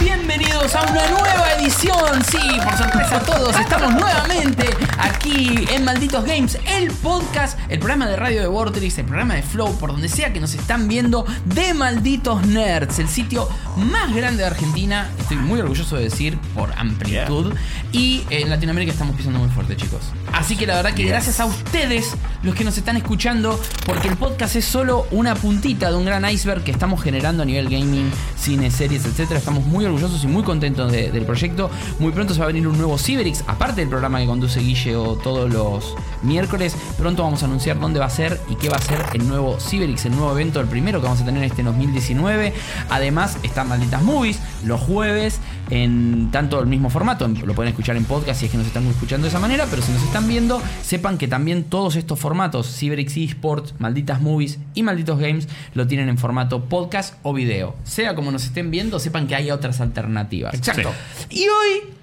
Bienvenidos a una nueva edición, sí, por sorpresa a todos, estamos nuevamente aquí en Malditos Games, el podcast, el programa de radio de Vortex, el programa de Flow, por donde sea que nos están viendo, de Malditos Nerds, el sitio más grande de Argentina, estoy muy orgulloso de decir, por amplitud, y en Latinoamérica estamos pisando muy fuerte, chicos. Así que la verdad que gracias a ustedes, los que nos están escuchando, porque el podcast es solo una puntita de un gran iceberg que estamos generando a nivel gaming, cine, series, etcétera. Estamos muy orgullosos y muy contentos de- del proyecto. Muy pronto se va a venir un nuevo Cyberix, aparte del programa que conduce Guille o todos los miércoles. Pronto vamos a anunciar dónde va a ser y qué va a ser el nuevo Cyberix, el nuevo evento, el primero que vamos a tener este 2019. Además, están malditas movies los jueves en tanto el mismo formato. Lo pueden escuchar en podcast si es que nos están escuchando de esa manera, pero si nos están viendo, sepan que también todos estos formatos, Cyberix eSports, Malditas Movies y Malditos Games, lo tienen en formato podcast o video. Sea como nos estén viendo, sepan que hay otras alternativas. Exacto. Y hoy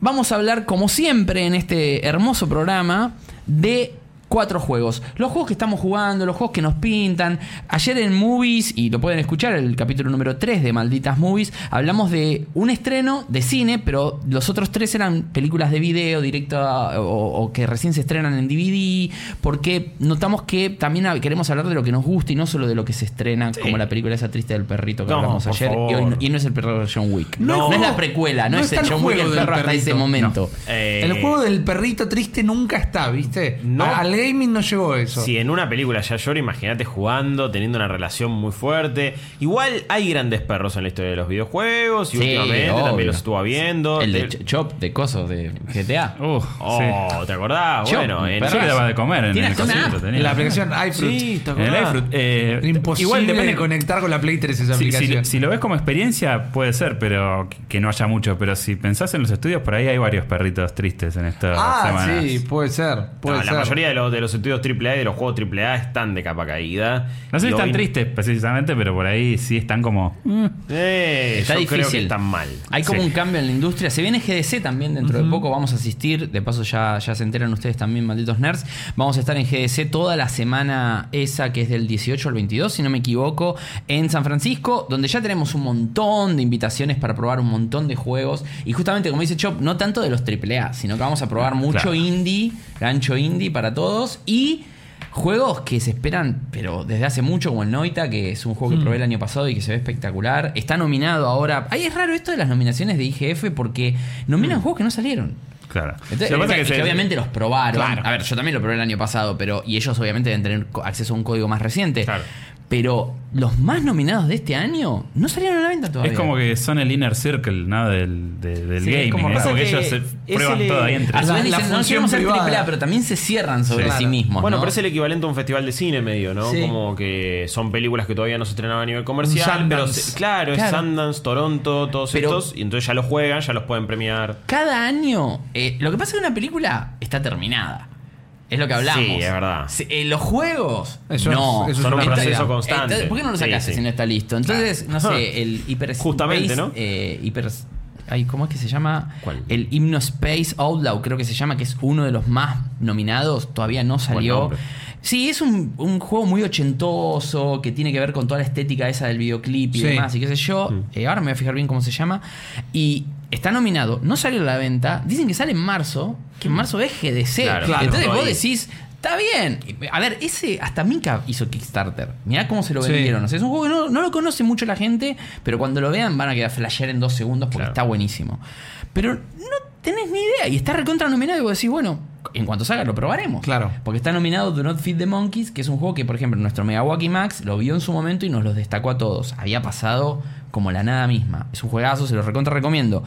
vamos a hablar, como siempre en este hermoso programa, de cuatro juegos. Los juegos que estamos jugando, los juegos que nos pintan. Ayer en Movies, y lo pueden escuchar, el capítulo número 3 de Malditas Movies, hablamos de un estreno de cine, pero los otros tres eran películas de video directo a- o, o que recién se estrenan en DVD, porque notamos que también queremos hablar de lo que nos gusta y no solo de lo que se estrena, como la película esa triste del perrito que No, hablamos ayer. Y, hoy no, y no es el perro de John Wick. No. No, es la precuela, no, No es el John Wick el juego del perro hasta ese perrito. momento. Eh, El juego del perrito triste nunca está, ¿viste? No. A- Al gaming no llegó eso. Si en una película ya llora, imagínate jugando, teniendo una relación muy fuerte. Igual hay grandes perros en la historia de los videojuegos y Sí, últimamente obvio. también los estuvo viendo. El de Ch- Chop, de cosos, de GTA. Uh, Oh, sí. ¿te acordás? Yo, bueno, en, perro. Yo le daba de comer en Tiene el hasta una cosito, app. tenía. En la aplicación iFruit. Sí, ¿te En el acordás? iFruit. eh, Imposible igual depende conectar con la Play 3 esa Si, si- aplicación. si lo ves como experiencia, puede ser, pero que- que no haya mucho. Pero si pensás en los estudios, por ahí hay varios perritos tristes en estas ah, semanas. sí, puede ser. Puede No, ser. la mayoría de los, de los estudios AAA y de los juegos AAA están de capa caída. No sé si están hoy- tristes precisamente, pero por ahí sí están como. mm, Eh, Está yo difícil. creo que están mal. Hay como Sí. un cambio en la industria. Se viene GDC también dentro de poco. Vamos a asistir. De paso, ya, ya se enteran ustedes también, malditos nerds. Vamos a estar en GDC toda la semana esa que es del 18 al 22, si no me equivoco, en San Francisco, donde ya tenemos un montón de invitaciones para probar un montón de juegos. Y justamente, como dice Chop, no tanto de los AAA, sino que vamos a probar mucho Claro. indie, gancho indie para todos. Y. Juegos que se esperan, pero desde hace mucho, como el Noita, que es un juego que probé el año pasado y que se ve espectacular. Está nominado ahora. Ahí es raro esto de las nominaciones de IGF porque nominan juegos que no salieron. Claro. Entonces, Lo que se- obviamente los probaron. Claro. A ver, yo también lo probé el año pasado, pero. Y ellos obviamente deben tener acceso a un código más reciente. Claro. Pero los más nominados de este año no salieron a la venta todavía. Es como que son el inner circle, ¿no? Del, de- del Sí, gaming. como es pasa como que que ellos se prueban el- todo ahí entre A su la- vez la dicen, no queremos ser. AAA, pero también se cierran sobre Claro. sí mismos. Bueno, ¿no? pero es el equivalente a un festival de cine medio, ¿no? Sí. Como que son películas que todavía no se estrenaban a nivel comercial, pero se- claro, es Claro. Sundance, Toronto, todos Pero- estos, y entonces ya los juegan, ya los pueden premiar. Cada año. eh, lo que pasa es que una película está terminada. Es lo que hablamos. Sí, es verdad. Se- eh, los juegos. Eso no. es- eso es Son un una proceso realidad. constante. Entonces, ¿Por qué no lo Sí, sacaste sí. si no está listo? Entonces, no Ajá. sé, el Hyper Justamente, ¿no? eh, hiper, ay, ¿Cómo es que se llama? ¿Cuál? El Hymno Space Outlaw, creo que se llama, que es uno de los más nominados. Todavía no salió. nombre. Sí, es un, un juego muy ochentoso que tiene que ver con toda la estética esa del videoclip y Sí. demás, y qué sé yo. Mm. Eh, ahora me voy a fijar bien cómo se llama. Y está nominado, no salió a la venta. Dicen que sale en marzo, que marzo es GDC. Claro, claro. Entonces vos decís, está bien. A ver, ese hasta Mika hizo Kickstarter. Mirá cómo se lo Sí. vendieron. O sea, es un juego que no, no lo conoce mucho la gente, pero cuando lo vean van a quedar flashear en dos segundos porque Claro. está buenísimo. Pero no tenés ni idea. Y está recontra nominado y vos decís, bueno, en cuanto salga lo probaremos. Claro. Porque está nominado Do Not Feed the Monkeys, que es un juego que, por ejemplo, nuestro Megawaki Max lo vio en su momento y nos los destacó a todos. Había pasado como la nada misma. Es un juegazo, se lo recontra recomiendo.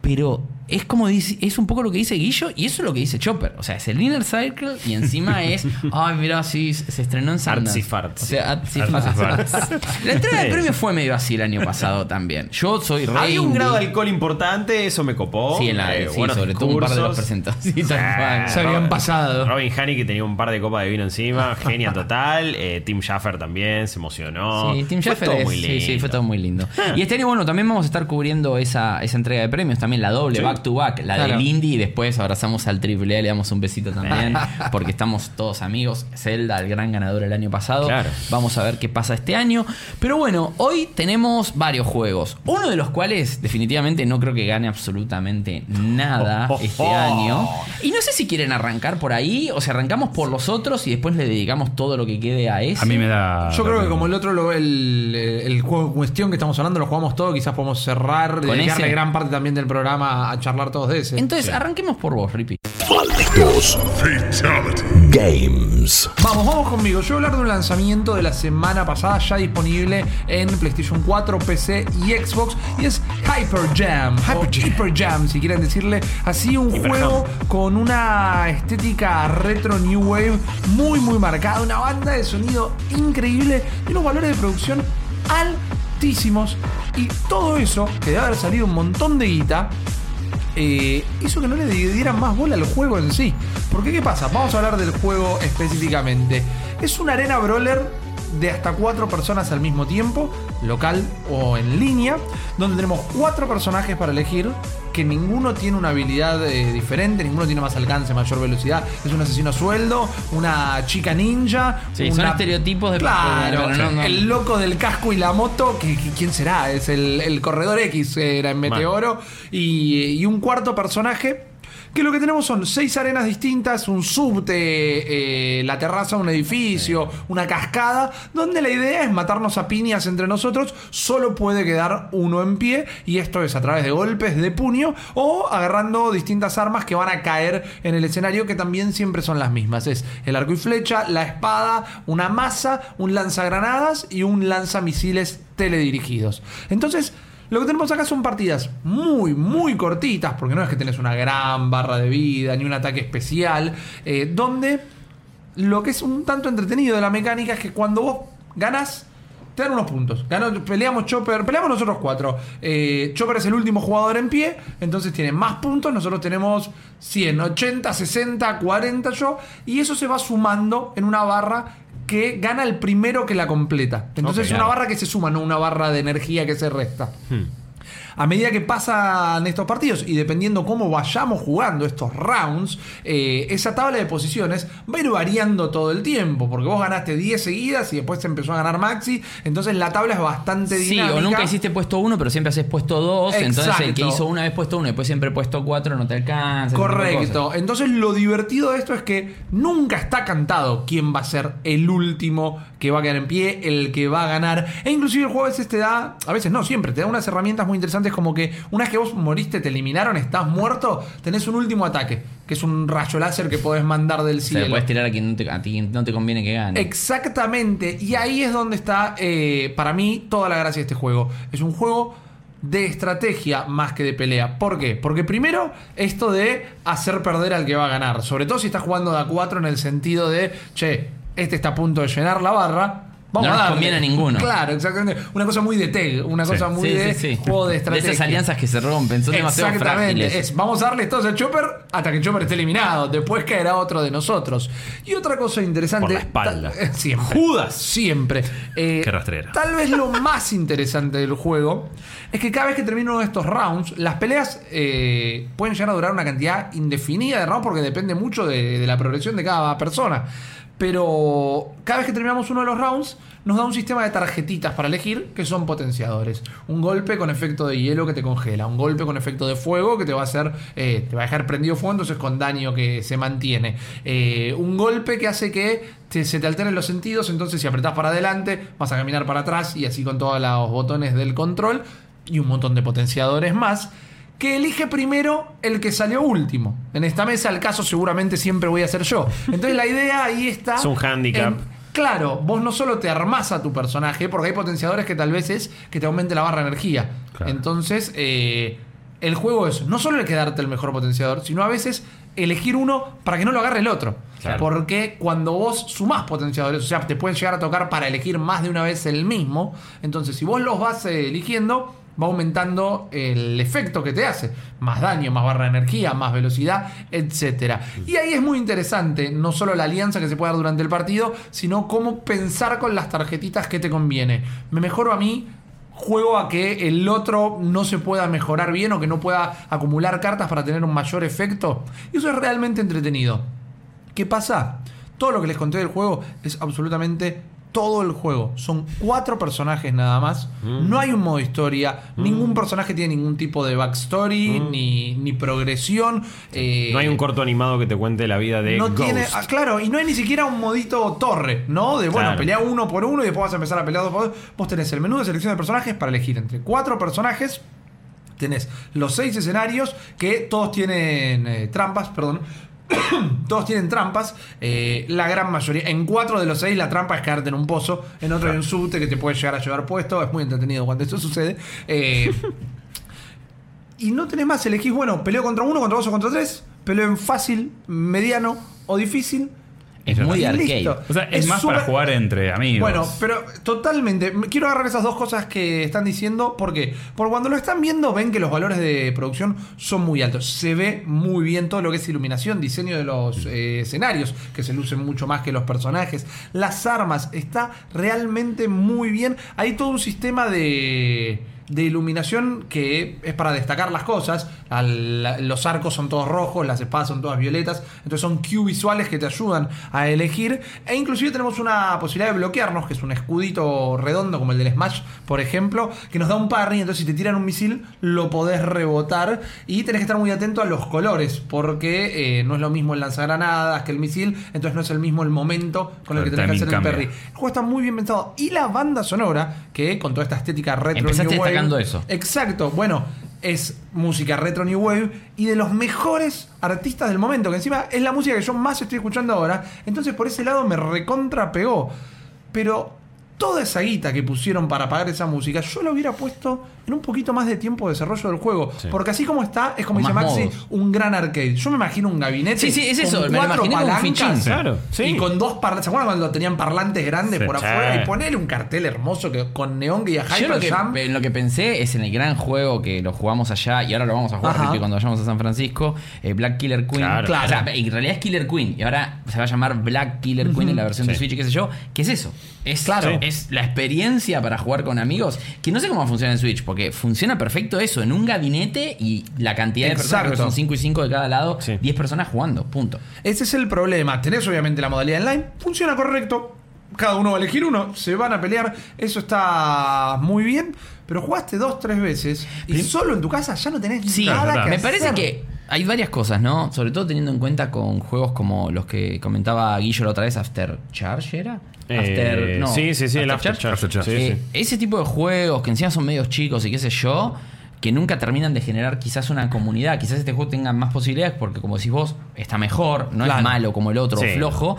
Pero es como dice, es un poco lo que dice Guillo y eso es lo que dice Chopper. O sea, es el Inner Circle y encima es, ay, mira, sí, se estrenó en Sundance. Artsy fartsy. O sea, artsy Artsy fartsy. La entrega de Sí. premios fue medio así el año pasado también. Yo soy re Había un grado de alcohol importante, eso me copó. Sí, en la, Eh, sí, sobre todo un par de los. Sí, cual. Se habían pasado. Robin Haney que tenía un par de copas de vino encima, genia total. Eh, Tim Schaffer también se emocionó. Sí, Tim Fue todo es- muy sí, lindo. sí, fue todo muy lindo. Y este año, bueno, también vamos a estar cubriendo esa, esa entrega de premios, también la doble Sí. Back to back, la Claro. del indie y después abrazamos al triple A, le damos un besito también, porque estamos todos amigos. Zelda, el gran ganador el año pasado. Claro. Vamos a ver qué pasa este año. Pero bueno, hoy tenemos varios juegos, uno de los cuales definitivamente no creo que gane absolutamente nada Oh, oh, este oh. año. Y no sé si quieren arrancar por ahí, o sea, arrancamos por los otros y después le dedicamos todo lo que quede a ese. A mí me da. Yo creo que como el otro, lo- el, el juego en cuestión que estamos hablando, lo jugamos todo, quizás podemos cerrar, ¿Con dedicarle ese? gran parte también del programa a charlar todos de ese. Entonces, arranquemos por vos, Rippy. Malditos Games. Vamos, vamos conmigo. Yo voy a hablar de un lanzamiento de la semana pasada, ya disponible en PlayStation 4, PC y Xbox, y es Hyper Jam. Hyper Jam, si quieren decirle así, un Hyper juego con una estética retro new wave muy, muy marcada, una banda de sonido increíble y unos valores de producción altísimos. Y todo eso, que debe haber salido un montón de guita, eh, hizo que no le dieran más bola al juego en sí. Porque, ¿qué pasa? Vamos a hablar del juego específicamente. Es una arena brawler de hasta cuatro personas al mismo tiempo, local o en línea, donde tenemos cuatro personajes para elegir, que ninguno tiene una habilidad eh, diferente, ninguno tiene más alcance, mayor velocidad. Es un asesino a sueldo, una chica ninja. Sí, son una- estereotipos de Claro, no, no. el loco del casco y la moto, que, que- ¿quién será? Es el, el corredor X, era en Meteoro. Y, y un cuarto personaje. Que lo que tenemos son seis arenas distintas, un subte, eh, la terraza de un edificio, una cascada, donde la idea es matarnos a piñas entre nosotros. Solo puede quedar uno en pie, y esto es a través de golpes de puño o agarrando distintas armas que van a caer en el escenario, que también siempre son las mismas: es el arco y flecha, la espada, una masa, un lanzagranadas y un lanzamisiles teledirigidos. Entonces. Lo que tenemos acá son partidas muy, muy cortitas, porque no es que tenés una gran barra de vida ni un ataque especial, eh, donde lo que es un tanto entretenido de la mecánica es que cuando vos ganás, te dan unos puntos. Ganó- peleamos Chopper, peleamos nosotros cuatro. Eh, Chopper es el último jugador en pie, entonces tiene más puntos. Nosotros tenemos 100, 80, 60, 40 yo, y eso se va sumando en una barra que gana el primero que la completa. Entonces es una claro. barra que se suma, no una barra de energía que se resta. A medida que pasan estos partidos y dependiendo cómo vayamos jugando estos rounds, eh, esa tabla de posiciones va a ir variando todo el tiempo, porque vos ganaste 10 seguidas y después te empezó a ganar Maxi, entonces la tabla es bastante Sí, dinámica. o nunca hiciste puesto uno, pero siempre haces puesto dos. Entonces el que hizo una vez puesto uno y después siempre puesto cuatro no te alcanza. Correcto. Entonces lo divertido de esto es que nunca está cantado quién va a ser el último que va a quedar en pie, el que va a ganar. E inclusive el juego a veces te da, a veces no, siempre, te da unas herramientas muy interesantes como que una vez que vos moriste, te eliminaron, estás muerto, tenés un último ataque, que es un rayo láser que podés mandar del Se le cielo. puedes tirar a quien no te, a ti no te conviene que gane. Exactamente. Y ahí es donde está, eh, para mí, toda la gracia de este juego. Es un juego de estrategia más que de pelea. ¿Por qué? Porque primero, esto de hacer perder al que va a ganar. Sobre todo si estás jugando de a 4 en el sentido de, che, este está a punto de llenar la barra. Vamos No nos conviene a ninguno. Claro, exactamente. Una cosa muy de TEG, una cosa muy Sí, de sí, sí. juego de estrategia. esas alianzas que se rompen, son demasiado Exactamente. frágiles. Es, vamos a darle todos a Chopper hasta que Chopper esté eliminado. Después caerá otro de nosotros. Y otra cosa interesante. Por la espalda. tal- siempre. Judas. Siempre. Eh, Qué rastrera. Tal vez lo más interesante del juego es que cada vez que termina uno de estos rounds, las peleas eh, pueden llegar a durar una cantidad indefinida de rounds porque depende mucho de, de la progresión de cada persona. Pero cada vez que terminamos uno de los rounds, nos da un sistema de tarjetitas para elegir que son potenciadores. Un golpe con efecto de hielo que te congela, un golpe con efecto de fuego que te va a hacer, eh, te va a dejar prendido fuego, entonces con daño que se mantiene. Eh, un golpe que hace que se te alteren los sentidos, entonces si apretás para adelante, vas a caminar para atrás y así con todos los botones del control y un montón de potenciadores más que elige primero el que salió último. En esta mesa, el caso seguramente siempre voy a ser yo. Entonces la idea ahí está. Es un handicap. en- claro, vos no solo te armás a tu personaje, porque hay potenciadores que tal vez es que te aumente la barra de energía. Claro. Entonces, eh, el juego es no solo el que darte el mejor potenciador, sino a veces elegir uno para que no lo agarre el otro. Claro. Porque cuando vos sumás potenciadores, o sea, te pueden llegar a tocar para elegir más de una vez el mismo. Entonces, si vos los vas eh, eligiendo, va aumentando el efecto que te hace. Más daño, más barra de energía, más velocidad, etcétera. Y ahí es muy interesante, no solo la alianza que se puede dar durante el partido, sino cómo pensar con las tarjetitas que te conviene. Me mejoro a mí juego a que el otro no se pueda mejorar bien o que no pueda acumular cartas para tener un mayor efecto. Y eso es realmente entretenido. ¿Qué pasa? Todo lo que les conté del juego es absolutamente todo el juego. Son cuatro personajes nada más. Mm. No hay un modo historia. Ningún personaje tiene ningún tipo de backstory ni, ni progresión. Eh, Mm. No hay un corto animado que te cuente la vida de no Ghost. tiene, ah, claro, y no hay ni siquiera un modito torre, ¿no? De bueno, Claro. pelea uno por uno y después vas a empezar a pelear dos por dos. Vos tenés el menú de selección de personajes para elegir entre cuatro personajes. Tenés los seis escenarios que todos tienen eh, trampas, perdón. todos tienen trampas. eh, la gran mayoría. En cuatro de los seis la trampa es caerte en un pozo. En otro hay un subte que te puede llegar a llevar puesto. Es muy entretenido cuando eso sucede. Eh, y no tenés más, elegís, bueno, peleo contra uno, contra dos o contra tres, peleo en fácil, mediano o difícil. Es muy arcade. listo. O sea, es, más para jugar entre amigos. Bueno, pero totalmente. Me- Quiero agarrar esas dos cosas que están diciendo. ¿Por qué? Porque cuando lo están viendo, ven que los valores de producción son muy altos. Se ve muy bien todo lo que es iluminación, diseño de los eh, escenarios, que se lucen mucho más que los personajes. Las armas, está realmente muy bien. Hay todo un sistema de. De iluminación que es para destacar las cosas. Al- los arcos son todos rojos, las espadas son todas violetas. Entonces son cue visuales que te ayudan a elegir. E inclusive tenemos una posibilidad de bloquearnos, que es un escudito redondo como el del Smash, por ejemplo, que nos da un parry. Entonces si te tiran un misil, lo podés rebotar. Y tenés que estar muy atento a los colores, porque eh, no es lo mismo el lanzagranadas que el misil. Entonces no es el mismo el momento con el El que tenés que hacer el cambia. parry. El juego está muy bien pensado. Y la banda sonora, que con toda esta estética retro Empezaste New Wave- eso. Exacto. Bueno, es música retro New Wave y de los mejores artistas del momento, que encima es la música que yo más estoy escuchando ahora. Entonces por ese lado me recontra pegó. Pero toda esa guita que pusieron para pagar esa música, yo la hubiera puesto en un poquito más de tiempo de desarrollo del juego. Sí. Porque así como está, es como Con dice Maxi, modos. un gran arcade. Yo me imagino un gabinete. Sí, sí, es con eso, me lo cuatro como un palancas, fichín. Claro, sí. Y con dos parlantes. ¿Se acuerdan cuando tenían parlantes grandes Sí. por afuera? Y ponerle un cartel hermoso que, con neón que iba Yo Hyper lo que, Jam. en lo que pensé es en el gran juego que lo jugamos allá y ahora lo vamos a jugar cuando vayamos a San Francisco, eh, Black Killer Queen. Claro. Claro. O sea, en realidad es Killer Queen y ahora se va a llamar Black Killer Queen en la versión de. Switch y qué sé yo. ¿Qué es eso? Es, Claro. es la experiencia para jugar con amigos que no sé cómo funciona en Switch porque funciona perfecto eso, en un gabinete y la cantidad de personas que son 5 y 5 de cada lado, Sí. 10 personas jugando, punto. Ese es el problema. Tenés obviamente la modalidad online, funciona correcto. Cada uno va a elegir uno, se van a pelear. Eso está muy bien. Pero jugaste dos, tres veces y Prim- solo en tu casa ya no tenés Sí, nada que me hacer. parece que hay varias cosas, ¿no? Sobre todo teniendo en cuenta con juegos como los que comentaba Guillo la otra vez, After Charge, ¿era? Eh, sí, sí, sí, el After Charge. After Charge. Sí, Eh, sí. Ese tipo de juegos que encima son medios chicos y qué sé yo, que nunca terminan de generar quizás una comunidad. Quizás este juego tenga más posibilidades porque, como decís vos, está mejor, no Claro. es malo como el otro, Sí. flojo.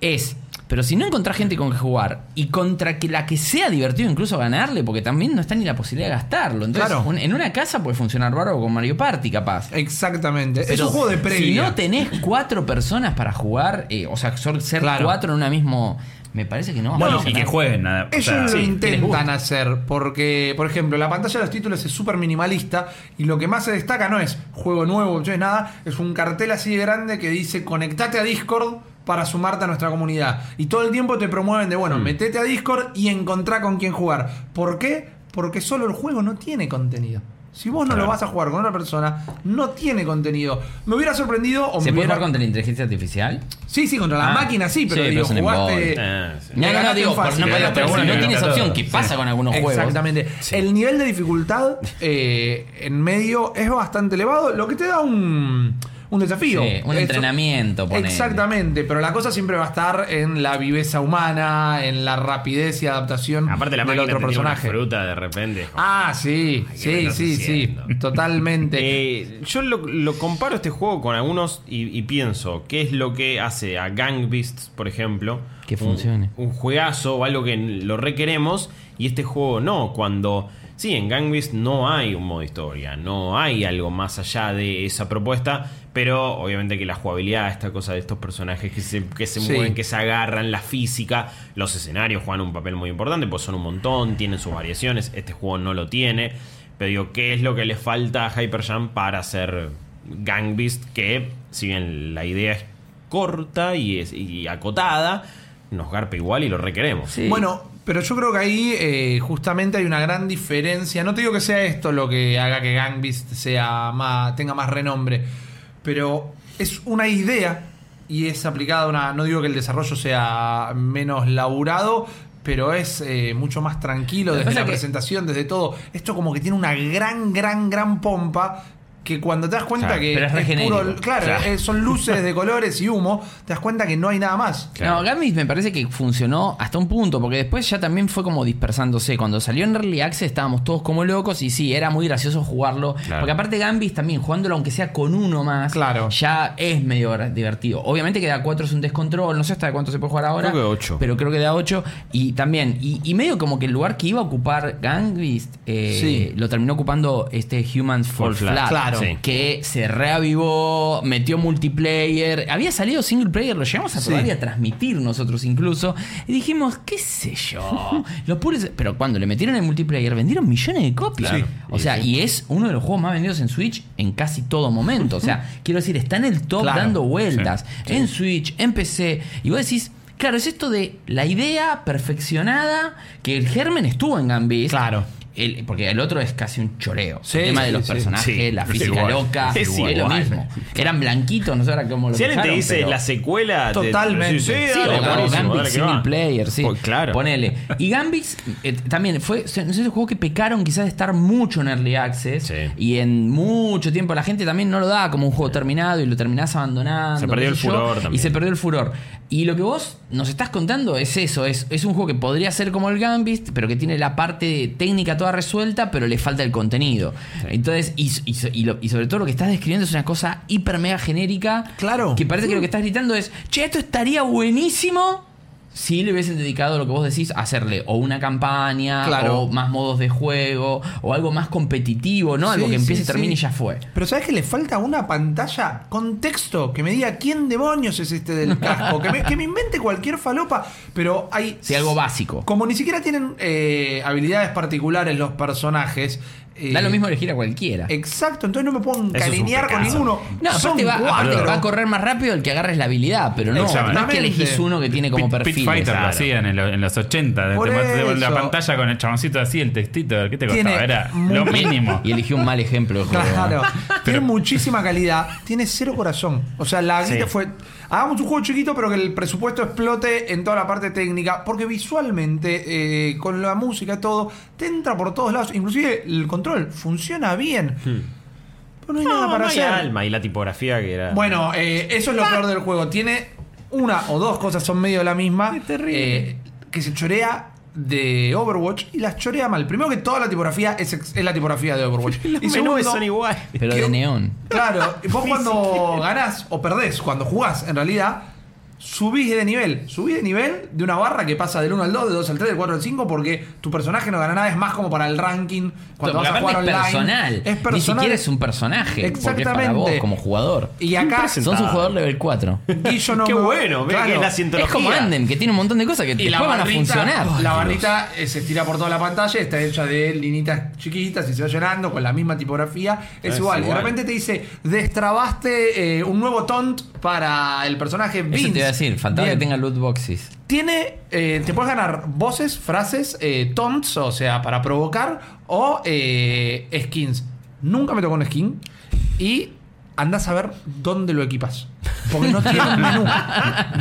Es. Pero si no encontrás gente con que jugar y contra que la que sea divertido incluso ganarle, porque también no está ni la posibilidad de gastarlo. Entonces, Claro. un- en una casa puede funcionar bárbaro con Mario Party, capaz. Exactamente. es Pero un juego de previa. Si no tenés cuatro personas para jugar, eh, o sea, ser Claro. cuatro en una mismo. Me parece que no va a Bueno, y funcionar. que jueguen. nada. O Ellos sea, lo sí. intentan hacer porque, por ejemplo, la pantalla de los títulos es súper minimalista y lo que más se destaca no es juego nuevo, no es nada, es un cartel así de grande que dice conectate a Discord para sumarte a nuestra comunidad. Y todo el tiempo te promueven de, bueno, metete a Discord y encontrá con quién jugar. ¿Por qué? Porque solo el juego no tiene contenido. Si vos no Claro. lo vas a jugar con otra persona, no tiene contenido. Me hubiera sorprendido o ¿Se me puede jugar contra la inteligencia artificial? Sí, sí, contra la Ah, máquina sí, pero sí, digo, pero jugaste... Ah, sí. No, no, no, digo, fácil. no, pero, y no tienes opción, todo. ¿qué pasa Sí. con algunos juegos? Exactamente. El nivel de dificultad eh, en medio es bastante elevado, lo que te da un, un desafío. Sí, un Eso- entrenamiento, ponele. Exactamente, pero la cosa siempre va a estar en la viveza humana, en la rapidez y adaptación Aparte la del otro te tira una personaje. fruta de repente. Ah, sí, ¿qué sí, sí, sí, totalmente. Eh, yo lo, lo comparo este juego con algunos y, y pienso qué es lo que hace a Gang Beasts, por ejemplo. Que un- funcione. Un, juegazo o algo que lo requeremos y este juego no. Cuando. Sí, en Gang Beasts no hay un modo historia, no hay algo más allá de esa propuesta, pero obviamente que la jugabilidad, esta cosa de estos personajes que se, que se Sí. mueven, que se agarran, la física, los escenarios juegan un papel muy importante, pues son un montón, tienen sus variaciones, este juego no lo tiene. Pero digo, ¿qué es lo que le falta a Hyperjump para hacer Gang Beast? Que, si bien la idea es corta y, es, y acotada, nos garpa igual y lo requeremos. Sí. Bueno, Pero yo creo que ahí eh, justamente hay una gran diferencia. No te digo que sea esto lo que haga que Gang Beast sea más, tenga más renombre, pero es una idea y es aplicada a una. No digo que el desarrollo sea menos laburado. Pero es eh, mucho más tranquilo desde la que- presentación, desde todo. Esto como que tiene una gran, gran, gran pompa que cuando te das cuenta Claro, que pero es re puro- claro, Claro. eh, son luces de colores y humo, te das cuenta que no hay nada más. Claro. No, Gambit me parece que funcionó hasta un punto, porque después ya también fue como dispersándose. Cuando salió en Early Access estábamos todos como locos y sí, era muy gracioso jugarlo. Claro. Porque aparte Gambit también, jugándolo aunque sea con uno más, Claro. ya es medio divertido. Obviamente que da 4 es un descontrol, no sé hasta de cuánto se puede jugar ahora. Creo que ocho. Pero creo que da 8. Y también, y, y medio como que el lugar que iba a ocupar Gambit eh, Sí. lo terminó ocupando este Humans Fall Fall Flat, Flat. Claro. Sí. Que se reavivó, metió multiplayer. Había salido single player, lo llegamos a probar Sí. y a transmitir nosotros incluso. Y dijimos, qué sé yo. Los puros- pero cuando le metieron el multiplayer, vendieron millones de copias. Claro. O sea, y es uno de los juegos más vendidos en Switch en casi todo momento. O sea, quiero decir, está en el top Claro. dando vueltas. En Switch, en PC. Y vos decís. Claro, es esto de la idea perfeccionada que el germen estuvo en Gambit. Claro. El- porque el otro es casi un choreo. Sí, el tema de los sí. personajes, Sí, la es física igual. loca. Es Es, lo igual. mismo. Eran blanquitos, no sé ahora cómo lo Si alguien te dice pero- la secuela, te- Totalmente. Sí, sí, Sí, dale, o Gambit dale single va. player, sí. Pues claro. Ponele. Y Gambit eh, también fue. No sé, esos juegos que pecaron quizás de estar mucho en Early Access. Sí. Y en mucho tiempo la gente también no lo daba como un juego terminado y lo terminás abandonando. Se perdió el yo, furor Y también. se perdió el furor. Y lo que vos nos estás contando es eso. Es, es un juego que podría ser como el Gambit, pero que tiene la parte técnica toda resuelta, pero le falta el contenido. Entonces, y, y- y lo- y sobre todo lo que estás describiendo es una cosa hiper mega genérica. Claro. Que parece que lo que estás gritando es, che, esto estaría buenísimo si le hubiesen dedicado lo que vos decís a hacerle o una campaña, Claro. o más modos de juego, o algo más competitivo, ¿no? algo que empiece sí, y termine sí. y ya fue. Pero ¿sabes que le falta una pantalla con texto que me diga quién demonios es este del casco? que, me, que me invente cualquier falopa, pero hay... Sí, algo básico. Como ni siquiera tienen eh, habilidades particulares los personajes... eh, Da lo mismo elegir a cualquiera. Exacto, entonces no me puedo encariñar con ninguno. No, Son aparte va, aparte va a correr más rápido el que agarres la habilidad, pero no, no es que elegís uno que tiene como Pit, perfil. Pit Fighter lo claro. hacían en, lo- en los 80. de- Por te- te- la pantalla con el chaboncito así, el textito. ¿Qué te Tiene costaba? Era lo mínimo. Y eligió un mal ejemplo de juego. Claro, tiene Pero- muchísima calidad, tiene cero corazón. O sea, la Sí. guita fue. Hagamos un juego chiquito, pero que el presupuesto explote en toda la parte técnica. Porque visualmente, eh, con la música y todo, te entra por todos lados. Inclusive el control funciona bien. Pero no hay nada para no hay hacer. alma y la tipografía que era. Bueno, eh, eso es lo peor del juego. Tiene una o dos cosas son medio la misma. eh, que se chorea de Overwatch y las chorea mal. Primero que toda la tipografía es, ex- es la tipografía de Overwatch. los y menús segundo, son iguales. Pero de neón. Claro, vos cuando ganás o perdés, cuando jugás, en realidad, subís de nivel. Subís de nivel de una barra que pasa del 1 al 2, del 2 al 3, del 4 al 5, porque tu personaje no gana nada, es más como para el ranking. Cuando Porque vas a jugar es online. personal. Es personal. Ni siquiera es un personaje. Porque es para Exactamente. vos como jugador. Y acá, Sos un jugador level 4. Guillo no Qué me- bueno, ve que es la Es cientología. como Andem, que tiene un montón de cosas que Y después la van a barrita, funcionar. la barrita eh, se estira por toda la pantalla, está hecha de linitas chiquitas y se va llenando con la misma tipografía. Es, Es igual. Y igual. de repente te dice, destrabaste eh, un nuevo taunt para el personaje Vince. Decir, faltaba Bien. que tenga loot boxes. Tiene, eh, te puedes ganar voces, frases, eh, taunts, o sea, para provocar, o eh, skins. Nunca me tocó un skin y andás a ver dónde lo equipas. Porque no tiene un menú.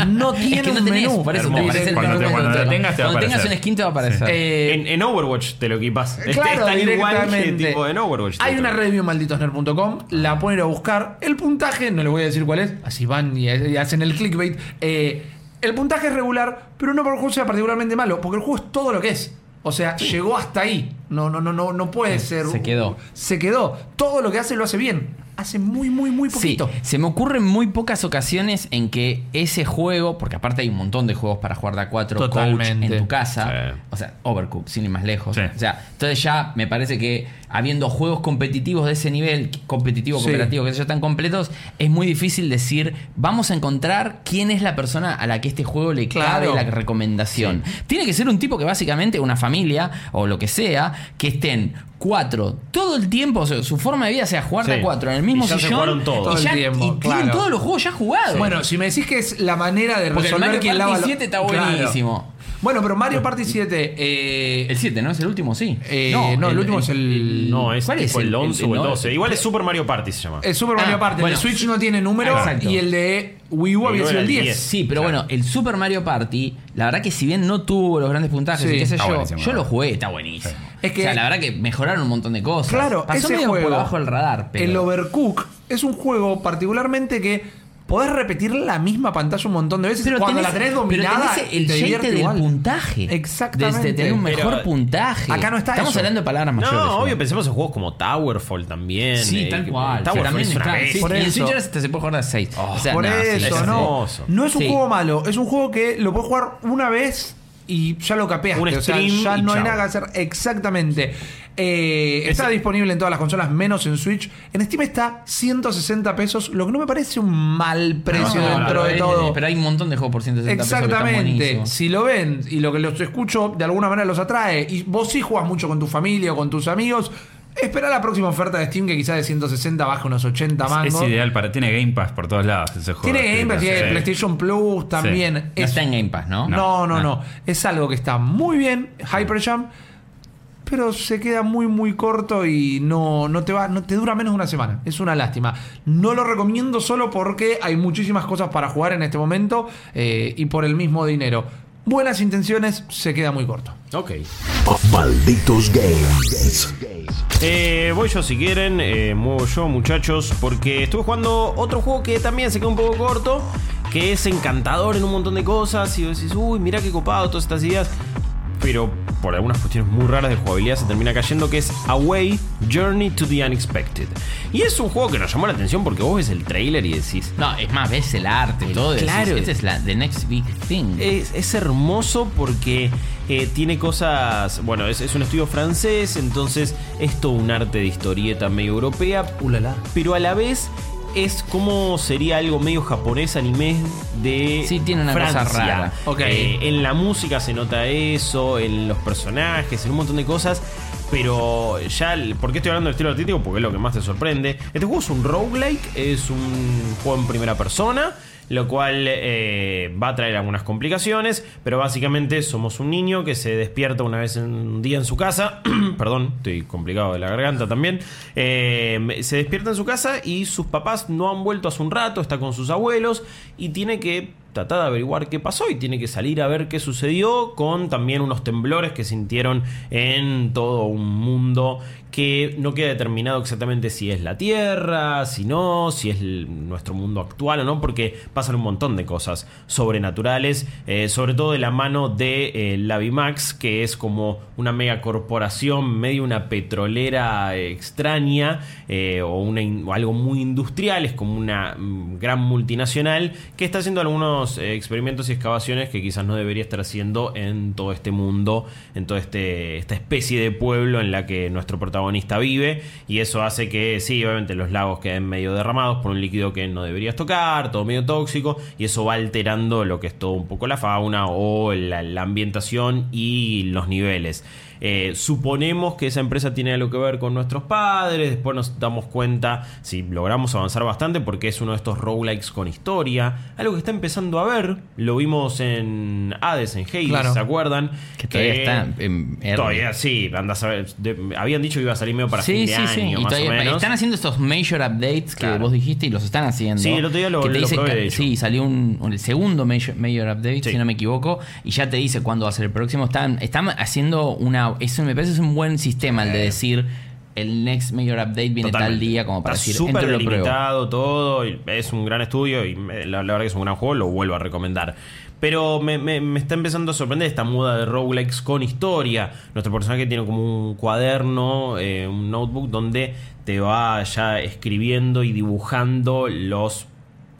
No tiene es que no un tenés, menú. por eso te Hermoso. aparece el Cuando menú te- cuando cuando lo te- tengas te Cuando un skin te va a aparecer. Eh, En, en Overwatch te lo equipas. Este Claro, es tan igual que directamente. tipo en Overwatch. Hay una review en malditosner.com, la pueden ir a buscar. El puntaje, no les voy a decir cuál es, así van y, y hacen el clickbait. Eh, el puntaje es regular, pero no porque el juego sea particularmente malo, porque el juego es todo lo que es. O sea, llegó hasta ahí. No, no, no, no, no puede ser. se quedó. Se quedó. Todo lo que hace lo hace bien. Hace muy, muy, muy Sí, poquito. se me ocurren muy pocas ocasiones en que ese juego, porque aparte hay un montón de juegos para jugar de a 4 coach Totalmente. en tu casa, Sí. o sea, Overcooked, sin ir más lejos. Sí. O sea, entonces ya me parece que habiendo juegos competitivos de ese nivel, competitivo, Sí. cooperativo, que yo, tan completos, es muy difícil decir, vamos a encontrar quién es la persona a la que este juego le Claro. cabe la recomendación. Tiene que ser un tipo que básicamente, una familia o lo que sea, que estén cuatro todo el tiempo, o sea, su forma de vida sea jugar de Sí. a cuatro en el mismo Y ya se sillón y Todo el ya- tiempo, y tienen todos los juegos ya jugados. Bueno, si me decís que es la manera de porque el resolver Mario quién lava lo- 7 está Claro. Bueno, pero Mario Party 7. eh, El 7, ¿no? ¿Es el último? Sí. Eh, no, el último es el- No, es ¿Cuál es el, el- 11 el- o el no, 12. Igual es Super Mario Party se llama. el Super Mario Ah, Party. bueno. el Switch no tiene número Exacto. y el de Wii U había sido el el 10. 10. Sí, pero Claro. bueno, el Super Mario Party, la verdad que si bien no tuvo los grandes puntajes Sí, y qué sé está yo, yo lo jugué, está buenísimo. Es que- o sea, la verdad que mejoraron un montón de cosas. Claro, Pasó ese medio juego, por abajo del radar, pero El Overcook es un juego particularmente que podés repetir la misma pantalla un montón de veces Pero cuando tenés- la tenés pero dominada. tenés el te divierte del igual. puntaje. Exactamente. De tener un mejor Pero- puntaje. Acá no está Estamos eso. hablando de palabras mayores. No, obvio, pensemos en juegos como Towerfall también. Sí, eh, tal cual. Towerfall también es una. Sí, Por y en. Switch se puede jugar a 6. o sea, Por no, sí, eso, es- no. No es un Sí. juego malo, es un juego que lo puedes jugar una vez y ya lo capeaste. Un o sea, ya no hay chao. nada que hacer. Exactamente. Eh, está disponible en todas las consolas, menos en Switch. En Steam está 160 pesos, lo que no me parece un mal precio No, dentro de todo. Pero hay un montón de juegos por 160 pesos que están Exactamente. Si lo ven y lo que los escucho de alguna manera los atrae y vos sí jugás mucho con tu familia o con tus amigos, espera la próxima oferta de Steam que quizás de 160 baje unos 80 Es, mangos. es ideal para. Tiene Game Pass por todos lados ese juego. Tiene Game Pass, tiene Sí. PlayStation Plus también. No Es- está en Game Pass, ¿no? no, no, Ah. no. Es algo que está muy bien, Hyperjump, pero se queda muy, muy corto y no, no te va, no te dura menos de una semana. Es una lástima. No lo recomiendo solo porque hay muchísimas cosas para jugar en este momento eh, y por el mismo dinero. Buenas intenciones, se queda muy corto. Ok. Malditos Games. Eh, voy yo si quieren, eh, muevo yo muchachos, porque estuve jugando otro juego que también se quedó un poco corto, que es encantador en un montón de cosas, y vos decís, uy, mira qué copado todas estas ideas, pero por algunas cuestiones muy raras de jugabilidad se termina cayendo, que es Away, Journey to the Unexpected. Y es un juego que nos llamó la atención porque vos ves el trailer y decís, No, es más, ves el arte y todo. Claro. Esta es la the next big thing. Es, es hermoso porque eh, tiene cosas. Bueno, es, es un estudio francés, entonces es todo un arte de historieta medio europea. Ulala. Pero a la vez es como sería algo medio japonés anime de. Sí, tiene una cosa Francia. rara. Ok. Eh, en la música se nota eso, en los personajes, en un montón de cosas. Pero ya, ¿por qué estoy hablando del estilo artístico? Porque es lo que más te sorprende. Este juego es un roguelike, es un juego en primera persona, lo cual eh, va a traer algunas complicaciones, pero básicamente somos un niño que se despierta una vez en un día en su casa, perdón, estoy complicado de la garganta también, eh, se despierta en su casa y sus papás no han vuelto hace un rato, está con sus abuelos y tiene que tratar de averiguar qué pasó y tiene que salir a ver qué sucedió con también unos temblores que sintieron en todo un mundo que no queda determinado exactamente si es la Tierra, si no, si es nuestro mundo actual o no, porque pasan un montón de cosas sobrenaturales, eh, sobre todo de la mano de eh, Lavimax, que es como una mega corporación, medio una petrolera extraña eh, o algo muy industrial, es como una mm, gran multinacional que está haciendo algunos eh, experimentos y excavaciones que quizás no debería estar haciendo en todo este mundo, en toda este, esta especie de pueblo en la que nuestro protagonista vive y eso hace que sí, obviamente los lagos queden medio derramados por un líquido que no deberías tocar, todo medio tóxico y eso va alterando lo que es todo un poco la fauna o la ambientación y los niveles. Eh, suponemos que esa empresa tiene algo que ver con nuestros padres, después nos damos cuenta si logramos avanzar bastante porque es uno de estos roguelikes con historia, algo que está empezando a ver, lo vimos en Hades, en Hades, Claro. ¿se acuerdan? Que todavía está en. Todavía sí, andas a ver, de- habían dicho que iba a salir medio para sí, fin de sí, año, o menos. están haciendo estos major updates que vos dijiste y los están haciendo. Sí, el otro día lo- Que te lo dice probé, que- de hecho. Sí, salió un, un- el segundo major, major update, si no me equivoco, y ya te dice cuándo va a ser el próximo. Están, están haciendo una. Eso me parece es un buen sistema el de decir el next major update viene tal día como para Está decir súper delimitado todo. y es un gran estudio y la, la verdad que es un gran juego, lo vuelvo a recomendar. Pero me, me- me está empezando a sorprender esta muda de roguelikes con historia. Nuestro personaje tiene como un cuaderno, eh, un notebook donde te va ya escribiendo y dibujando los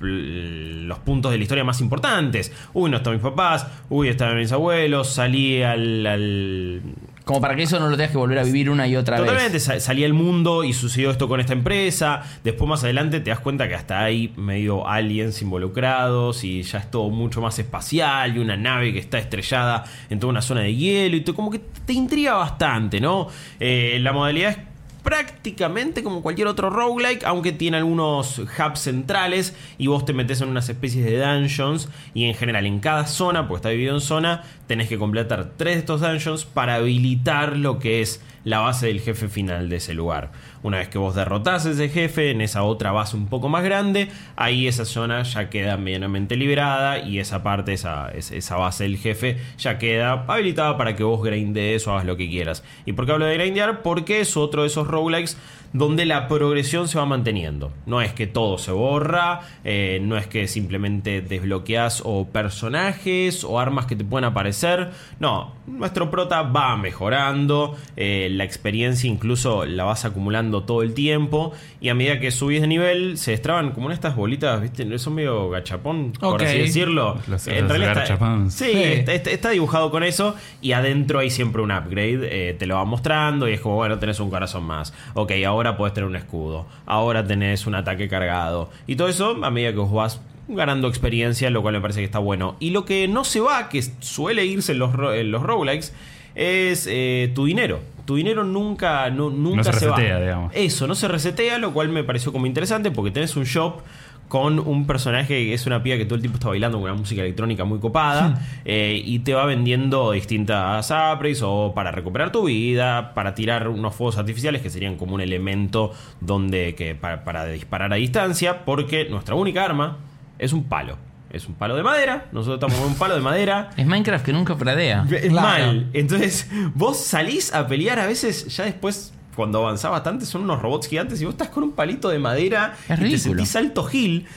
los puntos de la historia más importantes. Uy, no están mis papás. Uy, están mis abuelos. Salí al- al Como para que eso no lo tengas que volver a vivir una y otra Totalmente, vez. sa- salí al mundo y sucedió esto con esta empresa. Después más adelante te das cuenta que hasta hay medio aliens involucrados y ya es todo mucho más espacial y una nave que está estrellada en toda una zona de hielo y todo, como que te intriga bastante, ¿no? Eh, la modalidad es prácticamente como cualquier otro roguelike, aunque tiene algunos hubs centrales y vos te metes en unas especies de dungeons y en general en cada zona, porque está dividido en zona, tenés que completar tres de estos dungeons para habilitar lo que es la base del jefe final de ese lugar. Una vez que vos derrotás a ese jefe en esa otra base un poco más grande, ahí esa zona ya queda medianamente liberada y esa parte, esa, es- esa base del jefe ya queda habilitada para que vos grindees o hagas lo que quieras. ¿Y por qué hablo de grindear? Porque es otro de esos roguelikes donde la progresión se va manteniendo. No es que todo se borra, eh, no es que simplemente desbloqueas o personajes o armas que te pueden aparecer. No, nuestro prota va mejorando, eh, la experiencia incluso la vas acumulando todo el tiempo y a medida que subís de nivel se destraban como en estas bolitas, ¿viste? Son medio gachapón, por así decirlo. Los- en los realidad está, sí, Sí. está, dibujado con eso y adentro hay siempre un upgrade, eh, te lo va mostrando y es como, bueno, tenés un corazón más. Ok, ahora podés tener un escudo, ahora tenés un ataque cargado. Y todo eso a medida que vos vas ganando experiencia, lo cual me parece que está bueno. Y lo que no se va, que suele irse en los, en los roguelikes, es eh, tu dinero. Tu dinero nunca, nu- nunca se se, va. resetea, digamos. Eso, no se resetea, lo cual me pareció como interesante porque tenés un shop con un personaje que es una piba que todo el tiempo está bailando con una música electrónica muy copada eh, y te va vendiendo distintas upgrades o para recuperar tu vida, para tirar unos fuegos artificiales que serían como un elemento donde que para, para disparar a distancia, porque nuestra única arma es un palo. Es un palo de madera, nosotros estamos con un palo de madera Es Minecraft que nunca pradea. es Claro. mal. Entonces, vos salís a pelear a veces, ya después, cuando avanzás bastante, son unos robots gigantes y vos estás con un palito de madera Es y te sentís alto gil.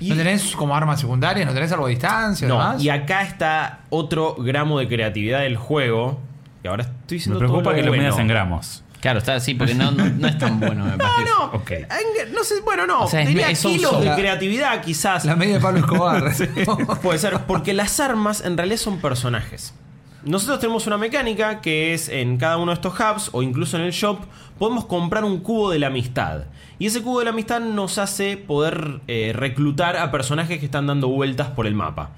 Y, ¿No tenés como arma secundaria? ¿No tenés algo a distancia? no, demás? y acá está otro gramo de creatividad del juego. Y ahora estoy Me diciendo preocupa todo que lo midas en gramos. Claro, está así porque no, no, no es tan bueno, me parece. No, no, Ok. en- no sé, bueno, no, O sea, es- diría es kilos de La- creatividad quizás. La media de Pablo Escobar. Puede ser, porque las armas en realidad son personajes. Nosotros tenemos una mecánica que es en cada uno de estos hubs o incluso en el shop podemos comprar un cubo de la amistad. Y ese cubo de la amistad nos hace poder eh, reclutar a personajes que están dando vueltas por el mapa.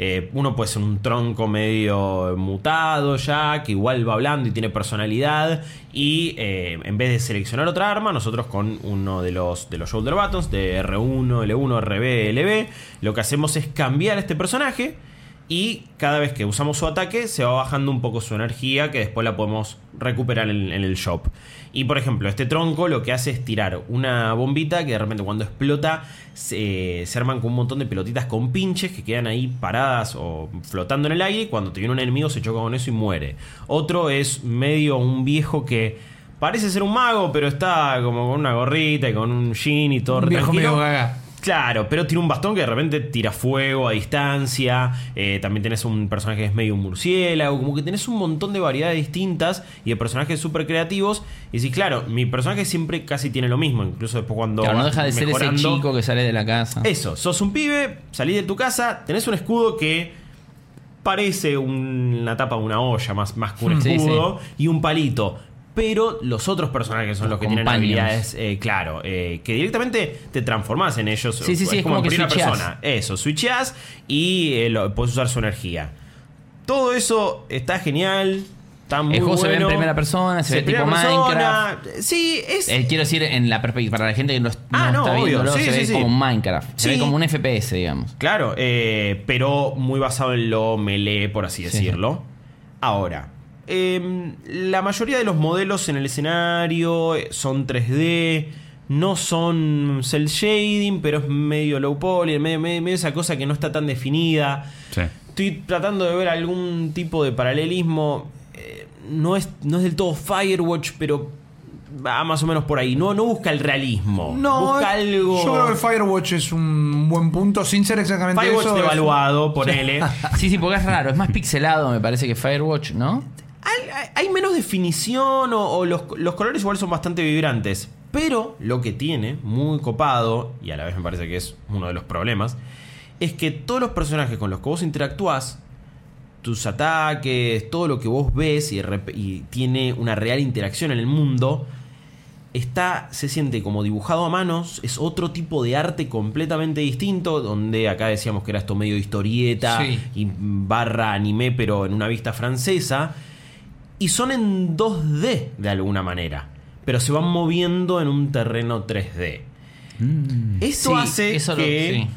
Eh, uno puede ser un tronco medio mutado ya, que igual va hablando y tiene personalidad. Y eh, en vez de seleccionar otra arma, nosotros con uno de los, de los shoulder buttons, de R1, L1, RB, LB, lo que hacemos es cambiar a este personaje. Y cada vez que usamos su ataque se va bajando un poco su energía que después la podemos recuperar en, en el shop. Y por ejemplo, este tronco lo que hace es tirar una bombita que de repente cuando explota se, se arman con un montón de pelotitas con pinches que quedan ahí paradas o flotando en el aire. Y cuando te viene un enemigo se choca con eso y muere. Otro es medio un viejo que parece ser un mago, pero está como con una gorrita y con un jean y todo Un viejo medio gaga. Claro, pero tiene un bastón que de repente tira fuego a distancia. eh, también tenés un personaje que es medio un murciélago. Como que tenés un montón de variedades distintas y de personajes súper creativos. Y sí, claro, mi personaje siempre casi tiene lo mismo. Incluso después cuando. Claro, no deja de ser ese chico que sale de la casa. Eso, sos un pibe, salís de tu casa, tenés un escudo que parece una tapa de una olla, más, más que un Sí, escudo, y un palito. Pero los otros personajes son los, Los que tienen habilidades, eh, claro, eh, que directamente te transformás en ellos. Sí, sí, sí, es como en que primera switcheás. persona. Eso, switcheás y eh, lo- puedes usar su energía. Todo eso está genial. Está muy El juego se ve en bueno. primera persona, se ve tipo persona. Sí, es. Eh, quiero decir, en la perspectiva, para la gente que no, Ah, no, está Sí, se sí, ve sí. como Minecraft. Se ve como un FPS, digamos. Claro, eh, pero muy basado en lo melee, por así Sí. decirlo. Ahora, em, la mayoría de los modelos en el escenario eh, son 3D, no son cel shading, pero es medio low poly, medio, medio- medio esa cosa que no está tan definida. Sí. Estoy tratando de ver algún tipo de paralelismo. eh, no, es, no es del todo Firewatch, pero va más o menos por ahí. No, no busca el realismo. No, busca algo. Yo creo que Firewatch es un buen punto, sin ser exactamente Firewatch eso. es- devaluado, ponele. Sí, sí, porque es raro. Es más pixelado, me parece, que Firewatch, ¿no? Hay, hay- menos definición o, o los, los colores igual son bastante vibrantes. Pero lo que tiene, muy copado, y a la vez me parece que es uno de los problemas, es que todos los personajes con los que vos interactúas, tus ataques, todo lo que vos ves y, tiene una real interacción en el mundo, está, se siente como dibujado a manos, es otro tipo de arte completamente distinto, donde acá decíamos que era esto medio historieta Sí. y barra anime, pero en una vista francesa, y son en 2D de alguna manera. pero se van moviendo en un terreno 3D. Esto Sí, hace eso lo- que sí.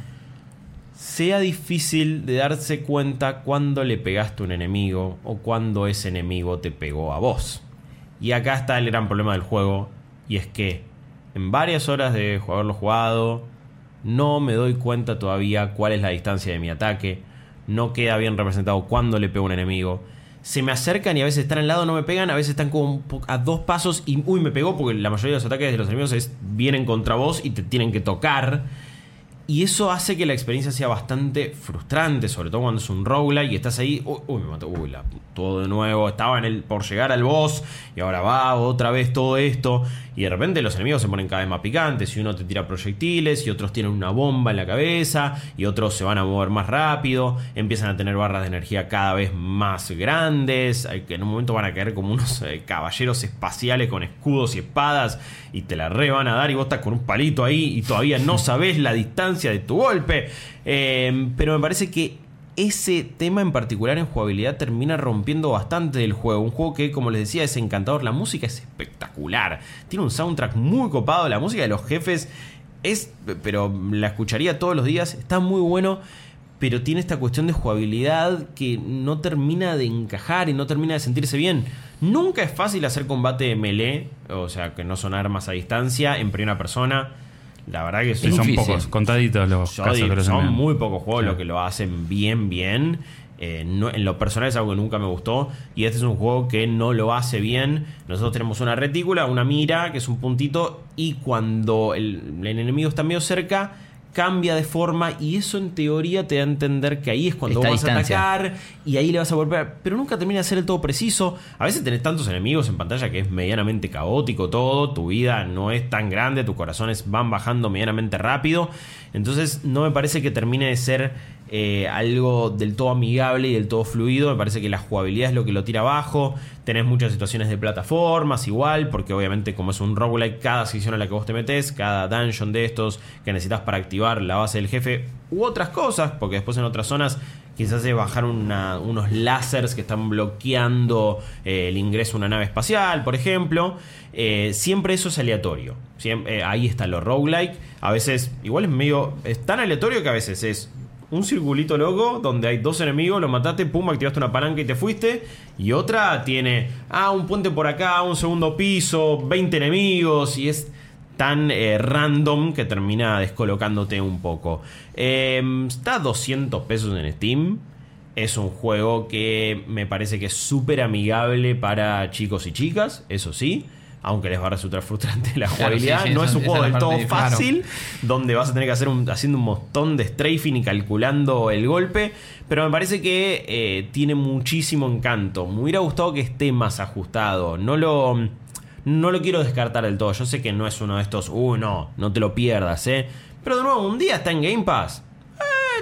sea difícil de darse cuenta cuando le pegaste a un enemigo o cuando ese enemigo te pegó a vos. Y acá está el gran problema del juego, y es que en varias horas de haberlo jugado, no me doy cuenta todavía cuál es la distancia de mi ataque, no queda bien representado cuando le pego a un enemigo. Se me acercan y a veces están al lado, no me pegan, a veces están como a dos pasos y uy, me pegó porque la mayoría de los ataques de los enemigos es, vienen contra vos y te tienen que tocar. Y eso hace que la experiencia sea bastante frustrante, sobre todo cuando es un roguelike y estás ahí, uy, uy, me mató, uy, la- todo de nuevo, estaba en el, por llegar al boss y ahora va otra vez todo esto. Y de repente los enemigos se ponen cada vez más picantes y uno te tira proyectiles y otros tienen una bomba en la cabeza y otros se van a mover más rápido, empiezan a tener barras de energía cada vez más grandes, hay que en un momento van a caer como unos eh, caballeros espaciales con escudos y espadas y te la re van a dar y vos estás con un palito ahí y todavía no sabes la distancia de tu golpe. Eh, pero me parece que ese tema en particular en jugabilidad termina rompiendo bastante del juego. Un juego que, como les decía, es encantador. La música es espectacular. Tiene un soundtrack muy copado. La música de los jefes es, pero la escucharía todos los días. Está muy bueno. Pero tiene esta cuestión de jugabilidad que no termina de encajar y no termina de sentirse bien. Nunca es fácil hacer combate de melee, o sea, que no son armas a distancia, en primera persona. La verdad que Sí, son difícil. pocos, contaditos los yo casos digo, que lo hacen son bien. muy pocos juegos Sí. los que lo hacen bien, bien. Eh, no- en lo personal es algo que nunca me gustó. Y este es un juego que no lo hace bien. Nosotros tenemos una retícula, una mira, que es un puntito. Y cuando el, el enemigo está medio cerca, cambia de forma. Y eso en teoría te da a entender que ahí es cuando vos vas a atacar. Y ahí le vas a golpear. Pero nunca termina de ser el todo preciso. A veces tenés tantos enemigos en pantalla que es medianamente caótico todo. Tu vida no es tan grande. Tus corazones van bajando medianamente rápido. Entonces no me parece que termine de ser eh, algo del todo amigable y del todo fluido. Me parece que la jugabilidad es lo que lo tira abajo. Tenés muchas situaciones de plataformas igual, porque obviamente como es un roguelike, cada sección a la que vos te metes, cada dungeon de estos que necesitas para activar la base del jefe u otras cosas, porque después en otras zonas quizás es bajar unos láseres que están bloqueando eh, el ingreso a una nave espacial, por ejemplo. Eh, siempre eso es aleatorio. Siempre, ahí está lo roguelike. A veces, igual es medio. Es tan aleatorio que a veces es un circulito loco donde hay dos enemigos, lo mataste, pum, activaste una palanca y te fuiste. Y otra tiene, ah, un puente por acá, un segundo piso, 20 enemigos y es tan eh, random que termina descolocándote un poco. Eh, está a 200 pesos en Steam. Es un juego que me parece que es súper amigable para chicos y chicas, eso sí. Aunque les va a resultar frustrante la Claro, jugabilidad. sí, sí, no es un juego del todo fácil donde vas a tener que hacer un, haciendo un montón de strafing y calculando el golpe. Pero me parece que eh, tiene muchísimo encanto. Me hubiera gustado que esté más ajustado. No lo, no lo quiero descartar del todo. Yo sé que no es uno de estos, uh, no, no te lo pierdas, ¿eh? Pero de nuevo, un día está en Game Pass.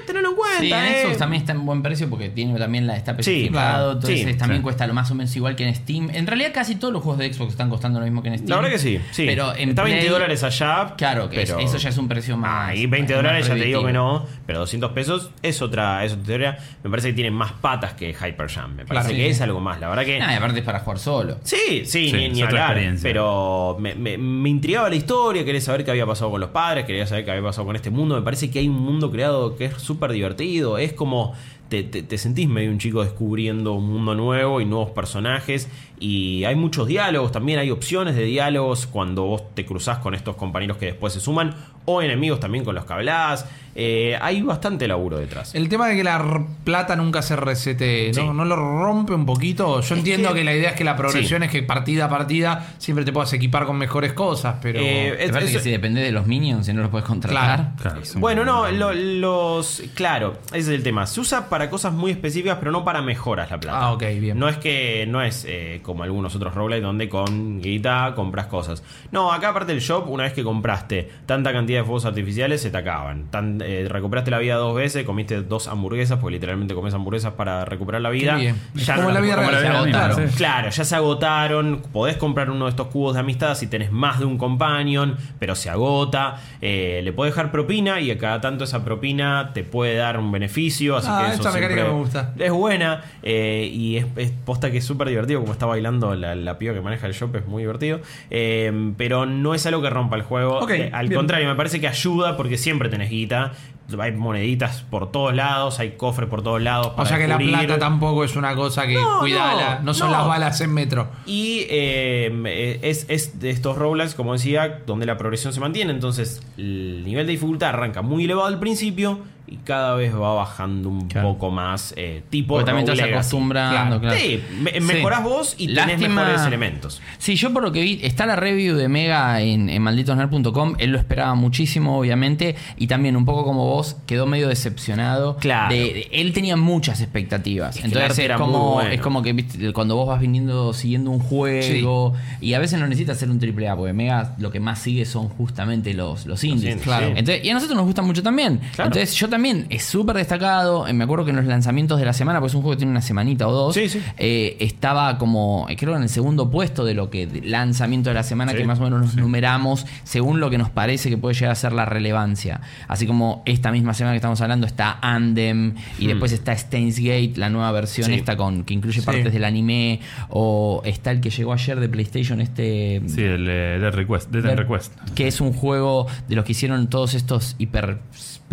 Tenelo en cuenta, Sí, en ¿eh? Xbox también está en buen precio porque tiene también la está Sí, claro. entonces Sí, también sí. cuesta lo más o menos igual que en Steam. En realidad casi todos los juegos de Xbox están costando lo mismo que en Steam. La verdad que sí, sí. Pero en está 20 Play- dólares allá. Claro, que pero... eso ya es un precio más. Ah, y 20 más dólares ya te digo que no, pero 200 pesos es otra, es otra teoría. Me parece que tiene más patas que Hyper Jam. Me parece Claro. que Sí. es algo más. La verdad que. Nah, y aparte es para jugar solo. Sí, sí, Sí, ni, ni hablar. Pero me, me- me intrigaba la historia, quería saber qué había pasado con los padres, quería saber qué había pasado con este mundo. Me parece que hay un mundo creado que es súper divertido. Es como te, te- te sentís medio un chico descubriendo un mundo nuevo y nuevos personajes. Y hay muchos diálogos, también hay opciones de diálogos cuando vos te cruzás con estos compañeros que después se suman. O enemigos también con los que hablás. Eh, hay bastante laburo detrás. El tema de que la plata nunca se resete, ¿no? Sí. ¿No lo rompe un poquito? Yo entiendo que... que- la idea es que la progresión es que partida a partida siempre te puedas equipar con mejores cosas, pero... Eh, ¿Te Es- que si depende de los minions y no los puedes contratar? Claro, es un- Bueno, no, lo- los. Claro, ese es el tema. Se usa para cosas muy específicas, pero no para mejoras la plata. Ah, ok, bien. No es que. No es eh, como algunos otros roguelite donde con guita compras cosas. No, acá aparte del shop, una vez que compraste tanta cantidad de fuegos artificiales, se te acaban. Tan- eh, recuperaste la vida dos veces, comiste dos hamburguesas, porque literalmente comes hamburguesas para recuperar la vida. Ya Como no la vida como real, se misma, agotaron. sí. Claro, ya se agotaron. Podés comprar uno de estos cubos de amistad si tenés más de un companion, pero se agota. Eh, le podés dejar propina y a cada tanto esa propina te puede dar un beneficio. Así Ah, que eso mecánica siempre me gusta. Es buena eh, y es, es posta que es súper divertido, como está bailando la, la piba que maneja el shop, es muy divertido. Eh, pero no es algo que rompa el juego. Eh, al bien. contrario, me parece que ayuda porque siempre tenés guita. Hay moneditas por todos lados, hay cofres por todos lados. O sea que la plata tampoco es una cosa que No, cuidala. No, no, son no. las balas en metro. Y eh, es, es de estos roguelikes, como decía, donde la progresión se mantiene. Entonces, el nivel de dificultad arranca muy elevado al principio y cada vez va bajando un Claro. poco más. eh, tipo Porque también Legacy. acostumbrando, claro. Sí, me- mejorás vos y tenés Lástima- mejores elementos. Sí, yo por lo que vi, está la review de Mega en, en malditosner.com. Él lo esperaba muchísimo, obviamente. Y también, un poco como vos, quedó medio decepcionado. Claro. De- de- él tenía muchas expectativas. Es Entonces es como, bueno. es como que ¿viste? cuando vos vas viniendo siguiendo un juego. Y a veces no necesitas ser un triple A, porque Mega lo que más sigue son justamente los, los indies. Entonces, y a nosotros nos gusta mucho también. Claro. Entonces, yo también, es súper destacado. Eh, Me acuerdo que en los lanzamientos de la semana, pues es un juego que tiene una semanita o dos. Sí, sí. eh, estaba como, eh, creo, en el segundo puesto de lo que de lanzamiento de la semana, Sí, que más o menos nos numeramos según lo que nos parece que puede llegar a ser la relevancia. Así como esta misma semana que estamos hablando está Andem y después está Steins Gate, la nueva versión Hmm. Esta con que incluye partes del anime, o está el que llegó ayer de PlayStation, este Sí, el Dead Request. Dead Request. Que es un juego de los que hicieron todos estos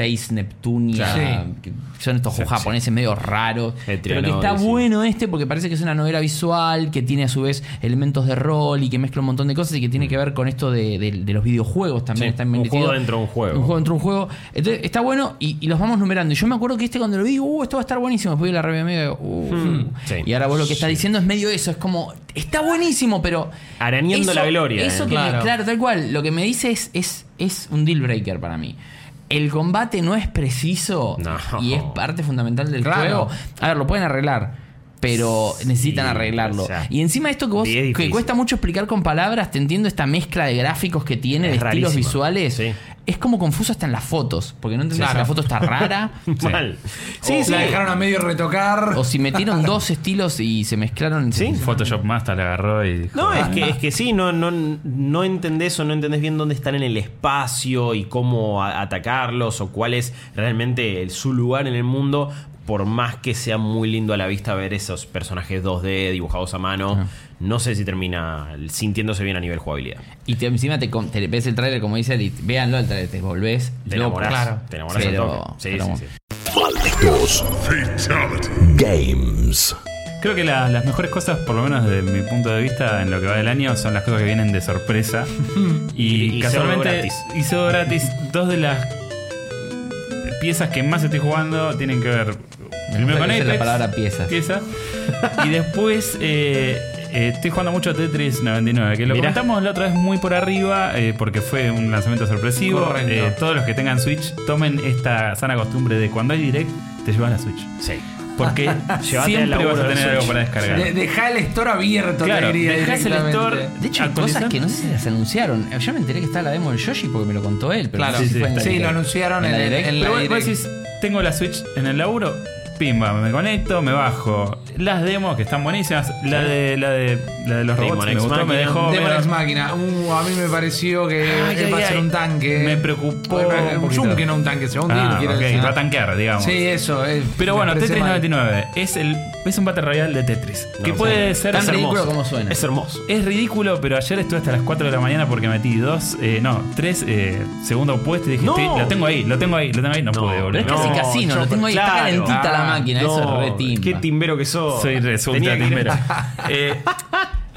Hyperspace Neptunia. Sí. Que son estos juegos japoneses medio raros. Pero que está bueno este porque parece que es una novela visual que tiene a su vez elementos de rol y que mezcla un montón de cosas y que tiene que ver con esto de, de- de los videojuegos también. Está un metido. juego dentro de un juego. Un juego dentro de un juego. Entonces está bueno y, y los vamos numerando. Y yo me acuerdo que este cuando lo vi, uh, esto va a estar buenísimo. Después vi la review medio, uh, sí. Y ahora vos lo que estás diciendo es medio eso. Es como, está buenísimo, pero. Arañando la gloria, Eso eh. que me- Claro. claro, tal cual. Lo que me dice es, es, es un deal breaker para mí. El combate no es preciso No. y es parte fundamental del Claro. juego. A ver, lo pueden arreglar. Pero necesitan Sí, arreglarlo. o sea, y encima esto que vos que cuesta mucho explicar con palabras, te entiendo esta mezcla de gráficos que tiene, Es de estilos visuales. Sí. Es como confuso hasta en las fotos. Porque no entendés si la foto está rara. Mal. Sí, O sí. La dejaron a medio retocar. o si metieron dos estilos y se mezclaron. Sí. Photoshop Master le agarró y dijo, No, es que, es que sí, no, no, no entendés o no entendés bien dónde están en el espacio y cómo a- atacarlos o cuál es realmente el- su lugar en el mundo. Por más que sea muy lindo a la vista ver esos personajes 2D dibujados a mano, no sé si termina sintiéndose bien a nivel jugabilidad. Y te- encima te, ves el trailer como dice y véanlo el trailer, te volvés Te enamorás, claro. te enamorás al Pero- toque. Sí, pero- sí, sí. Malditos Games. Creo que la- las mejores cosas, por lo menos desde mi punto de vista, en lo que va del año, son las cosas que vienen de sorpresa. y, Y- y casualmente, pseudo gratis. y pseudo gratis, dos de las piezas que más estoy jugando tienen que ver primero con use la Apex. palabra piezas. pieza. y después eh, eh, estoy jugando mucho Tetris 99, que lo Mirá. comentamos la otra vez muy por arriba, eh, porque fue un lanzamiento sorpresivo. Correcto. Eh, todos los que tengan Switch, tomen esta sana costumbre de cuando hay direct, te llevas la Switch. Sí. Porque siempre laburo vas a tener algo para descargar. De- Deja el store abierto, Claro, te diría dejás el store- De hecho, hay cosas que no sé si las anunciaron. Yo me enteré que está la demo del Yoshi porque me lo contó él. Pero Claro, no sé si sí, sí, Direct. lo anunciaron en la Direct. en la- Pero vos- vos direct. decís, tengo la Switch en el laburo, pimba, me conecto, me bajo. Las demos que están buenísimas, la de la de la de los Demon robots me Ex gustó, me Machina. dejó Demon Ex Máquina. Uh, a mí me pareció que Ay, él va ay, a ser ay. un tanque. Me preocupó Un un poquito. yunque, no un tanque, se va a hundir, Ah, quiero ok, decir. va a tanquear, digamos. Sí, eso. eh, Pero me bueno, parece Tetris mal. 99 es el es un Battle Royale de Tetris. No, que sí. puede ser Tan es ridículo como suena. Es hermoso. Es ridículo, pero ayer estuve hasta las 4 de la mañana porque metí dos, eh, no, tres eh, segundo puesto y dije, No. lo tengo ahí, lo tengo ahí, lo tengo ahí, no, No, pude Pero volver. es casi No, casino, yo- lo tengo ahí, está claro. calentita la Ah, máquina, eso es re timba. Qué timbero que sos. Soy que- timbero. Eh,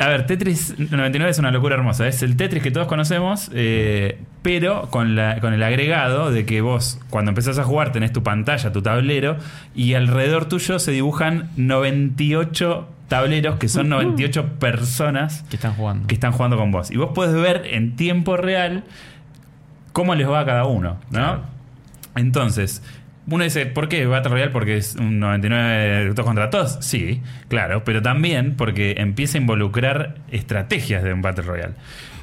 a ver, Tetris 99 es una locura hermosa. Es el Tetris que todos conocemos, eh, pero con, la, con el agregado de que vos, cuando empezás a jugar, tenés tu pantalla, tu tablero, y alrededor tuyo se dibujan 98 tableros, que son 98 personas Que están jugando. que están jugando con vos. Y vos podés ver en tiempo real cómo les va a cada uno, ¿no? Claro. Entonces, uno dice, ¿por qué Battle Royale? Porque es un 99 todos contra todos. Sí, claro, pero también porque empieza a involucrar estrategias de un Battle Royale.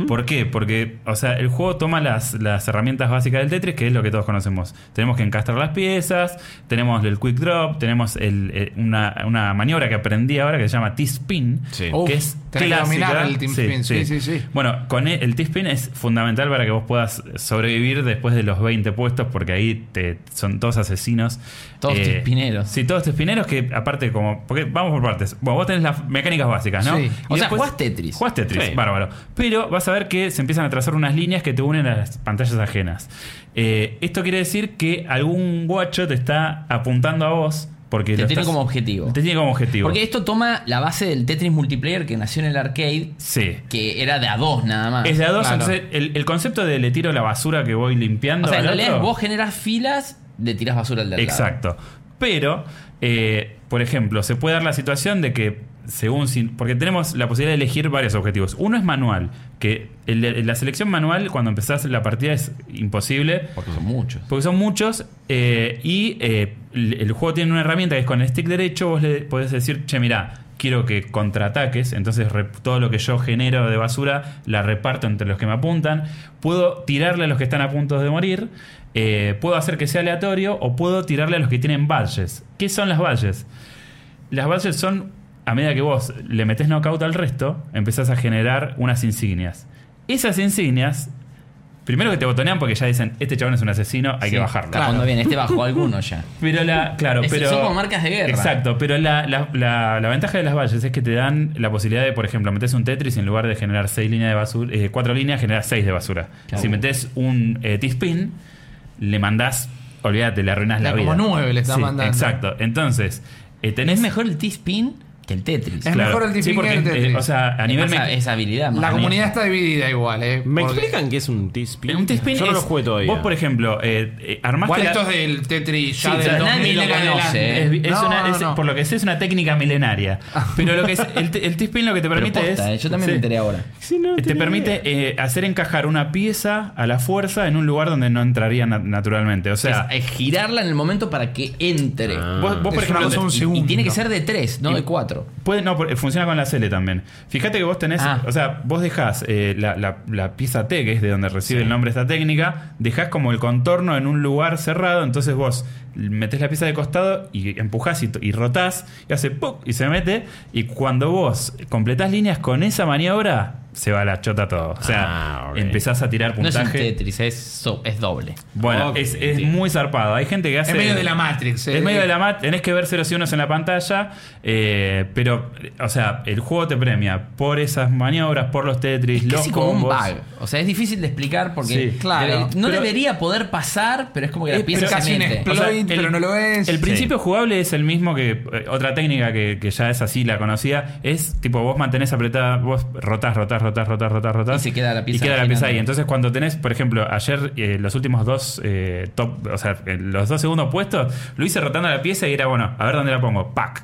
¿Por qué? Porque, o sea, el juego toma las, las herramientas básicas del Tetris, que es lo que todos conocemos. Tenemos que encastrar las piezas, tenemos el Quick Drop, tenemos el- eh, una, una maniobra que aprendí ahora que se llama T-Spin, Sí. Uf, que es que clásica. dominar el T-Spin, sí, sí, sí. Bueno, con el, el T-Spin es fundamental para que vos puedas sobrevivir después de los 20 puestos, porque ahí te, son todos asesinos. Todos tespineros. Sí, todos tespineros que aparte como... Porque vamos por partes. Bueno, vos tenés las mecánicas básicas, ¿no? Sí. Y O sea, jugás Tetris. Jugás Tetris, bárbaro. Pero vas a ver que se empiezan a trazar unas líneas que te unen a las pantallas ajenas. Eh, esto quiere decir que algún guacho te está apuntando a vos porque Te tiene estás- como objetivo. Te tiene como objetivo. Porque esto toma la base del Tetris multiplayer que nació en el arcade, Sí. que era de a dos nada más. Es de a dos, Claro. entonces el, el concepto de le tiro la basura que voy limpiando. o sea, en al realidad otro- vos generás filas, le tirás basura al lado. Exacto. Pero, eh, por ejemplo, se puede dar la situación de que, según. Porque tenemos la posibilidad de elegir varios objetivos. Uno es manual, que el la selección manual, cuando empezás la partida, es imposible. Porque son muchos. Porque son muchos eh, y eh, el, el juego tiene una herramienta que es con el stick derecho vos le podés decir, che, mira, quiero que contraataques, entonces todo lo que yo genero de basura la reparto entre los que me apuntan, puedo tirarle a los que están a punto de morir, eh, puedo hacer que sea aleatorio o puedo tirarle a los que tienen badges. ¿Qué son las badges? Las badges son, a medida que vos le metés knockout al resto, empezás a generar unas insignias. Esas insignias, primero que te botonean porque ya dicen, este chabón es un asesino, hay Sí, que bajarlo. Está jugando bien, este bajó alguno ya. Pero la, claro, Es- pero. son como marcas de guerra. Exacto, pero la, la- la- la ventaja de las valles es que te dan la posibilidad de, por ejemplo, metes un Tetris y en lugar de generar seis líneas de basura, eh, cuatro líneas, generas seis de basura. Claro. Si metes un eh, T-spin, le mandás, olvídate, le arruinas la Como vida. nueve le estás Sí, mandando. Exacto. Entonces, eh, tenés. Es mejor el T-Spin que el Tetris. Es mejor el sí, T-spin porque, que el eh, Tetris. o sea, a nivel. Esa- mec- esa habilidad. La más comunidad maneja. está dividida igual, ¿eh? ¿Me Porque- explican qué es un T-Spin? un T-spin Yo no es- lo jugué todavía. Vos, por ejemplo, eh, eh, armaste. Igual la- esto es del Tetris ya Sí, del o sea, 2000 nadie en lo conoce. ¿eh? Es, es No, una- es- no. Por lo que sé, es una técnica milenaria. Pero lo que es, el, el T-spin lo que te permite posta, es. eh, yo también sí. me enteré ahora. Sí, no, Te permite eh, hacer encajar una pieza a la fuerza en un lugar donde no entraría na- naturalmente. O sea, es, es girarla en el momento para que entre. Ah. vos, vos, por Es ejemplo, un te- Y- segundo. tiene que ser de tres, no de cuatro. Puede, no, funciona con la L también. Fíjate que vos tenés, Ah. o sea, vos dejás eh, la, la- la pieza T, que es de donde recibe el nombre esta técnica, dejás como el contorno en un lugar cerrado, entonces vos metés la pieza de costado y empujás y, y rotás y hace ¡puc! y se mete y cuando vos completás líneas con esa maniobra se va a la chota todo. O sea, Ah, empezás a tirar No es un puntaje. Tetris, es, so- es doble. bueno, es, es sí. muy zarpado. Hay gente que hace. Es medio de la Matrix. Es eh. medio de la mat, tenés que ver ceros y unos en la pantalla, eh, pero, o sea, el juego te premia por esas maniobras, por los Tetris, Es los casi como un combos. bug. O sea, es difícil de explicar porque Sí, claro. debe- no Pero- debería poder pasar, pero es como que la Es pieza casi se un pero no lo es. El Sí. principio jugable es el mismo que eh, otra técnica que, que ya es así, la conocía, es tipo vos mantenés apretada, vos rotás, rotás, rotás, rotás, rotás, rotás. Y se queda la pieza Y queda la pieza ahí. Entonces cuando tenés, por ejemplo, ayer eh, los últimos dos eh, top, o sea, los dos segundos puestos, lo hice rotando la pieza y era bueno, a ver dónde la pongo. Pac.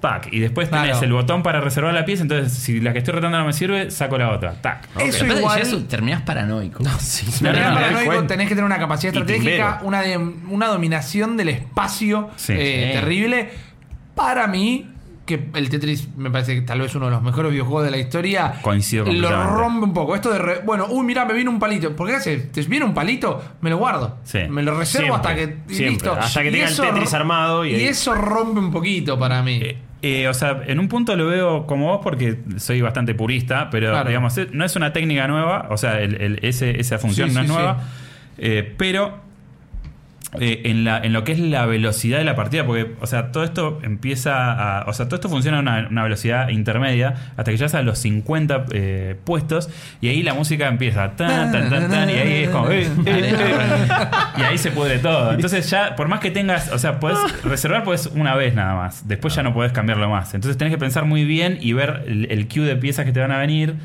Pac. Y después tenés Claro. el botón para reservar la pieza, entonces si la que estoy rotando no me sirve, saco la otra. Tac. Eso Pero aparte de igual- eso, terminás paranoico. sí. No, Tenés no, no, paranoico, cuenta. tenés que tener una capacidad Y estratégica, timbero. una, de- una dominación del espacio Sí. eh, Sí. terrible. Para mí, que el Tetris me parece que tal vez uno de los mejores videojuegos de la historia. Coincido Lo completamente. rompe un poco. Esto de, re- bueno, uy, mira, me viene un palito. ¿Por qué hace? ¿Te viene un palito? Me lo guardo. Sí. Me lo reservo Siempre, hasta que. y siempre. listo. Hasta que Y tenga el eso Tetris armado y eso rompe un poquito para mí. Eh, eh, o sea, en un punto lo veo como vos porque soy bastante purista, pero Claro. digamos, eh, no es una técnica nueva, o sea, el- el- ese- esa función Sí, no sí, es nueva, sí. eh, pero eh, en, la, en lo que es la velocidad de la partida, porque, o sea, todo esto empieza a. O sea, todo esto funciona a una, velocidad intermedia hasta que llegas a los 50 eh, puestos y ahí la música empieza. Tan, tan, tan, tan, y ahí es como. eh, eh, y ahí se pudre todo. Entonces, ya, por más que tengas. O sea, puedes reservar puedes una vez nada más. Después ya no podés cambiarlo más. Entonces, tenés que pensar muy bien y ver el, el queue de piezas que te van a venir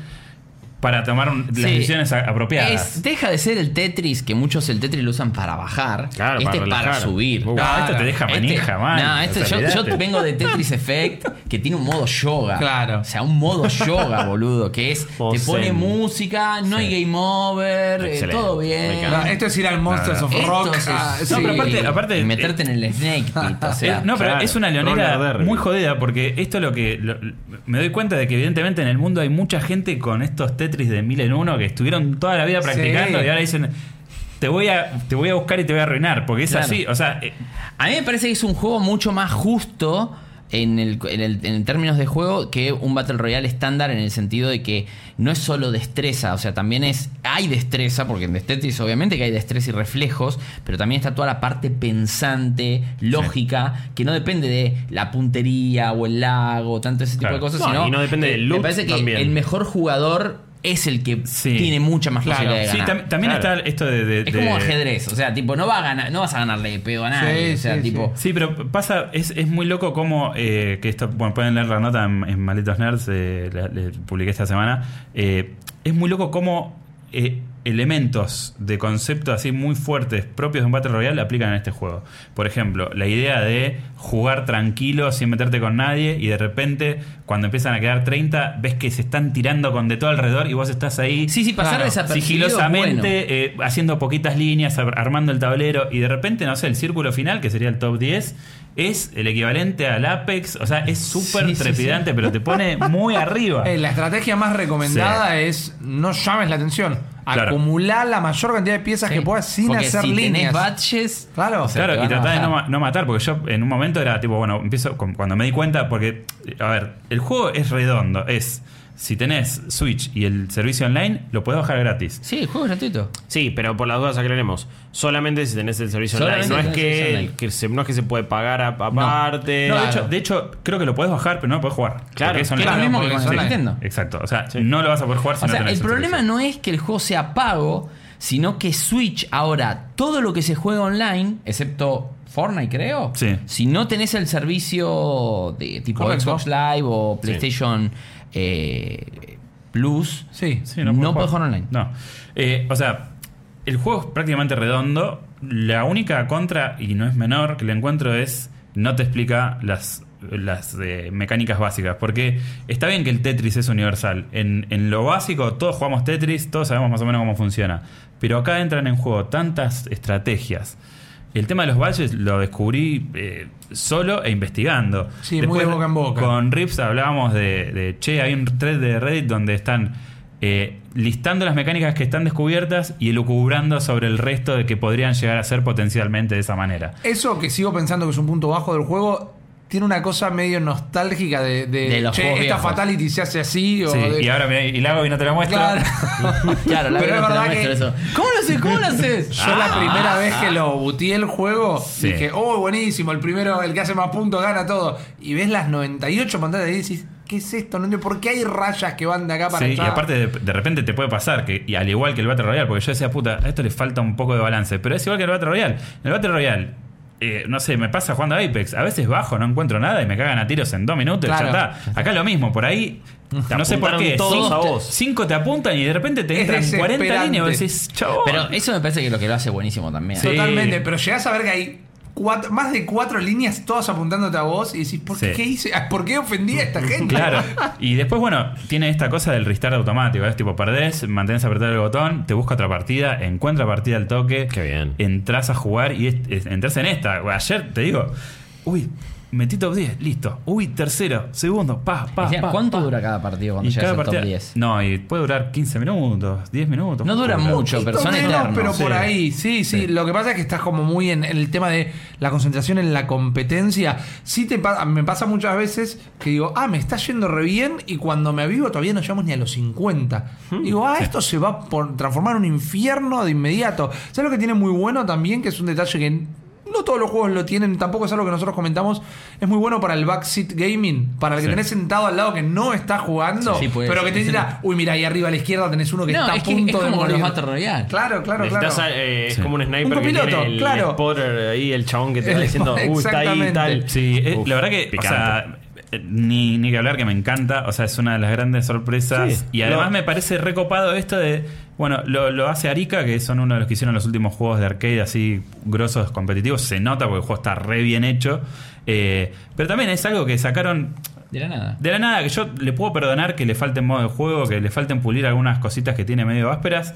para tomar un- las Sí. decisiones apropiadas. Es- deja de ser el Tetris, que muchos el Tetris lo usan para bajar. Claro, este para para, subir. Uh. No, esto te deja Este- manija, man. No, este- yo, yo vengo de Tetris Effect, que tiene un modo yoga. Claro. O sea, un modo yoga, boludo, que es, te pone música, no hay game over, eh, todo bien. No, esto es ir al Monsters no. of Esto Rock. es- ah, sí, sí. pero aparte- aparte- y meterte en el Snake Pit, o sea. Eh, no, pero claro. es una leonera muy jodida porque esto lo que lo- me doy cuenta de que evidentemente en el mundo hay mucha gente con estos Tetris de mil en uno que estuvieron toda la vida practicando Sí. y ahora dicen te voy a te voy a buscar y te voy a arruinar porque es Claro. así, o sea, eh, A mí me parece que es un juego mucho más justo en, el, en, el- en términos de juego que un Battle Royale estándar en el sentido de que no es solo destreza, o sea, también es. Hay destreza, porque en Tetris obviamente que hay destreza y reflejos, pero también está toda la parte pensante, lógica, que no depende de la puntería o el lago, tanto ese tipo Claro. de cosas, No, sino. y no depende del loot Me parece que también. el mejor jugador es el que Sí. tiene mucha más Claro. posibilidad de Sí, ganar. tam- también Claro. está esto de. de- Es de- como ajedrez, o sea, tipo, no, va a ganar, no vas a ganarle pedo a nadie. Sí, o sea, sí, tipo. Sí, pero pasa, es, es muy loco como, eh, que esto, bueno, pueden leer la nota en, en Malditos Nerds, eh, la, la publiqué esta semana, eh, es muy loco como eh, elementos de concepto así muy fuertes propios de un Battle Royale aplican en este juego. Por ejemplo, la idea de jugar tranquilo sin meterte con nadie y de repente cuando empiezan a quedar 30 ves que se están tirando con de todo alrededor y vos estás ahí Sí, sí, pasar Claro, sigilosamente bueno. eh, haciendo poquitas líneas, ar- armando el tablero y de repente, no sé, el círculo final, que sería el top 10, es el equivalente al Apex, o sea, es súper Sí, sí, trepidante, pero te pone muy arriba. Eh, la estrategia más recomendada es no llames la atención. Claro. Acumular la mayor cantidad de piezas Sí. que puedas sin Porque hacer si tenés líneas. batches. Claro. o sea, Claro, y tratar de no, no matar, porque yo en un momento era tipo, bueno, empiezo con- cuando me di cuenta, porque, a ver, el juego es redondo, es, si tenés Switch y el servicio online, lo puedes bajar gratis. Sí, el juego es gratuito. Sí, pero por las dudas aclaremos. Solamente si tenés el servicio Solamente online. No es, si tenés el servicio que, online. que se, no es que se puede pagar a- aparte. No, de, Claro. hecho, de hecho, creo que lo puedes bajar, pero no lo puedes jugar. Claro, es Que es online. lo mismo que con. Nintendo. Exacto, o sea, no lo vas a poder jugar si O no sea, tenés el problema servicio. no es que el juego sea pago, sino que Switch ahora, todo lo que se juega online, excepto Fortnite, creo. Sí. Si no tenés el servicio de tipo Correcto. Xbox Live o PlayStation eh, Plus, Sí. No, puedo puedes jugar online. No. Eh, o sea, el juego es prácticamente redondo. La única contra, y no es menor, que le encuentro es no te explica las, las eh, mecánicas básicas. Porque está bien que el Tetris es universal. En, en lo básico, todos jugamos Tetris, todos sabemos más o menos cómo funciona. Pero acá entran en juego tantas estrategias. El tema de los valles lo descubrí eh, solo e investigando. Sí, muy de boca en boca. Con Rips hablábamos de, de, che, hay un thread de Reddit donde están eh, listando las mecánicas que están descubiertas y elucubrando sobre el resto de que podrían llegar a ser potencialmente de esa manera. Eso que sigo pensando que es un punto bajo del juego, tiene una cosa medio nostálgica de, de, De los che, esta viejos. Fatality se hace así. O Sí, de- y ahora me, y la hago y no te la muestro. Claro. Claro, la Pero es verdad que- eso. ¿Cómo lo haces? ¿Cómo lo haces? Yo la primera vez que lo butié el juego, Sí. dije, oh, buenísimo, el primero, el que hace más puntos gana todo. Y ves las 98 pantallas y decís, ¿qué es esto? No por qué hay rayas que van de acá para Sí, allá. y aparte de, de repente te puede pasar que, y al igual que el Battle Royale, porque yo decía, puta, a esto le falta un poco de balance, pero es igual que el Battle Royale. En el Battle Royale, eh, no sé, me pasa jugando a Apex, a veces bajo, no encuentro nada y me cagan a tiros en dos minutos Claro. y ya está. Acá lo mismo, por ahí, no sé por qué, todos cinco, a vos. cinco te apuntan y de repente te entran 40 desesperante. líneas y vos decís, chabón. Pero eso me parece que es lo que lo hace buenísimo también. Sí. Totalmente, pero llegás a ver que hay cuatro- más de cuatro líneas todas apuntándote a vos y decís, ¿por Sí. qué hice? Ah, ¿Por qué ofendí a esta gente? Claro. Y después, bueno, tiene esta cosa del restart automático. Es tipo, perdés, mantenés apretado el botón, te busca otra partida, encuentra partida al toque. Qué bien. Entras a jugar y es- es- entras en esta. Ayer te digo, uy, metí top 10, listo. Uy, tercero, segundo, pa, pa, ¿Cuánto pa. dura cada partido cuando Y llegas cada al top partida- 10? No, y puede durar 15 minutos, 10 minutos. No dura mucho, pero son menos, eternos. pero por Sí. ahí, sí, sí, Sí. Lo que pasa es que estás como muy en, en el tema de la concentración en la competencia. Sí te pa- me pasa muchas veces que digo, ah, me está yendo re bien y cuando me avivo todavía no llegamos ni a los 50. Digo, ah, esto se va a por- transformar en un infierno de inmediato. ¿Sabes lo que tiene muy bueno también? Que es un detalle que no todos los juegos lo tienen, tampoco es algo que nosotros comentamos. Es muy bueno para el backseat gaming, para el que Sí. tenés sentado al lado que no está jugando, Sí, sí, puede pero que te Es dirá, uy, mira, ahí arriba a la izquierda tenés uno que No, está es a que punto es de como los morir. Battle Royale. Claro, claro, claro. Necesitas, eh, es Sí. como un sniper Un que tiene el claro. spotter ahí, el chabón que te El- va diciendo, uy, está ahí exactamente. tal. Sí, eh, Uf, la verdad que, o picante. sea, ni, ni que hablar que me encanta, o sea, es una de las grandes sorpresas. Sí, y además lo- me parece recopado esto de, bueno, lo, lo hace Arica, que son uno de los que hicieron los últimos juegos de arcade así grosos, competitivos, se nota porque el juego está re bien hecho. Eh, pero también es algo que sacaron De la nada. de la nada, que yo le puedo perdonar que le falten modo de juego, que le falten pulir algunas cositas que tiene medio ásperas.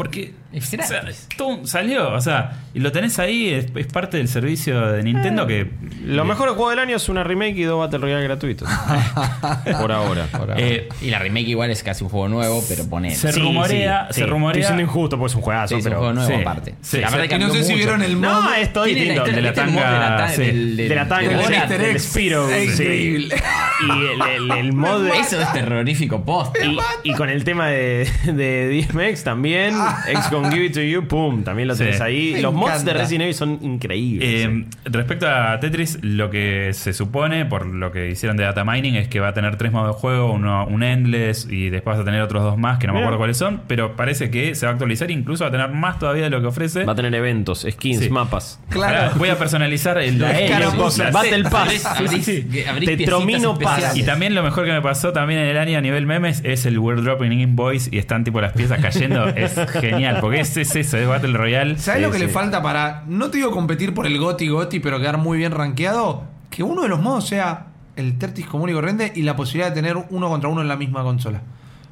Porque Es o sea, gratis. tú- salió, o sea, y lo tenés ahí, es, es parte del servicio de Nintendo que. Lo mejor juego del año es una remake y dos Battle Royale gratuitos. Por ahora. Eh, Y la remake igual es casi un juego nuevo, pero pone. Se Sí, rumorea, sí, se sí. rumorea. Estoy siendo injusto porque es un juegazo, Sí, es un pero. juego nuevo sí, aparte. sí, la sí. verdad Y que no sé cambió si mucho. vieron el mod. No, es todo distinto. de la mod de la tanga, del- del- de la tanga, del del- del. Spiro, increíble. Y el, mod. de- Eso es terrorífico post. y, con el tema de, de DMX también, XCOM Give It To You, pum, también lo Sí. tenés ahí. Me Los mods encanta. de Resident Evil son increíbles. Eh, respecto a Tetris, lo que se supone, por lo que hicieron de data mining, es que va a tener tres modos de juego, uno, un endless y después vas a tener otros dos más que no me acuerdo cuáles son, pero parece que se va a actualizar, incluso va a tener más todavía de lo que ofrece. Va a tener eventos, skins, Sí. mapas. Claro. Ahora Voy a personalizar el la L. Escaraposas. Battle Pass. Abrís- abrís- Sí, sí. abrís Te piecitas tromino especiales. Pass. Y también lo mejor que me pasó también en el año a nivel memes es el World Dropping Invoice y están tipo las piezas cayendo. es genial, porque es, es eso, es Battle Royale. ¿Sabes lo Sí, que le falta para, no te digo competir por el Goti Goti, pero quedar muy bien rankeado? Que uno de los modos sea el Tetris común y corriente y la posibilidad de tener uno contra uno en la misma consola.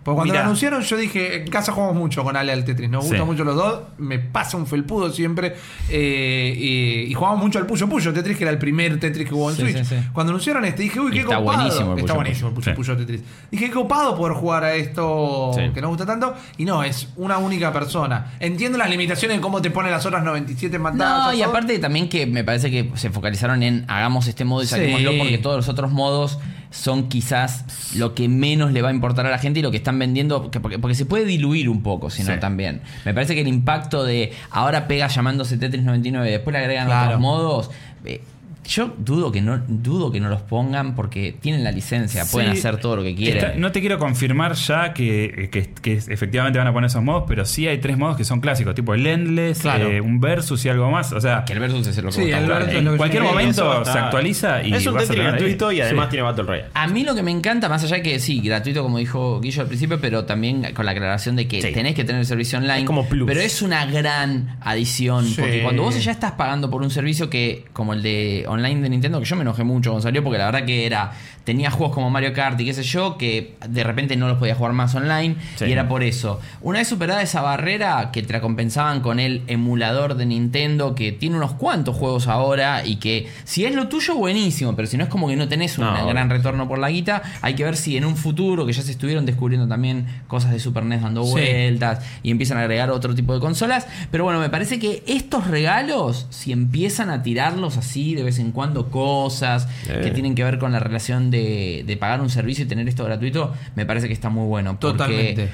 Porque cuando Mirá. lo anunciaron yo dije, en casa jugamos mucho con Ale al Tetris, nos Sí. gustan mucho los dos, me pasa un felpudo siempre, eh, y, y jugamos mucho al Puyo Puyo Tetris, que era el primer Tetris que hubo en Sí, Switch. sí. Cuando anunciaron este dije, uy, qué Está copado. buenísimo el Está Puyo buenísimo el Puyo. Puyo Tetris. Dije, qué copado poder jugar a esto que nos gusta tanto, y no, es una única persona. Entiendo las limitaciones en cómo te pone las horas 97 matadas. No, y aparte también que me parece que se focalizaron en hagamos este modo y saquémoslo porque todos los otros modos son quizás lo que menos le va a importar a la gente y lo que están vendiendo, porque, porque- se puede diluir un poco, si no Sí. también. Me parece que el impacto de ahora pega llamándose Tetris 99 y después le agregan Claro. otros modos. eh, yo dudo que no dudo que no los pongan porque tienen la licencia, pueden hacer todo lo que quieren. Está- no te quiero confirmar ya que, que- que efectivamente van a poner esos modos, pero sí hay tres modos que son clásicos, tipo el Endless, Claro. eh, un Versus y algo más. O sea, que el versus es lo que Sí, vos en que cualquier momento se actualiza y Es un vas a gratuito y además Sí. tiene Battle Royale. A mí lo que me encanta, más allá de que sí, gratuito como dijo Guillo al principio, pero también con la aclaración de que Sí. tenés que tener el servicio online. Es como plus. Pero es una gran adición. Sí. Porque cuando vos ya estás pagando por un servicio que, como el de online de Nintendo, que yo me enojé mucho cuando salió, porque la verdad que era. Tenía juegos como Mario Kart y qué sé yo, que de repente no los podía jugar más online. Sí. Y era por eso. Una vez superada esa barrera, que te la compensaban con el emulador de Nintendo, que tiene unos cuantos juegos ahora. Y que si es lo tuyo, buenísimo. Pero si no es como que no tenés un No, gran retorno por la guita. Hay que ver si en un futuro, que ya se estuvieron descubriendo también cosas de Super NES dando Sí. vueltas y empiezan a agregar otro tipo de consolas. Pero bueno, me parece que estos regalos, si empiezan a tirarlos así de vez en cuando, cosas Eh. que tienen que ver con la relación de, de pagar un servicio y tener esto gratuito, me parece que está muy bueno. porque Totalmente.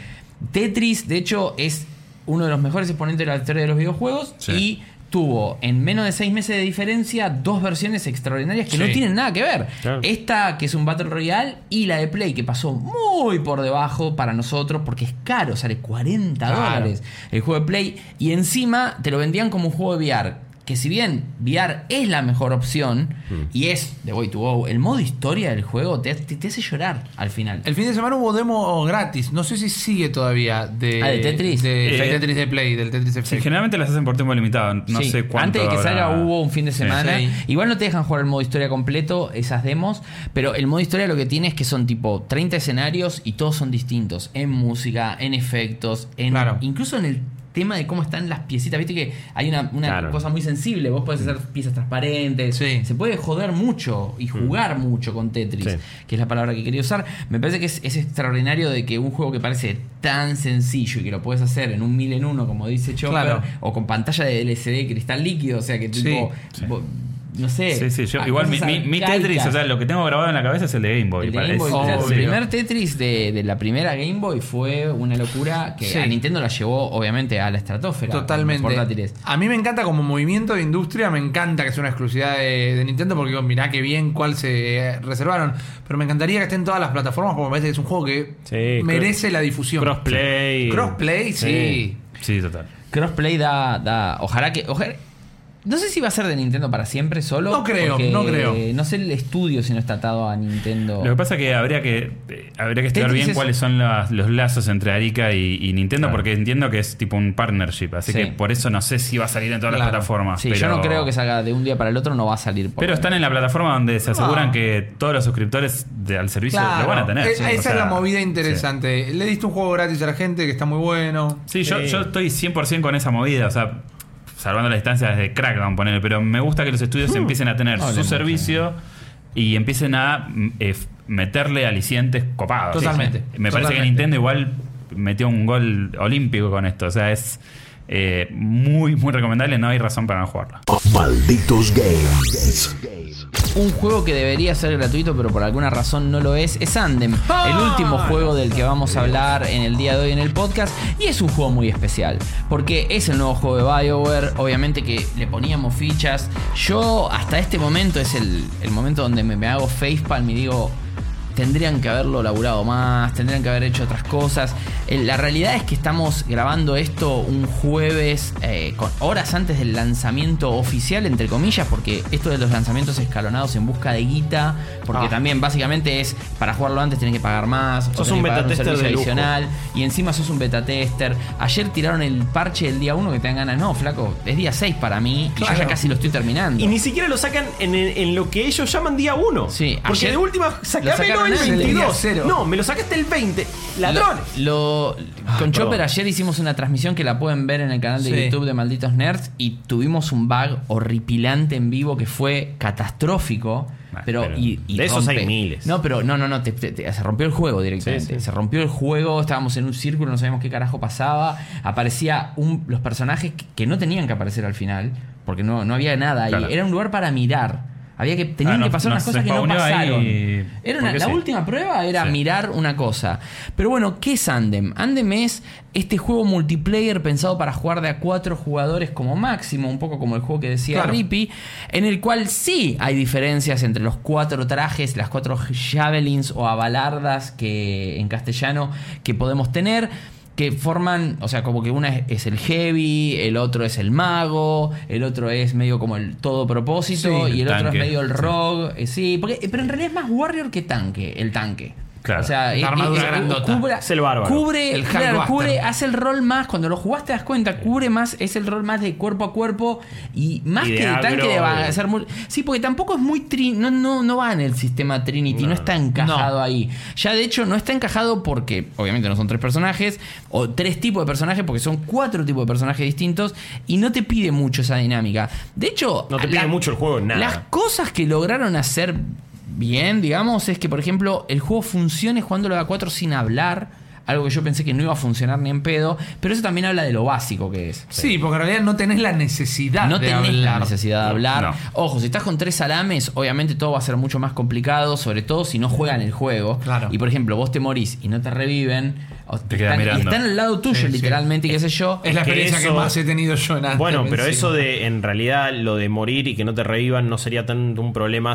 Tetris, de hecho, es uno de los mejores exponentes de la historia de los videojuegos Sí. y tuvo en menos de seis meses de diferencia dos versiones extraordinarias que no tienen nada que ver. Claro. Esta que es un Battle Royale y la de Play que pasó muy por debajo para nosotros porque es caro, sale 40 Claro. dólares el juego de Play y encima te lo vendían como un juego de VR. Que si bien VR es la mejor opción y es de way to go, el modo historia del juego te, te- te hace llorar al final. El fin de semana hubo demo gratis. No sé si sigue todavía de, Ah, ¿de Tetris? de- Eh, del Tetris de Play, del Tetris Sí, generalmente las hacen por tiempo limitado. No Sí, sé cuánto. Antes de que habrá- salga hubo un fin de semana. Sí. Igual no te dejan jugar el modo historia completo, esas demos. Pero el modo historia lo que tiene es que son tipo 30 escenarios y todos son distintos. En música, en efectos, en Claro. incluso en el tema de cómo están las piecitas. Viste que hay una, una Claro. cosa muy sensible. Vos podés hacer piezas transparentes. Sí. Se puede joder mucho y jugar mucho con Tetris, Sí. que es la palabra que quería usar. Me parece que es, es extraordinario de que un juego que parece tan sencillo y que lo puedes hacer en un mil en uno, como dice Chopper, Claro. o con pantalla de LCD cristal líquido, o sea que tipo, Sí. vos- no sé. Sí, sí, yo, igual mi. Tetris, o sea, lo que tengo grabado en la cabeza es el de Game Boy. El de parece. Game Boy, claro, el Obvio. primer Tetris de, de la primera Game Boy fue una locura que Sí. a Nintendo la llevó obviamente a la estratosfera. Totalmente. portátiles. A mí me encanta como movimiento de industria, me encanta que sea una exclusividad de, de Nintendo porque digo, mirá qué bien cuál se reservaron. Pero me encantaría que esté en todas las plataformas porque me parece que es un juego que Sí, merece la difusión. Crossplay. Crossplay, sí. Sí, total. Crossplay da, da. Ojalá que. Ojalá, No sé si va a ser de Nintendo para siempre solo. No creo, porque no creo. No sé el estudio si no está atado a Nintendo. Lo que pasa es que habría que eh, habría que estudiar bien es- cuáles son las- los lazos entre Arica y, y Nintendo, Claro. porque entiendo que es tipo un partnership. Así Sí. que por eso no sé si va a salir en todas Claro. las plataformas. Sí, pero, yo no creo que salga de un día para el otro, no va a salir. por- Pero están en la plataforma donde se aseguran Ah. que todos los suscriptores de- al servicio Claro, lo van a tener. e- Sí, esa o es la movida interesante. Le diste un juego gratis a la gente que está muy bueno. Sí, Yo, Sí. yo estoy 100% con esa movida. O sea, salvando la distancia desde Crackdown, poner, pero me gusta que los estudios empiecen a tener Hablemos, su servicio y empiecen a mm, eh, meterle alicientes copados. Totalmente, Sí. Me parece que. Nintendo igual metió un gol olímpico con esto. O sea, es eh, muy, muy recomendable. No hay razón para no jugarlo. Malditos Games. Un juego que debería ser gratuito, pero por alguna razón no lo es, es Andem, el último juego del que vamos a hablar en el día de hoy en el podcast. Y es un juego muy especial, porque es el nuevo juego de BioWare. Obviamente que le poníamos fichas. Yo, hasta este momento, es el, el momento donde me, me hago facepalm y digo. Tendrían que haberlo laburado más, tendrían que haber hecho otras cosas. Eh, La realidad es que estamos grabando esto un jueves, eh, con horas antes del lanzamiento oficial, entre comillas, porque esto de los lanzamientos escalonados en busca de guita, porque Ah. también básicamente es para jugarlo antes tenés que pagar más, Sos un que pagar beta tester servicio de adicional, y encima sos un beta tester. Ayer tiraron el parche del día 1 que te dan ganas, no, flaco, es día 6 para mí, y yo ya casi lo estoy terminando. Y ni siquiera lo sacan en, en lo que ellos llaman día 1. Sí, Porque ayer de última, lo sacámelo sacaron el en el día 22. cero. No, me lo sacaste el 20. Ladrones. Lo, con Chopper ayer hicimos una transmisión que la pueden ver en el canal de Sí. YouTube de Malditos Nerds y tuvimos un bug horripilante en vivo que fue catastrófico. Ah, Pero, pero y, y de esos rompe- hay miles. No, pero no, no, no, te- te- te- se rompió el juego directamente. Sí, sí. Se rompió el juego, estábamos en un círculo, no sabíamos qué carajo pasaba. Aparecía un, los personajes que, que no tenían que aparecer al final, porque no, no había nada ahí. Claro. Era un lugar para mirar. Había que, tenían Ah, que pasar unas cosas que no ahí pasaron. Era una- la sí. última prueba era Sí. mirar una cosa. Pero bueno, ¿qué es Andem? Andem es este juego multiplayer pensado para jugar de a cuatro jugadores como máximo, un poco como el juego que decía Claro. Rippy, en el cual sí hay diferencias entre los cuatro trajes, las cuatro javelins o avalardas que en castellano que podemos tener que forman, o sea, como que una es, es el heavy, el otro es el mago, el otro es medio como el todo propósito Sí, y el el otro es medio el sí. rogue, eh, sí, porque, pero en realidad es más warrior que tanque, el tanque. Claro. O sea, La armadura eh, grandota. cubre- Es el bárbaro. Cubre, El claro, Hulkbuster. cubre, hace el rol más, cuando lo jugaste te das cuenta, cubre más, es el rol más de cuerpo a cuerpo y más Y de que de tanque de va de- a ser muy- Sí, porque tampoco es muy tri- no, no, no va en el sistema Trinity, no, No, está encajado ahí. Ya de hecho no está encajado porque obviamente no son tres personajes o tres tipos de personajes porque son cuatro tipos de personajes distintos y no te pide mucho esa dinámica. De hecho, No te pide mucho el juego, nada. Las cosas que lograron hacer bien, digamos, es que, por ejemplo, el juego funcione jugándolo a 4 sin hablar. Algo que yo pensé que no iba a funcionar ni en pedo. Pero eso también habla de lo básico que es. Sí, porque en realidad no tenés la necesidad No de tenés la hablar. necesidad de hablar. No. Ojo, si estás con tres salames, obviamente todo va a ser mucho más complicado, sobre todo si no juegan el juego. Claro. Y por ejemplo, vos te morís y no te reviven. o Te quedas están, y están al lado tuyo, Sí, sí. literalmente, y qué sé yo. Es la experiencia que eso- más he tenido yo en Anthem Bueno, pero encima. eso de en realidad lo de morir y que no te revivan no sería tanto un problema.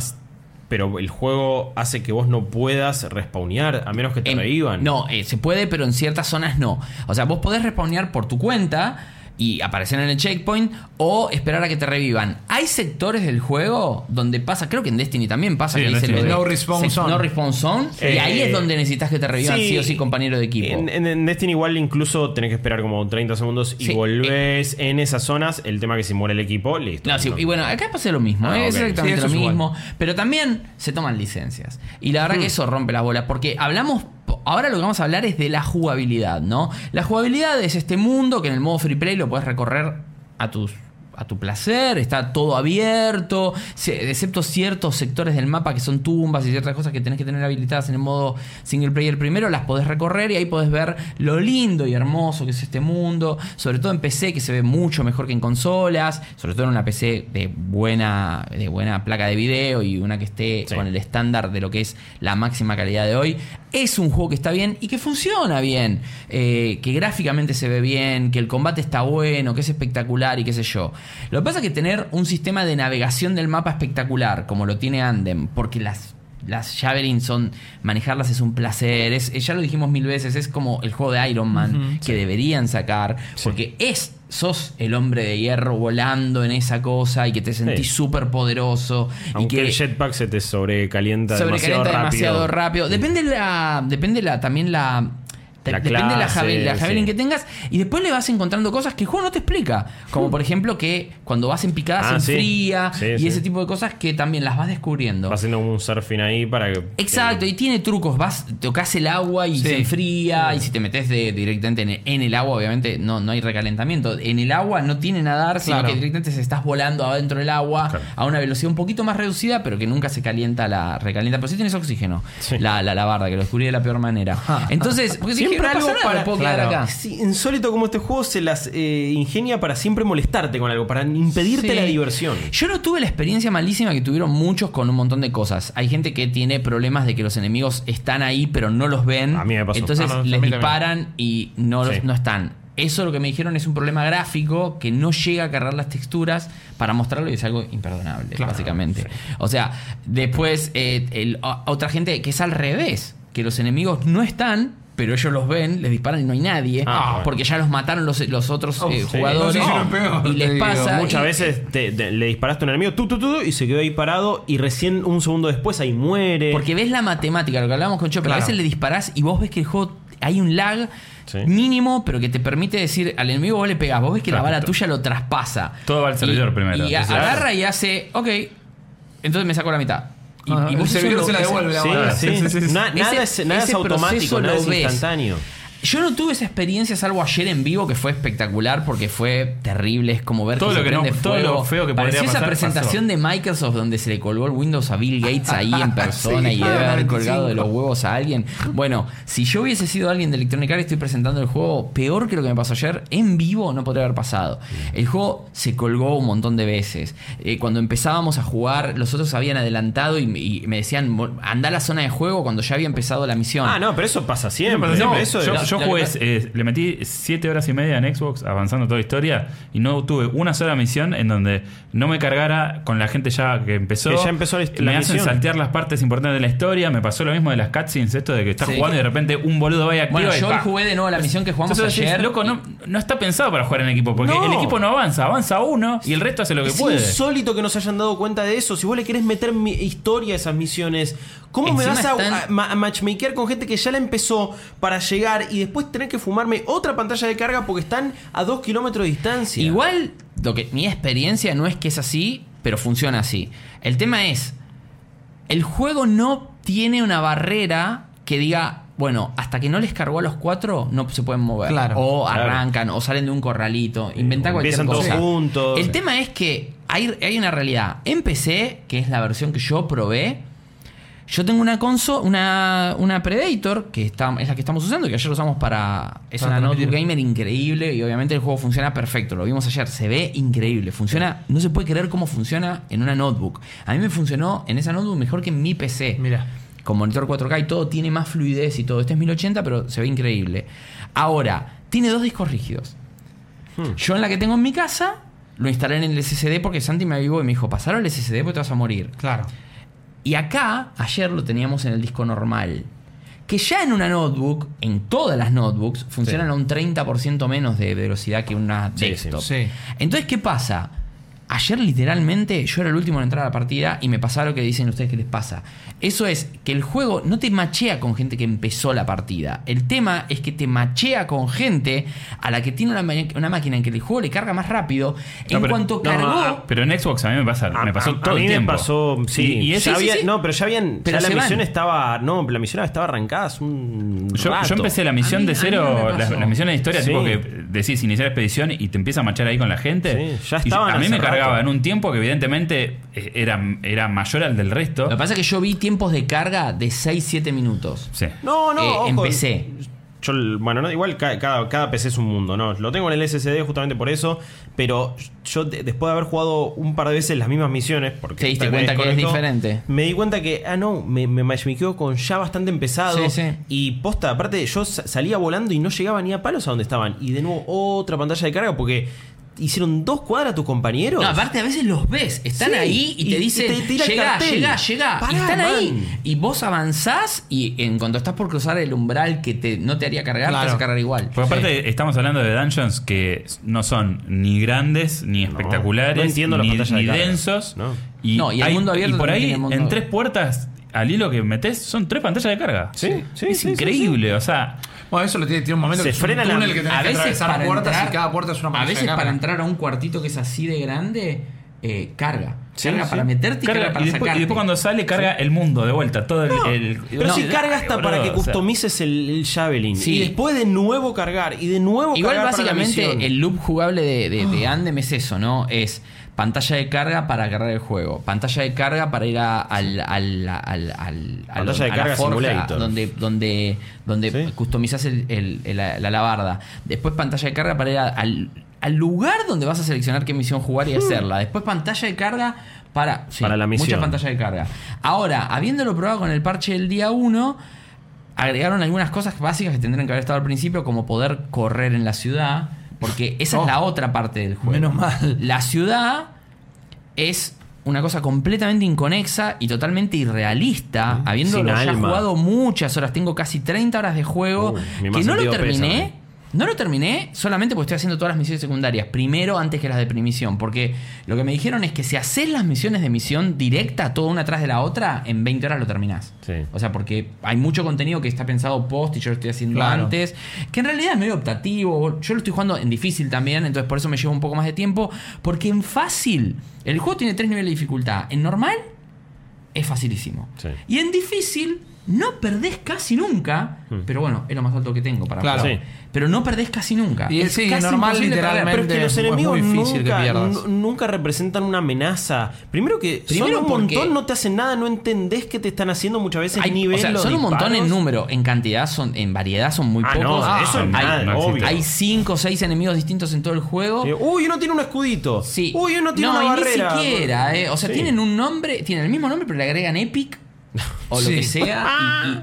Pero el juego hace que vos no puedas respawnear a menos que te En- revivan. No, eh, se puede, pero en ciertas zonas no. O sea, vos podés respawnear por tu cuenta y aparecer en el checkpoint o esperar a que te revivan. Hay sectores del juego donde pasa, creo que en Destiny también pasa Sí, que dice Destiny. lo de No respawn se- zone. No respawn zone. y Eh, ahí es donde necesitas que te revivan sí, o sí compañero de equipo. En, en- en Destiny igual incluso tenés que esperar como 30 segundos y Sí, volvés en esas zonas. El tema que si muere el equipo, listo. No, sí, y bueno, acá pasa lo mismo, Ah, ¿eh? es exactamente lo es igual. mismo. Pero también se toman licencias. Y la verdad Hmm. que eso rompe las bolas. Porque hablamos. Ahora lo que vamos a hablar es de la jugabilidad, ¿no? La jugabilidad es este mundo que en el modo free play lo puedes recorrer a tus. A tu placer, está todo abierto, excepto ciertos sectores del mapa que son tumbas y ciertas cosas que tenés que tener habilitadas en el modo single player primero, las podés recorrer y ahí podés ver lo lindo y hermoso que es este mundo, sobre todo en PC que se ve mucho mejor que en consolas, sobre todo en una PC de buena, de buena placa de video y una que esté Sí. con el estándar de lo que es la máxima calidad de hoy. Es un juego que está bien y que funciona bien, eh, que gráficamente se ve bien, que el combate está bueno, que es espectacular y qué sé yo. Lo que pasa es que tener un sistema de navegación del mapa espectacular, como lo tiene Andem, porque las las Javelin son. Manejarlas es un placer. Es, ya lo dijimos mil veces. Es como el juego de Iron Man que deberían sacar. Porque es sos el hombre de hierro volando en esa cosa y que te sentís Sí. súper poderoso y que el jetpack se te sobrecalienta, sobrecalienta demasiado, demasiado rápido. rápido. Depende la. Depende la, también la. La depende la, clase, javel- la javelin sí. que tengas y después le vas encontrando cosas que el juego no te explica. Como por ejemplo que cuando vas en picada Ah, se sí. enfría Sí, y ese tipo de cosas que también las vas descubriendo. Va haciendo un surfing ahí para que. Exacto, y tiene trucos. Vas, tocas el agua y se enfría. Y si te metes de, directamente en, en el agua, obviamente no, no hay recalentamiento. En el agua no tiene nadar, sino Claro. que directamente se estás volando adentro del agua Claro. a una velocidad un poquito más reducida, pero que nunca se calienta la recalienta. Pero sí tienes oxígeno. La, la, la barda, que lo descubrí de la peor manera. Entonces, porque si Siempre no algo nada, para- puedo claro. acá. Sí, insólito como este juego se las eh, ingenia para siempre molestarte con algo, para impedirte Sí. la diversión. Yo no tuve la experiencia malísima que tuvieron muchos con un montón de cosas. Hay gente que tiene problemas de que los enemigos están ahí pero no los ven. A mí me pasó. Entonces Ah, no, les disparan y no, los- Sí. no están. Eso lo que me dijeron es un problema gráfico que no llega a cargar las texturas para mostrarlo y es algo imperdonable, Claro, básicamente. O sea, después eh, el- a- otra gente que es al revés, que los enemigos no están, pero ellos los ven, les disparan y no hay nadie, Ah, bueno. porque ya los mataron los, los otros Oh, eh, sí. jugadores No, sí, sí, lo peor, y les digo. pasa. Muchas y- veces te- te- le disparaste a un enemigo tú, tú, tú, y se quedó ahí parado y recién un segundo después ahí muere. Porque ves la matemática, lo que hablábamos con Chopper. Claro. A veces le disparás y vos ves que el juego hay un lag Sí. mínimo, pero que te permite decir al enemigo vos le pegás. Vos ves que la bala tuya lo traspasa. todo va al servidor Y- primero. Y a- agarra y hace, ok, entonces me saco la mitad. Y, Ah, y vos servidor lo se la devuelve la Sí, sí. Sí, sí, sí. Na- Ese- nada es, nada es automático, nada es ves. instantáneo. Yo no tuve esa experiencia salvo ayer en vivo que fue espectacular porque fue terrible, es como ver Todo que lo se que no- prende todo fuego. lo feo que Pareció esa pasar, presentación de Microsoft donde se le colgó el Windows a Bill Gates ahí en persona Sí, y debe haber 95. colgado de los huevos a alguien. Bueno, si yo hubiese sido alguien de Electronic Arts y estoy presentando el juego, peor que lo que me pasó ayer, en vivo no podría haber pasado. El juego se colgó un montón de veces. Eh, cuando empezábamos a jugar, los otros habían adelantado y, y me decían, "Mo- anda a la zona de juego cuando ya había empezado la misión. Ah, no, pero eso pasa siempre. No, siempre, eso yo, es- yo jugué, eh, le metí 7 horas y media en Xbox avanzando toda la historia y no tuve una sola misión en donde no me cargara con la gente ya que empezó. Que ya empezó la hist- me la hacen misión. saltear las partes importantes de la historia. Me pasó lo mismo de las cutscenes, esto de que estás Sí. jugando y de repente un boludo va y activa Bueno, y yo pa. jugué de nuevo la misión que jugamos Entonces ayer. loco, no, no está pensado para jugar en equipo, porque No. el equipo no avanza, avanza uno y el resto hace lo que es puede. insólito que no se hayan dado cuenta de eso. Si vos le querés meter mi historia a esas misiones, ¿cómo me vas a, están- a ma- a matchmakear con gente que ya la empezó para llegar y después tener que fumarme otra pantalla de carga porque están a dos kilómetros de distancia? Igual, lo que, mi experiencia no es que es así, pero funciona así. El tema es, el juego no tiene una barrera que diga, bueno, hasta que no les cargó a los cuatro, no se pueden mover. Claro. o Claro. arrancan, o salen de un corralito, inventa o cualquier empiezan todos cosa. juntos. El tema es que hay, hay una realidad. En PC, que es la versión que yo probé, yo tengo una consola, una, una Predator, que está, es la que estamos usando, que ayer usamos para. Es Para una notebook gamer increíble y obviamente el juego funciona perfecto. Lo vimos ayer, se ve increíble. Funciona, no se puede creer cómo funciona en una notebook. A mí me funcionó en esa notebook mejor que en mi PC. Mira. Con monitor 4K y todo tiene más fluidez y todo. Este es 1080, pero se ve increíble. Ahora, tiene dos discos rígidos. Hmm. Yo en la que tengo en mi casa, lo instalé en el SSD porque Santi me avivó y me dijo, pasar al SSD porque te vas a morir. Claro. Y acá, ayer lo teníamos en el disco normal. Que ya en una notebook, en todas las notebooks, funcionan Sí. a un 30% menos de velocidad que una desktop. sí. Sí. Entonces, ¿qué pasa? Ayer literalmente yo era el último en entrar a la partida y me pasaba lo que dicen ustedes que les pasa. Eso es que el juego no te machea con gente que empezó la partida. El tema es que te machea con gente a la que tiene una, ma- una máquina en que el juego le carga más rápido. en pero- cuanto no, cargó... ah, Pero en Xbox a mí me pasa, A- me pasó a- todo a mí el tiempo. me pasó, sí. Y, y eso- ya sí, había- sí. No, pero ya habían. Pero ya la van. misión estaba. No, la misión estaba arrancada hace un. Yo, rato. yo empecé la misión mí- de cero, las, misiones de historia, Sí. tipo que decís iniciar expedición y te empieza a machar ahí con la gente. Sí, ya Y estaban a mí me cargaba en un tiempo que evidentemente eh, era, era mayor al del resto. Lo que pasa es que yo vi tiempos de carga de 6-7 minutos. Sí. No, no, Eh, ojo. empecé. Yo, bueno, no, igual ca- cada, cada PC es un mundo, ¿no? Lo tengo en el SSD justamente por eso, pero yo de- después de haber jugado un par de veces las mismas misiones, porque Te diste me cuenta que es diferente. Me di cuenta que, ah, no, me, me matchmakeó con ya bastante empezado. Sí, sí. Y posta, aparte, yo sa- salía volando y no llegaba ni a palos a donde estaban. Y de nuevo, otra pantalla de carga, porque hicieron dos cuadras a tus compañeros. No, aparte a veces los ves, están Sí, ahí y, y- te y dicen, te tira el llega, llega, llega. Pará, y están ahí. Y vos avanzás y en cuanto estás por cruzar el umbral que te, no te haría cargar, Claro. te hace cargar igual. Porque aparte estamos hablando de dungeons que no son ni grandes, ni espectaculares, no entiendo las ni, pantallas de ni densos. No. Y, No, y el hay- mundo abierto y por ahí, en tres puertas, al hilo que metes, son tres pantallas de carga. Sí, sí, es sí, increíble. O sea, Bueno, eso lo tiene, tiene un momento Se que es frena un la- túnel que tenés a que veces atravesar para puertas entrar, y cada puerta es una A veces para entrar a un cuartito que es así de grande, eh, carga. Sí, carga sí. para meterte y carga, carga, para y, después, y después cuando sale, carga el mundo de vuelta. Todo el. el- Pero No, si carga hasta para que boludo, o sea. customices el, el Javelin. Sí. Y después de nuevo cargar. Y de nuevo Igual cargar para la básicamente el loop jugable de, de, de Andem es eso, ¿no? Es pantalla de carga para cargar el juego, pantalla de carga para ir a, al, al, al, al- Pantalla de a la carga forja simulator. donde, donde, donde Sí. el, el- el- la, la labarda. Después pantalla de carga para ir al, al lugar donde vas a seleccionar qué misión jugar y hacerla. Después pantalla de carga para, sí, Para la misión. Mucha pantalla de carga. Ahora, habiéndolo probado con el parche del día 1, agregaron algunas cosas básicas que tendrían que haber estado al principio, como poder correr en la ciudad, porque esa Oh. es la otra parte del juego. Menos mal. La ciudad es una cosa completamente inconexa y totalmente irrealista, habiéndolo Sin ya alma. jugado muchas horas, tengo casi 30 horas de juego, Uh, que no lo terminé. pésame. No lo terminé solamente porque estoy haciendo todas las misiones secundarias. Primero, antes que las de primisión. Porque lo que me dijeron es que si haces las misiones de misión directa, toda una atrás de la otra, en 20 horas lo terminás. Sí. O sea, porque hay mucho contenido que está pensado post y yo lo estoy haciendo Claro. antes. Que en realidad es medio optativo. Yo lo estoy jugando en difícil también, entonces por eso me lleva un poco más de tiempo. Porque en fácil, el juego tiene tres niveles de dificultad. En normal, es facilísimo. Sí. Y en difícil, no perdés casi nunca. Pero bueno, es lo más alto que tengo para Claro. jugar. Sí. Pero no perdés casi nunca. Y es sí, casi normal, literalmente. Pero es que los es enemigos muy difícil que nunca, pierdas. nunca representan una amenaza. Primero que Primero son un porque- montón, no te hacen nada, no entendés qué te están haciendo muchas veces Hay- nivel o sea, son un montón en número, en cantidad, son, en variedad son muy Ah, pocos. no, Ah, eso es hay, nada, obvio. hay cinco o seis enemigos distintos en todo el juego. Uy, uno tiene un escudito. Sí. Uy, uno tiene no, una y barrera. Ni siquiera, eh. O sea, Sí. tienen un nombre, tienen el mismo nombre, pero le agregan Epic. O lo Sí. que sea.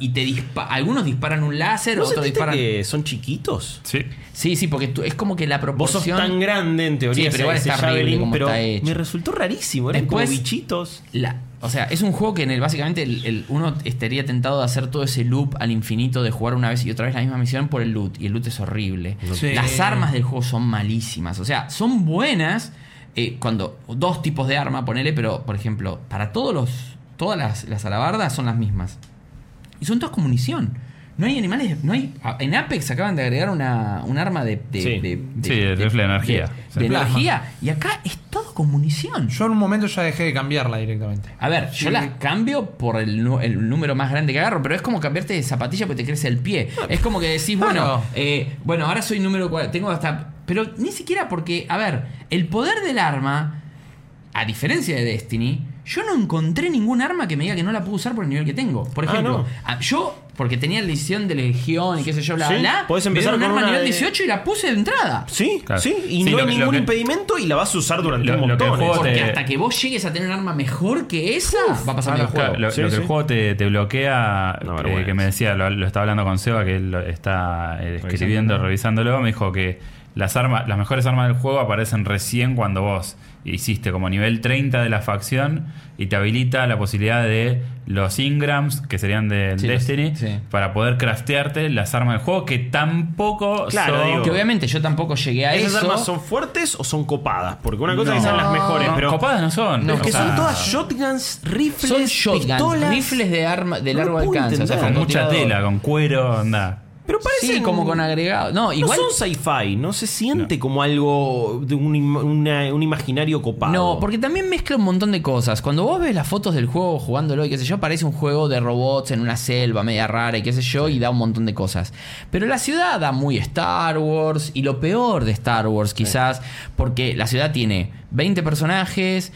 y, y- y te dispa algunos disparan un láser, ¿No otros sentiste disparan. que son chiquitos? sí. Sí, sí, porque tú- es como que la Vos sos proporción. tan grande en teoría Sí, pero igual ese está horrible Javelin, como pero está hecho. me resultó rarísimo. Eran Después- como bichitos. La- o sea, es un juego que en el básicamente el, el- uno estaría tentado de hacer todo ese loop al infinito de jugar una vez y otra vez la misma misión por el loot. Y el loot es horrible. Sí. Las armas del juego son malísimas. O sea, son buenas eh, cuando. Dos tipos de arma, ponele, pero por ejemplo, para todos los. Todas las, las alabardas son las mismas. Y son todas con munición. No hay animales. No hay. En Apex acaban de agregar una, un arma de. de- Sí. de- de- Sí, rifle de energía. de- de energía. Y acá es todo con munición. Yo en un momento ya dejé de cambiarla directamente. A ver, yo las cambio por el, el número más grande que agarro, pero es como cambiarte de zapatilla porque te crece el pie. Es como que decís, bueno, Claro. eh, bueno, ahora soy número cua- tengo hasta... Pero ni siquiera porque, a ver, el poder del arma, a diferencia de Destiny, yo no encontré ningún arma que me diga que no la puedo usar por el nivel que tengo. Por Ah, ejemplo, no. yo, porque tenía la edición de Legión y qué sé yo, bla, Sí, bla, podés me empezar un con arma una nivel de- 18 y la puse de entrada. Sí, Claro. sí. Y Sí, no hay que- ningún que- impedimento y la vas a usar durante Lo- un montón. Porque te- hasta que vos llegues a tener un arma mejor que esa, va a pasar ah, juego. Claro, lo, Sí, lo que sí. el juego te, te bloquea, eh, que me decía, lo, lo estaba hablando con Seba, que él lo está eh, escribiendo, revisándolo, me dijo que las armas, las mejores armas del juego aparecen recién cuando vos hiciste como nivel 30 de la facción y te habilita la posibilidad de los Ingrams, que serían Sí, los- Destiny, sí. para poder craftearte las armas del juego, que tampoco Claro, son... digo. Que obviamente yo tampoco llegué a ¿Esas eso. armas son fuertes o son copadas? Porque una cosa No. es que sean las mejores, No, pero. copadas no son. No, es que o sea, son todas shotguns, rifles, Son shotguns, pistolas. rifles de arma de largo alcance. O sea, entender. Con mucha tela, con cuero, anda. Pero parecen. Sí, como con agregado. No, igual. No son sci-fi, no se siente como algo de un, una- un imaginario copado. No, porque también mezcla un montón de cosas. Cuando vos ves las fotos del juego jugándolo y qué sé yo, parece un juego de robots en una selva media rara y qué sé yo, y da un montón de cosas. Pero la ciudad da muy Star Wars, y lo peor de Star Wars quizás, porque la ciudad tiene 20 personajes.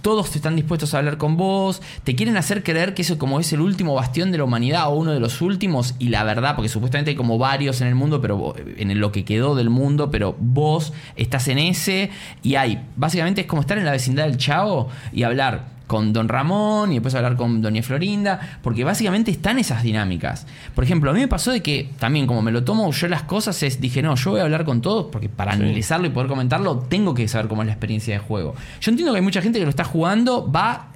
Todos están dispuestos a hablar con vos, te quieren hacer creer que eso como es el último bastión de la humanidad o uno de los últimos y la verdad, porque supuestamente hay como varios en el mundo, pero en lo que quedó del mundo, pero vos estás en ese y hay, básicamente es como estar en la vecindad del Chavo y hablar con Don Ramón y después hablar con Doña Florinda, porque básicamente están esas dinámicas. Por ejemplo, a mí me pasó de que también como me lo tomo yo las cosas, es dije, no, yo voy a hablar con todos, porque para analizarlo y poder comentarlo, tengo que saber cómo es la experiencia de juego. Yo entiendo que hay mucha gente que lo está jugando, va...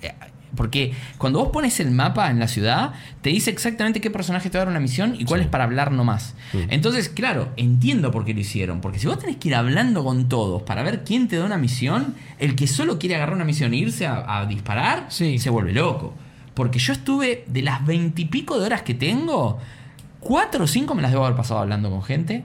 Porque cuando vos pones el mapa en la ciudad, te dice exactamente qué personaje te va a dar una misión y cuál es para hablar nomás. Entonces, claro, entiendo por qué lo hicieron. Porque si vos tenés que ir hablando con todos para ver quién te da una misión, el que solo quiere agarrar una misión e irse a, a disparar, Sí. se vuelve loco. Porque yo estuve, de las veintipico de horas que tengo, cuatro o cinco me las debo haber pasado hablando con gente.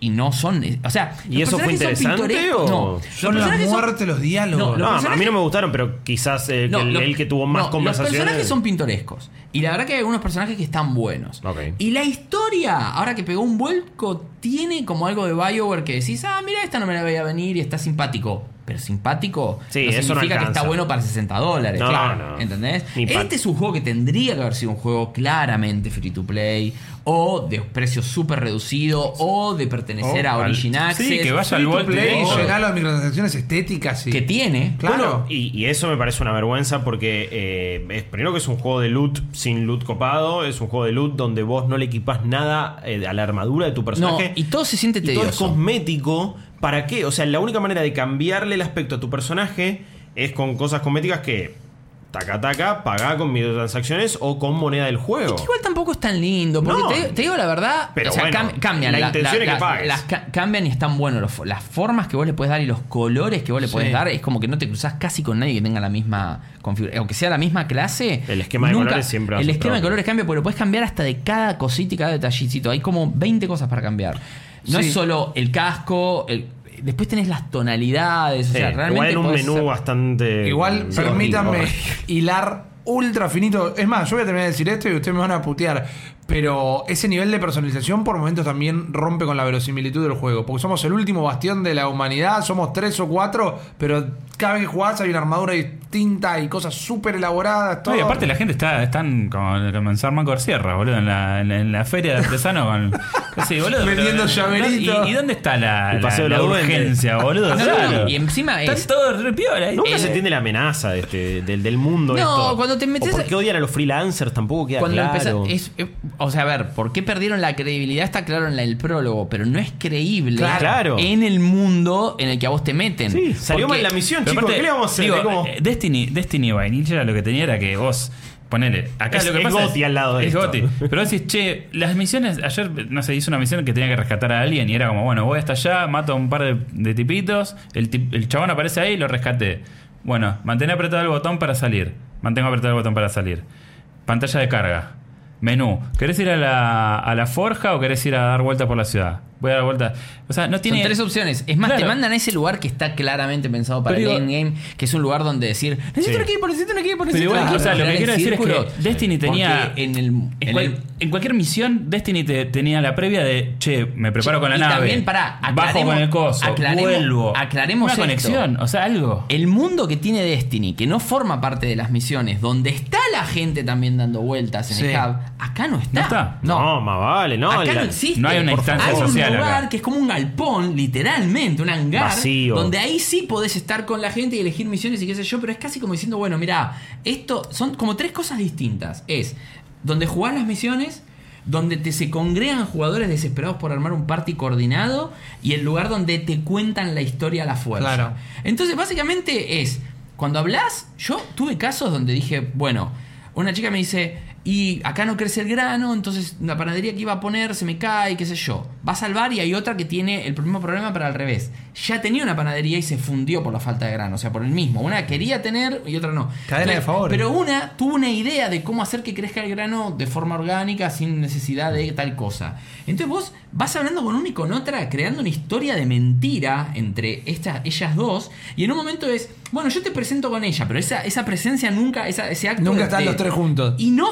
Y no son. O sea, ¿Y los eso fue son interesante pintorescos. o- No, los Son la personajes son- muerte, los diálogos. No, No, a mí no me gustaron, pero quizás eh, no, el, lo- el que tuvo más conversaciones. Los personajes son pintorescos. Y la verdad que hay algunos personajes que están buenos. Ok. Y la historia, ahora que pegó un vuelco, tiene como algo de Bioware que decís, ah, mira, esta no me la veía venir y está simpático. Pero simpático Sí, no eso no significa que está bueno para 60 dólares. No, claro. no. ¿Entendés? Este es un juego que tendría que haber sido un juego claramente free to play. O de precio súper reducido. O de pertenecer a al- Origin sí, Access. que vaya al Vault play, y- llenar las microtransacciones estéticas y... que tiene. Claro. Bueno, y, y eso me parece una vergüenza porque eh, es, primero que es un juego de loot sin loot copado, es un juego de loot donde vos no le equipás nada eh, a la armadura de tu No, personaje. y todo se siente y todo es cosmético. ¿Para qué? O sea, la única manera de cambiarle el aspecto a tu personaje es con cosas cosméticas que taca taca, pagá con microtransacciones o con moneda del juego. Es que igual tampoco es tan lindo. Porque No. te, te digo la verdad. Pero o sea, bueno, cam- cambian. la intención es que pagues. las ca- cambian y están buenos. los las formas que vos le puedes dar y los colores que vos le podés dar es como que no te cruzás casi con nadie que tenga la misma configuración. Aunque sea la misma clase. El esquema de colores siempre va El esquema de colores cambia porque lo puedes cambiar hasta de cada cosita y cada detallicito. Hay como 20 cosas para cambiar. No Sí. es solo el casco. el- después tenés las tonalidades. O sea, igual realmente. en un menú bastante. Igual, Sí, permítanme hilar ultra finito. Es más, yo voy a terminar de decir esto y ustedes me van a putear. Pero ese nivel de personalización por momentos también rompe con la verosimilitud del juego. Porque somos el último bastión de la humanidad, somos tres o cuatro, pero cada vez que jugás hay una armadura distinta y cosas súper elaboradas. Todo. No, y aparte la gente está están como, en Sarman Corsierra, boludo, en la, en la, en la feria de artesano con. Sí, boludo, Vendiendo llaveritos. ¿Y, y dónde está la, El la- paseo de la urgencia, boludo? No, no, Claro. y encima Está es- todo re piola. Nunca El- se entiende la amenaza de este, del, del mundo. No, esto. cuando te metes- O por qué odian a los freelancers tampoco queda Cuando claro. empezás- es- es- o sea, a ver, ¿por qué perdieron la credibilidad? Está claro en el prólogo, pero no es creíble Claro. en el mundo en el que a vos te meten. Sí, salió Porque- mal la misión, chicos. aparte, ¿Qué le vamos a hacer? digo, Es como- eh, Destiny, Destiny Vainilla lo que tenía era que vos. Ponele, acá Es- lo que es pasa Gotti al lado de es esto. Pero decís, che, las misiones, ayer, no sé, hice una misión que tenía que rescatar a alguien y era como, bueno, voy hasta allá, mato a un par de, de tipitos, el, tip- el chabón aparece ahí y lo rescaté. Bueno, mantén apretado el botón para salir. Mantengo apretado el botón para salir. Pantalla de carga. Menú. ¿Querés ir a la, a la forja o querés ir a dar vueltas por la ciudad? Voy a dar vueltas. O sea, no Son tiene. tres opciones. Es más, Claro. te mandan a ese lugar que está claramente pensado para Pero el digo- endgame, que es un lugar donde decir, necesito Sí. un equipo, necesito un equipo, Pero necesito igual, un o equipo. sea, lo que quiero decir es que Destiny tenía. En el, En, en cual- el- en cualquier misión, Destiny te- tenía la previa de, che, me preparo Che, con la y nave. también, pará, bajo aclaremos- con el coso, aclaremos- vuelvo. aclaremos Una esto. conexión, o sea, algo. El mundo que tiene Destiny, que no forma parte de las misiones, donde está la gente también dando vueltas en el hub, acá no está. No está. No, más vale, no. acá la- no existe. no hay una instancia social lugar acá. que es como un galpón, literalmente, un hangar, Vacío. donde ahí sí podés estar con la gente y elegir misiones y qué sé yo, pero es casi como diciendo, bueno, mira, esto son como tres cosas distintas. Es donde jugás las misiones, donde te se congregan jugadores desesperados por armar un party coordinado y el lugar donde te cuentan la historia a la fuerza. Claro. Entonces, básicamente es, cuando hablas, yo tuve casos donde dije, bueno, una chica me dice, y acá no crece el grano, entonces la panadería que iba a poner se me cae, qué sé yo. Va a salvar y hay otra que tiene el mismo problema, pero al revés. Ya tenía una panadería y se fundió por la falta de grano, o sea, por el mismo. Una quería tener y otra no. Cadena de favores. Pero una tuvo una idea de cómo hacer que crezca el grano de forma orgánica sin necesidad de tal cosa. Entonces vos vas hablando con una y con otra, creando una historia de mentira entre estas, ellas dos, y en un momento es, bueno, yo te presento con ella, pero esa, esa presencia nunca, esa, ese acto... Nunca están de- los tres juntos. Y no...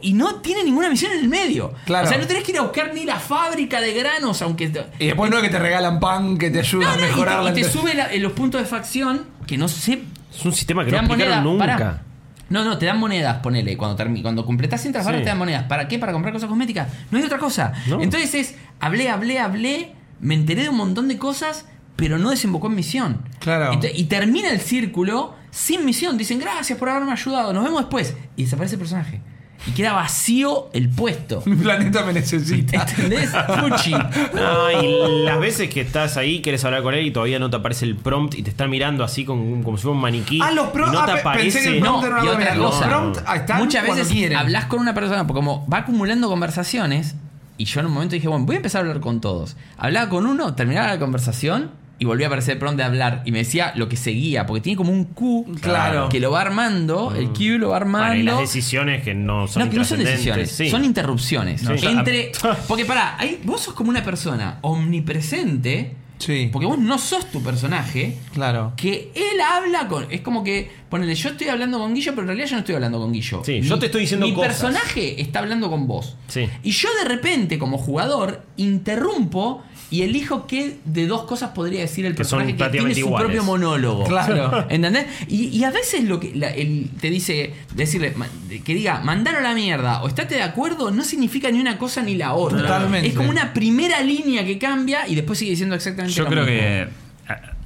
Y no tiene ninguna misión en el medio. Claro. O sea, no tenés que ir a buscar ni la fábrica de granos, aunque... Y después no es que te regalan pan que te ayuda No, a no, y mejorar te, la y te sube la- los puntos de facción que no sé Es un sistema que te no monedas. nunca. No, no, te dan monedas, ponele. Cuando, cuando completás ciertas barras Sí. te dan monedas. ¿Para qué? Para comprar cosas cosméticas. No hay otra cosa. No. Entonces es, hablé, hablé, hablé, me enteré de un montón de cosas, pero no desembocó en misión. Claro. Y termina el círculo sin misión. Dicen, gracias por haberme ayudado, nos vemos después. Y desaparece el personaje. Y queda vacío el puesto. Mi planeta me necesita. ¿Entendés? Fuchi. No, y las veces que estás ahí, quieres hablar con él y todavía no te aparece el prompt y te está mirando así con- como si fuera un maniquí. Ah, los prompts. no te ah, aparece. el prompt No, era una y otra cosa. Los están Muchas veces hablas con una persona, porque como va acumulando conversaciones, y yo en un momento dije, bueno, voy a empezar a hablar con todos. Hablaba con uno, terminaba la conversación y volvía a aparecer el prompt de hablar. Y me decía lo que seguía, porque tiene como un Q Claro. que lo va armando, el Q lo va Para, y las armando. decisiones que no son No, que no son decisiones, sí. son interrupciones. No, Entre. Porque pará, ahí, vos sos como una persona omnipresente. Sí. Porque vos no sos tu personaje. Claro. Que él habla con. Es como que. Ponele, yo estoy hablando con Guillo, pero en realidad yo no estoy hablando con Guillo. Sí, yo te estoy diciendo Mi cosas. personaje está hablando con vos. Sí. Y yo de repente, como jugador, interrumpo y elijo qué de dos cosas podría decir el Que son personaje que tiene su iguales. propio monólogo. Claro. ¿Entendés? Y, y a veces lo que la- el- te dice, decirle, ma- que diga, mandar a la mierda o estate de acuerdo, no significa ni una cosa ni la otra. Totalmente. Es como una primera línea que cambia y después sigue diciendo exactamente Yo lo creo mismo. que.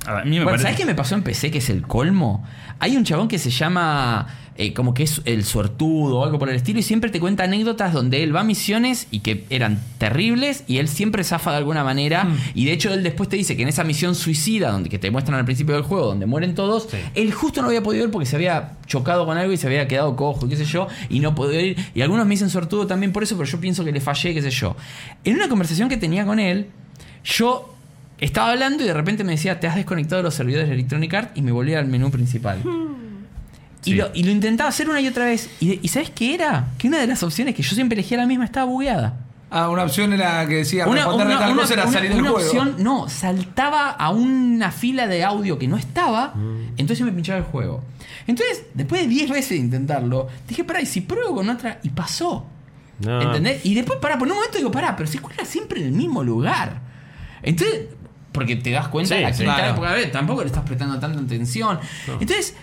A, mí me Bueno, parece. ¿sabes qué me pasó en PC que es el colmo? Hay un chabón que se llama eh, como que es el suertudo o algo por el estilo y siempre te cuenta anécdotas donde él va a misiones y que eran terribles y él siempre zafa de alguna manera Hmm. y de hecho él después te dice que en esa misión suicida donde que te muestran al principio del juego donde mueren todos, Sí. él justo no había podido ir porque se había chocado con algo y se había quedado cojo, qué sé yo, y no podía ir y algunos me dicen suertudo también por eso, pero yo pienso que le fallé, qué sé yo. En una conversación que tenía con él, yo estaba hablando y de repente me decía, te has desconectado de los servidores de Electronic Arts y me volví al menú principal. Y, lo, y lo intentaba hacer una y otra vez. ¿Y, y sabes qué era? Que una de las opciones que yo siempre elegía la misma estaba bugueada. Ah, una opción era que decía Una, una- tal una- cosa era salir del una juego. opción, no, saltaba a una fila de audio que no estaba, Mm. entonces me pinchaba el juego. Entonces, después de 10 veces de intentarlo, dije, pará, y si pruebo con otra, y pasó. No. ¿Entendés? Y después, pará, por un momento digo, pará, pero se cuela siempre en el mismo lugar. Entonces, porque te das cuenta Sí, la sí. quinta Claro. porque a ver, tampoco le estás prestando tanta atención. Entonces,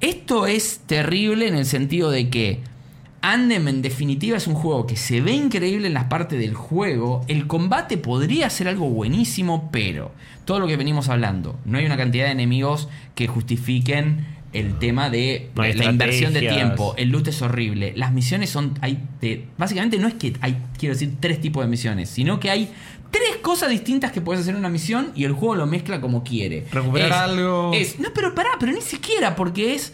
esto es terrible en el sentido de que Andem en definitiva es un juego que se ve increíble en las partes del juego. El combate podría ser algo buenísimo, pero todo lo que venimos hablando, no hay una cantidad de enemigos que justifiquen el tema de No la inversión de tiempo. El loot es horrible. Las misiones son. Hay de- básicamente no es que hay, quiero decir, tres tipos de misiones, sino que hay tres cosas distintas que puedes hacer en una misión y el juego lo mezcla como quiere. Recuperar Es- algo. es- no, pero pará, pero ni siquiera, porque es.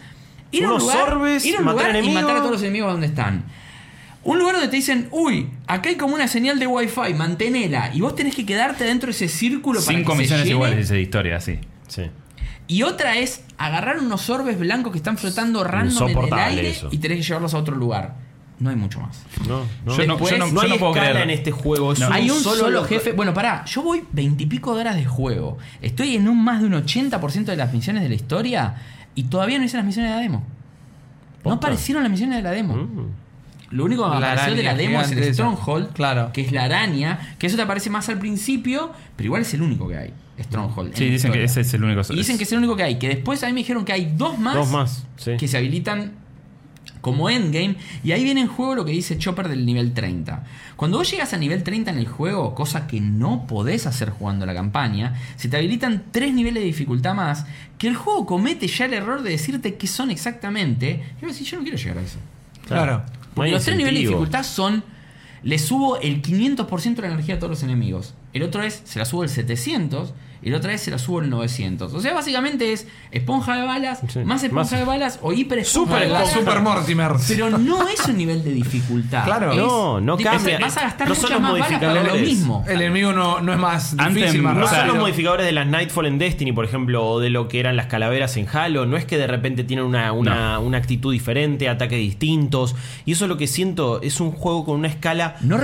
Ir a un Unos lugar, orbes, ir a un matar lugar y matar a todos los enemigos donde están. Un lugar donde te dicen, uy, acá hay como una señal de wifi, mantenela. Y vos tenés que quedarte dentro de ese círculo para Cinco que se misiones iguales dice de historia, sí. Sí. Y otra es agarrar unos orbes blancos que están flotando random en el aire eso. y tenés que llevarlos a otro lugar. No hay mucho más. No, no. Yo no- Después, yo no- No yo hay puedo escala creer. en este juego. es No. Hay un solo, lo- jefe. Bueno, pará, yo voy veintipico de horas de juego. Estoy en un más de un 80% de las misiones de la historia y todavía no hice las misiones de la demo. No aparecieron las misiones de la demo. Mm. Lo único que me La apareció de la demo es el esa. Stronghold, Claro. que es la araña, que eso te aparece más al principio, pero igual es el único que hay, Stronghold. Sí, dicen que ese es el único. Y dicen que es el único que hay, que después a mí me dijeron que hay dos más, Dos más, sí. que se habilitan como endgame, y ahí viene en juego lo que dice Chopper del nivel 30. Cuando vos llegas a nivel 30 en el juego, cosa que no podés hacer jugando la campaña, se te habilitan tres niveles de dificultad más, que el juego comete ya el error de decirte qué son exactamente. Y vos decís, yo no quiero llegar a eso. Claro. Porque los tres niveles de dificultad son. Le subo el 500% de la energía a todos los enemigos. El otro es, se la subo el 700. Y el otro es, se la subo el 900. O sea, básicamente es esponja de balas, Sí. más esponja Más- de balas o hiper esponja Super de La balas. Super Mortimer. Pero no es un nivel de dificultad. Claro. Es- No, no cambia. Vas a gastar No son muchas los más balas para lo mismo. El enemigo no, no es más Anthem, difícil, más No son los modificadores de las Nightfall en Destiny, por ejemplo, o de lo que eran las calaveras en Halo. No es que de repente tienen una, una, una actitud diferente, ataques distintos. Y eso es lo que siento. Es un juego con una escala No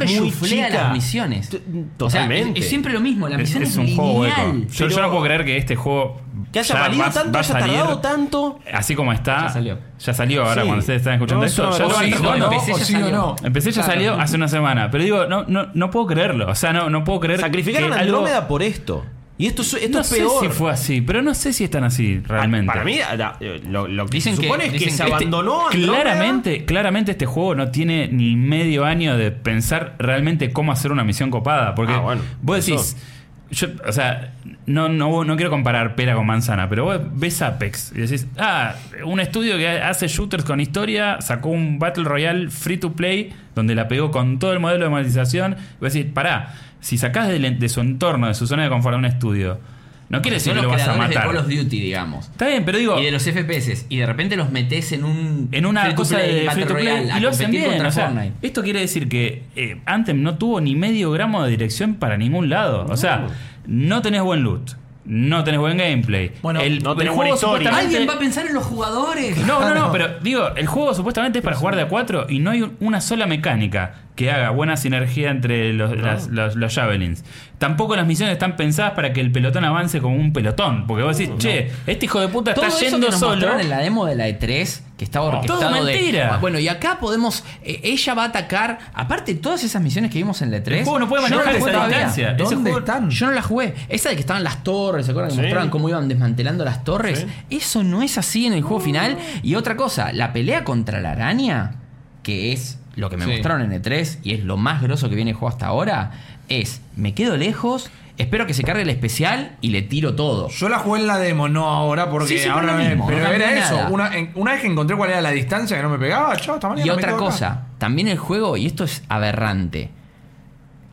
chica. las misiones. T- O sea, Totalmente. es, es siempre lo mismo. La misión es, es un juego hueco. lineal. Yo, no puedo creer que este juego. que haya ya valido va- tanto, va haya tardado tanto. Así como está. Ya salió. Ya salió ahora Sí. cuando ustedes están escuchando No, esto. Ya salió. Empecé ya salió hace una semana. Pero digo, no, no, no puedo creerlo. O sea, no, no puedo creer. Sacrificaron a Andrómeda por esto. Y esto, es- esto No es sé si fue así, pero no sé si están así realmente. Para mí, eh, lo, lo que Dicen se que- supone es que dicen se que este- abandonó Andrómeda. Claramente, claramente este juego no tiene ni medio año de pensar realmente cómo hacer una misión copada. Porque Ah, bueno, vos decís, yo, o sea, no, no, no quiero comparar pera con manzana, pero vos ves Apex y decís, ah, un estudio que hace shooters con historia sacó un Battle Royale free to play donde la pegó con todo el modelo de monetización. Y vos decís, pará, si sacás de, de su entorno, de su zona de confort a un estudio, no quiere decir que lo vas a creadores de matar. Call of Duty, digamos. Está bien, pero digo, Y de los FPS. Y de repente los metes en un. en una free cosa play, de free to play y lo hacen bien. contra o sea, Fortnite. esto quiere decir que eh, Anthem no tuvo ni medio gramo de dirección para ningún lado. O sea, no tenés buen loot, no tenés buen gameplay. Bueno, el, no tenés el buena juego historia. supuestamente- ¿Alguien va a pensar en los jugadores? No, no, no, pero digo, el juego supuestamente es para jugar de a cuatro y no hay un- una sola mecánica que haga buena sinergia entre los, las- los, los javelins. Tampoco las misiones están pensadas para que el pelotón avance como un pelotón. Porque vos decís, che, este hijo de puta Todo está eso yendo que nos solo. mostraron en la demo de la E3, que estaba orquestado Todo de- mentira. Bueno, y acá podemos... eh, ella va a atacar... Aparte, todas esas misiones que vimos en la E3... El juego no puede manejar esa todavía. distancia. ¿Dónde juego- están? Yo no la jugué. Esa de que estaban las torres, ¿se acuerdan que mostraban cómo iban desmantelando las torres? Eso no es así en el juego final. Y otra cosa, la pelea contra la araña, que es lo que me Sí. mostraron en E3 y es lo más grosso que viene el juego hasta ahora, es me quedo lejos, espero que se cargue el especial y le tiro todo. Yo la jugué en la demo, no ahora, porque Sí, ahora lo me- mismo, Pero no era eso. Una, en- una vez que encontré cuál era la distancia que no me pegaba, chao, hasta mañana. Y otra acá. cosa, también el juego, y esto es aberrante,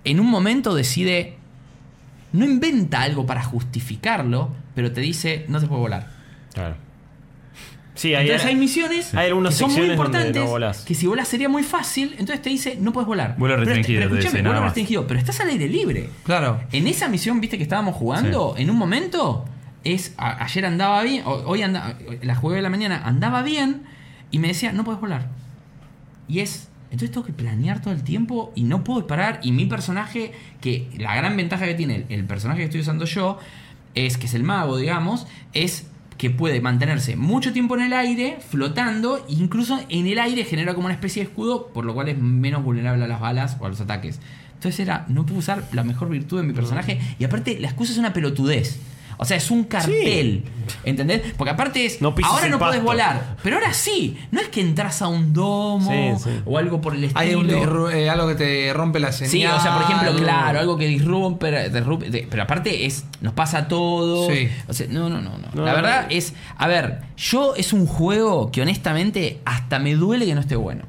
en un momento decide, no inventa algo para justificarlo, pero te dice, no te puedo volar. Claro. Sí, hay, Entonces hay misiones hay algunas que son muy importantes, no volás. que si volas sería muy fácil, entonces te dice, no puedes volar. Vuelo restringido, Pero, te escúchame, dice, nada vuelo más. restringido, pero estás al aire libre. Claro. En esa misión, viste que estábamos jugando, en un momento, es a- ayer andaba bien, hoy anda, la jugué de la mañana, andaba bien, y me decía, no puedes volar. Y es. Entonces tengo que planear todo el tiempo y no puedo parar. Y mi personaje, que la gran ventaja que tiene el, el personaje que estoy usando yo, es que es el mago, digamos, es que puede mantenerse mucho tiempo en el aire, flotando, e incluso en el aire genera como una especie de escudo, por lo cual es menos vulnerable a las balas o a los ataques. Entonces era, no puedo usar la mejor virtud de mi personaje. Y aparte, la excusa es una pelotudez. O sea, es un cartel. ¿Entendés? Porque aparte es. No ahora no podés pasto. volar. Pero ahora sí. No es que entras a un domo Sí, sí. o algo por el estilo. Hay un eh, algo que te rompe la señal. Sí, o sea, por ejemplo, claro, algo que disrumpe, pero aparte es nos pasa todo. Sí. O sea, no, no, no, no. No, La verdad es, a ver, yo es un juego que honestamente hasta me duele que no esté bueno.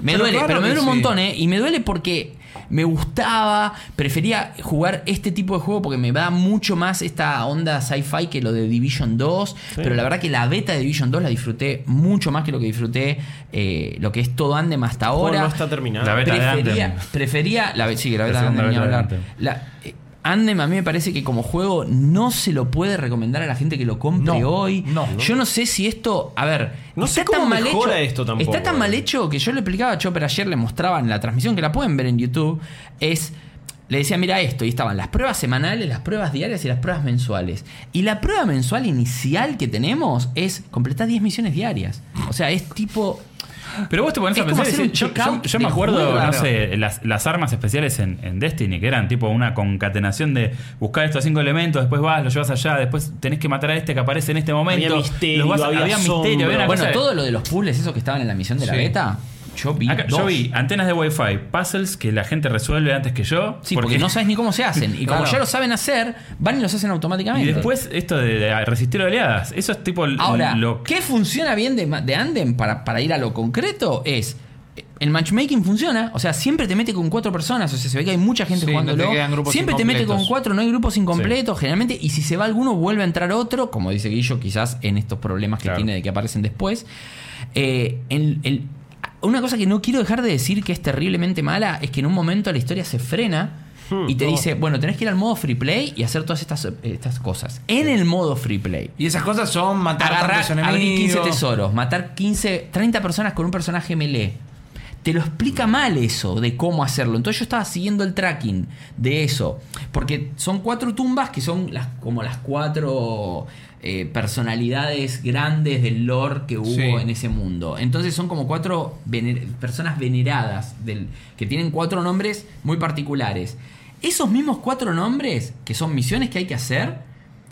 Me Pero duele, claro pero me duele un sí. montón, ¿eh? Y me duele porque me gustaba, prefería jugar este tipo de juego porque me da mucho más esta onda sci-fi que lo de Division 2. Pero la verdad que la beta de Division 2 la disfruté mucho más que lo que disfruté eh, lo que es todo Andem hasta ahora. no está terminado. La beta de prefería, prefería la, sí, la beta La de beta. La- eh, Anthem a mí me parece que como juego no se lo puede recomendar a la gente que lo compre No, hoy. no. Yo no sé si esto, a ver, No sé cómo mejora esto tampoco, Está tan mal eh. hecho que yo le explicaba a Chopper ayer, le mostraba en la transmisión que la pueden ver en YouTube, es le decía, mira esto, y estaban las pruebas semanales, las pruebas diarias y las pruebas mensuales. Y la prueba mensual inicial que tenemos es completar 10 misiones diarias. O sea, es tipo Pero vos te pones Es a pensar, y decís, yo, me acuerdo, juego, no claro. sé, las, las armas especiales en, en Destiny, que eran tipo una concatenación de buscar estos cinco elementos, después vas, los llevas allá, después tenés que matar a este que aparece en este momento. Había misterio, vas- había misterio, había una. Bueno, cosa de- todo lo de los puzzles, esos que estaban en la misión de la beta, yo vi. Acá- yo vi antenas de Wi-Fi, puzzles que la gente resuelve antes que yo. Sí, porque, no sabes ni cómo se hacen. Y como Claro. ya lo saben hacer, van y los hacen Y automáticamente. después esto de, de resistir oleadas, eso es tipo Ahora, lo ¿qué funciona bien de, de Andem para, para ir a lo concreto? Es. El matchmaking funciona, o sea, siempre te mete con cuatro personas, o sea, se ve que hay mucha gente Sí, no grupos siempre te mete con cuatro, no hay grupos incompletos, generalmente, y si se va alguno, vuelve a entrar otro, como dice Guillo, quizás en estos problemas que Claro. tiene de que aparecen después. Eh, el- el- una cosa que no quiero dejar de decir que es terriblemente mala es que en un momento la historia se frena Hmm, y te dice, bueno, tenés que ir al modo free play y hacer todas estas, estas cosas. En el modo free play Y esas cosas son matar agarrar, abrir 15 enemigos. tesoros, matar 15, 30 personas con un personaje melee. Te lo explica mal eso de cómo hacerlo. Entonces yo estaba siguiendo el tracking de eso. Porque son cuatro tumbas que son las, como las cuatro eh, personalidades grandes del lore que hubo Sí. en ese mundo. Entonces son como cuatro vener- personas veneradas del, que tienen cuatro nombres muy particulares. Esos mismos cuatro nombres, que son misiones que hay que hacer,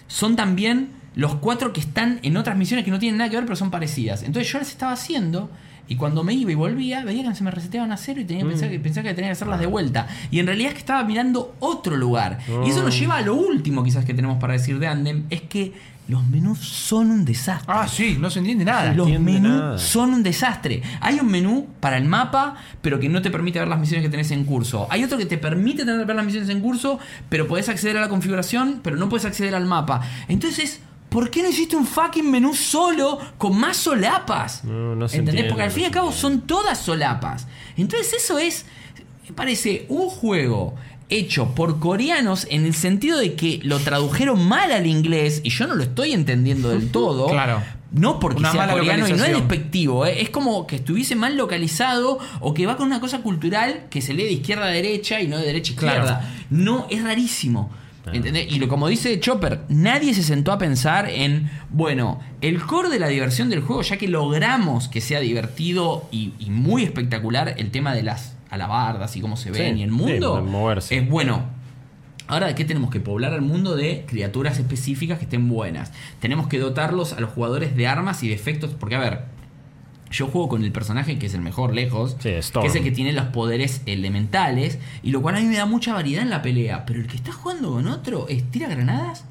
son también los cuatro que están en otras misiones que no tienen nada que ver, pero son parecidas. Entonces yo las estaba haciendo Y cuando me iba y volvía, veía que se me reseteaban a cero y tenía que pensar que, pensaba que tenía que hacerlas de vuelta. Y en realidad es que estaba mirando otro lugar. Y eso nos lleva a lo último quizás que tenemos para decir de Andem, es que los menús son un desastre. Ah, sí, no se entiende nada. Los entiende menús nada. son un desastre. Hay un menú para el mapa, pero que no te permite ver las misiones que tenés en curso. Hay otro que te permite tener, ver las misiones en curso, pero podés acceder a la configuración, pero no puedes acceder al mapa. Entonces, ¿por qué no hiciste un fucking menú solo con más solapas? No, no se ¿Entendés? entiende, Porque al fin y al cabo son todas solapas. Entonces eso es, me parece, un juego hecho por coreanos en el sentido de que lo tradujeron mal al inglés y yo no lo estoy entendiendo del todo. Claro. No porque Una sea coreano y no es despectivo, ¿eh? es como que estuviese mal localizado o que va con una cosa cultural que se lee de izquierda a derecha y no de derecha a Claro. izquierda. No, es rarísimo. ¿Entendés? Y lo, como dice Chopper, nadie se sentó a pensar en, bueno, el core de la diversión del juego, ya que logramos que sea divertido y, y muy espectacular el tema de las alabardas y cómo se ven Sí, y el mundo, es bueno. Ahora, ¿de qué tenemos que poblar al mundo de criaturas específicas que estén buenas? Tenemos que dotarlos a los jugadores de armas y de efectos. Porque, a ver, yo juego con el personaje que es el mejor lejos, Sí, que es el que tiene los poderes elementales, y lo cual a mí me da mucha variedad en la pelea. Pero el que está jugando con otro es tira granadas,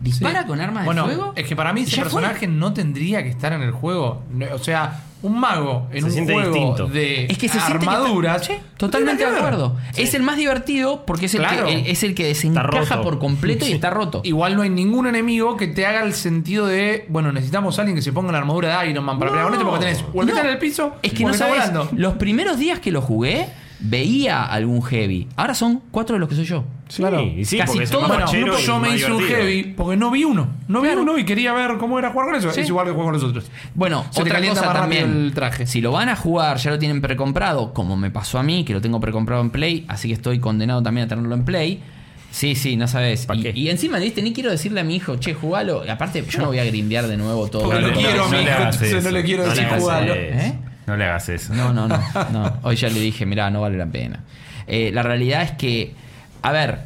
dispara Sí. con armas bueno, de fuego. Es que para mí ese fue. personaje no tendría que estar en el juego. O sea, un mago en Se un siente juego distinto. de Es que se siente que está- armaduras. Sí, no totalmente de que acuerdo. Es el más divertido porque es el, Claro. que, el- es el que desencaja por completo y está roto. Igual no hay ningún enemigo que te haga el sentido de, bueno, necesitamos a alguien que se ponga la armadura de Iron Man para No. pelear con este porque tenés o el No, en el piso Es que no sabes, volando. los primeros días que lo jugué, veía algún heavy. Ahora son cuatro de los que soy yo. Sí, Claro. y sí, Casi porque todo- Bueno, y yo me hice un heavy porque no vi uno. No vi Claro. uno y quería ver cómo era jugar con eso. Sí. Es igual que jugar con los otros. Bueno, Se otra cosa más también. el traje. Si lo van a jugar, ya lo tienen precomprado, como me pasó a mí, que lo tengo precomprado en Play, así que estoy condenado también a tenerlo en Play. Sí, sí, no sabes. ¿Pa' Y, qué? y encima, ¿viste? Ni quiero decirle a mi hijo, che, jugalo. Y aparte, yo no voy a grindear de nuevo todo. No lo le- quiero a no mi le hijo, no le quiero No decir eso. ¿Eh? No le hagas eso. No, no, no, no. Hoy ya le dije, mirá, no vale la pena. Eh, la realidad es que, a ver,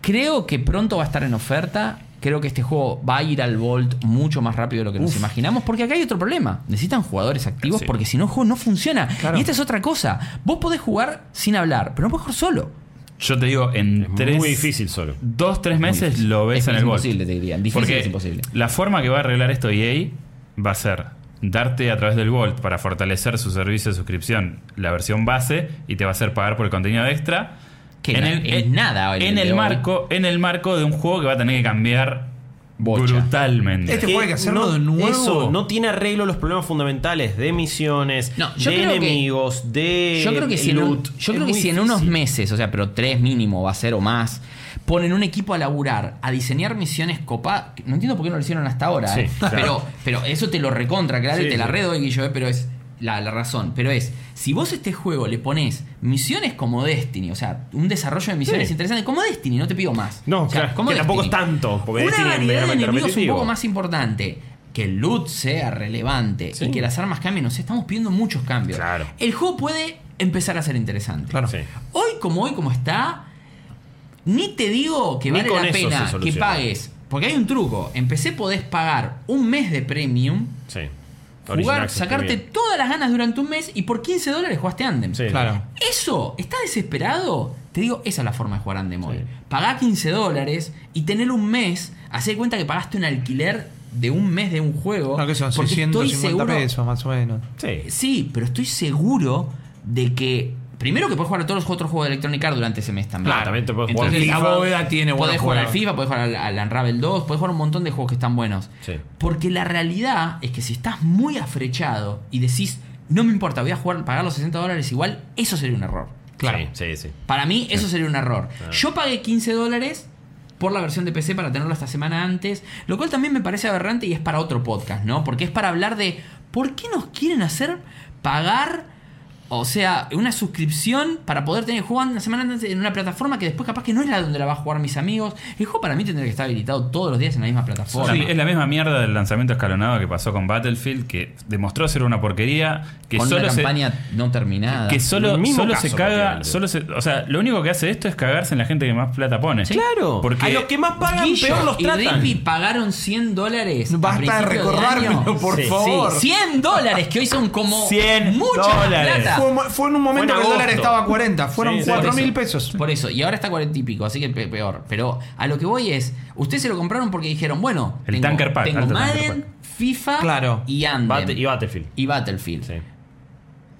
creo que pronto va a estar en oferta. Creo que este juego va a ir al Vault mucho más rápido de lo que nos imaginamos. Porque acá hay otro problema. Necesitan jugadores activos Sí. porque si no el juego no funciona. Claro. Y esta es otra cosa. Vos podés jugar sin hablar, pero no podés jugar solo. Yo te digo, en Es tres. muy difícil solo. Dos, tres meses lo ves Es en el Vault. imposible, te diría. Difícil Porque es imposible. la forma que va a arreglar esto EA va a ser darte a través del Vault para fortalecer su servicio de suscripción la versión base y te va a hacer pagar por el contenido extra. Que no es nada hoy en el hoy. marco en el marco de un juego que va a tener que cambiar Bocha. brutalmente. Este juego hay que hacerlo de nuevo. Eso, no tiene arreglo los problemas fundamentales de misiones, No, yo de que- enemigos, de Yo creo que si en, un- loot. yo Es creo que si en unos meses, o sea, pero tres mínimo va a ser o más, ponen un equipo a laburar, a diseñar misiones copadas. No entiendo por qué no lo hicieron hasta ahora, Sí, ¿eh? claro. pero, pero eso te lo recontra, claro, Sí, te la sí. redo, Guillo, ¿eh? pero es la, la razón. Pero es, si vos a este juego le pones misiones como Destiny, o sea, un desarrollo de misiones Sí. interesantes, como Destiny, no te pido más. No, O sea, claro, como que tampoco es tanto, porque Una Destiny es variedad de enemigos un poco más importante. Que el loot sea relevante Sí. y que las armas cambien. O sea, estamos pidiendo muchos cambios. Claro. El juego puede empezar a ser interesante. Claro. Sí. Hoy como hoy como está, ni te digo que Ni vale la pena que pagues. Porque hay un truco. En PC podés pagar un mes de premium, Sí. Jugar, sacarte Premium. todas las ganas durante un mes y por 15 dólares jugaste Andem. Sí. Claro. Eso, ¿estás desesperado? Te digo, esa es la forma de jugar Andem hoy. Sí. Pagá 15 dólares y tener un mes, hacer cuenta que pagaste un alquiler de un mes de un juego. No, que son porque estoy 650 seguro- pesos más o menos. Sí. Sí, pero estoy seguro de que. Primero que puedes jugar a todos los otros juegos de Electronic Arts durante ese mes también. Claro, también te puedes jugar Entonces, La FIFA. bóveda tiene Podés jugar al. FIFA, podés jugar al, al Unravel 2, podés jugar un montón de juegos que están buenos. Sí. Porque la realidad es que si estás muy afrechado y decís, no me importa, voy a jugar, pagar los 60 dólares igual, eso sería un error. Claro. Sí, sí, sí. Para mí, eso sería un error. Yo pagué 15 dólares por la versión de PC para tenerlo esta semana antes, lo cual también me parece aberrante y es para otro podcast, ¿no? Porque es para hablar de por qué nos quieren hacer pagar O sea, una suscripción para poder tener jugando una semana antes en una plataforma que después capaz que no es la donde la va a jugar mis amigos. El juego para mí tendría que estar habilitado todos los días en la misma plataforma. Sí, es la misma mierda del lanzamiento escalonado que pasó con Battlefield, que demostró ser una porquería, que con solo una se, campaña no terminada. que solo, mismo solo caso se caga, solo se, o sea, lo único que hace esto es cagarse en la gente que más plata pone. Claro. Porque a los que más pagan, Guillo peor los y tratan. Rippy pagaron 100 dólares. Basta de recordármelo, por Sí, favor. Sí, 100 dólares, que hoy son como 100 mucha dólares. plata. Fue, fue en un momento en que el dólar estaba a 40. Fueron Sí, sí. 4 Por mil eso, pesos. Por eso, y ahora está 40 y pico, así que pe- peor. Pero a lo que voy es, ustedes se lo compraron porque dijeron, bueno, El tengo, tanker pack, tengo alto tanker Madden, FIFA Claro. y Andem. Bate- y Battlefield. y Battlefield. Sí.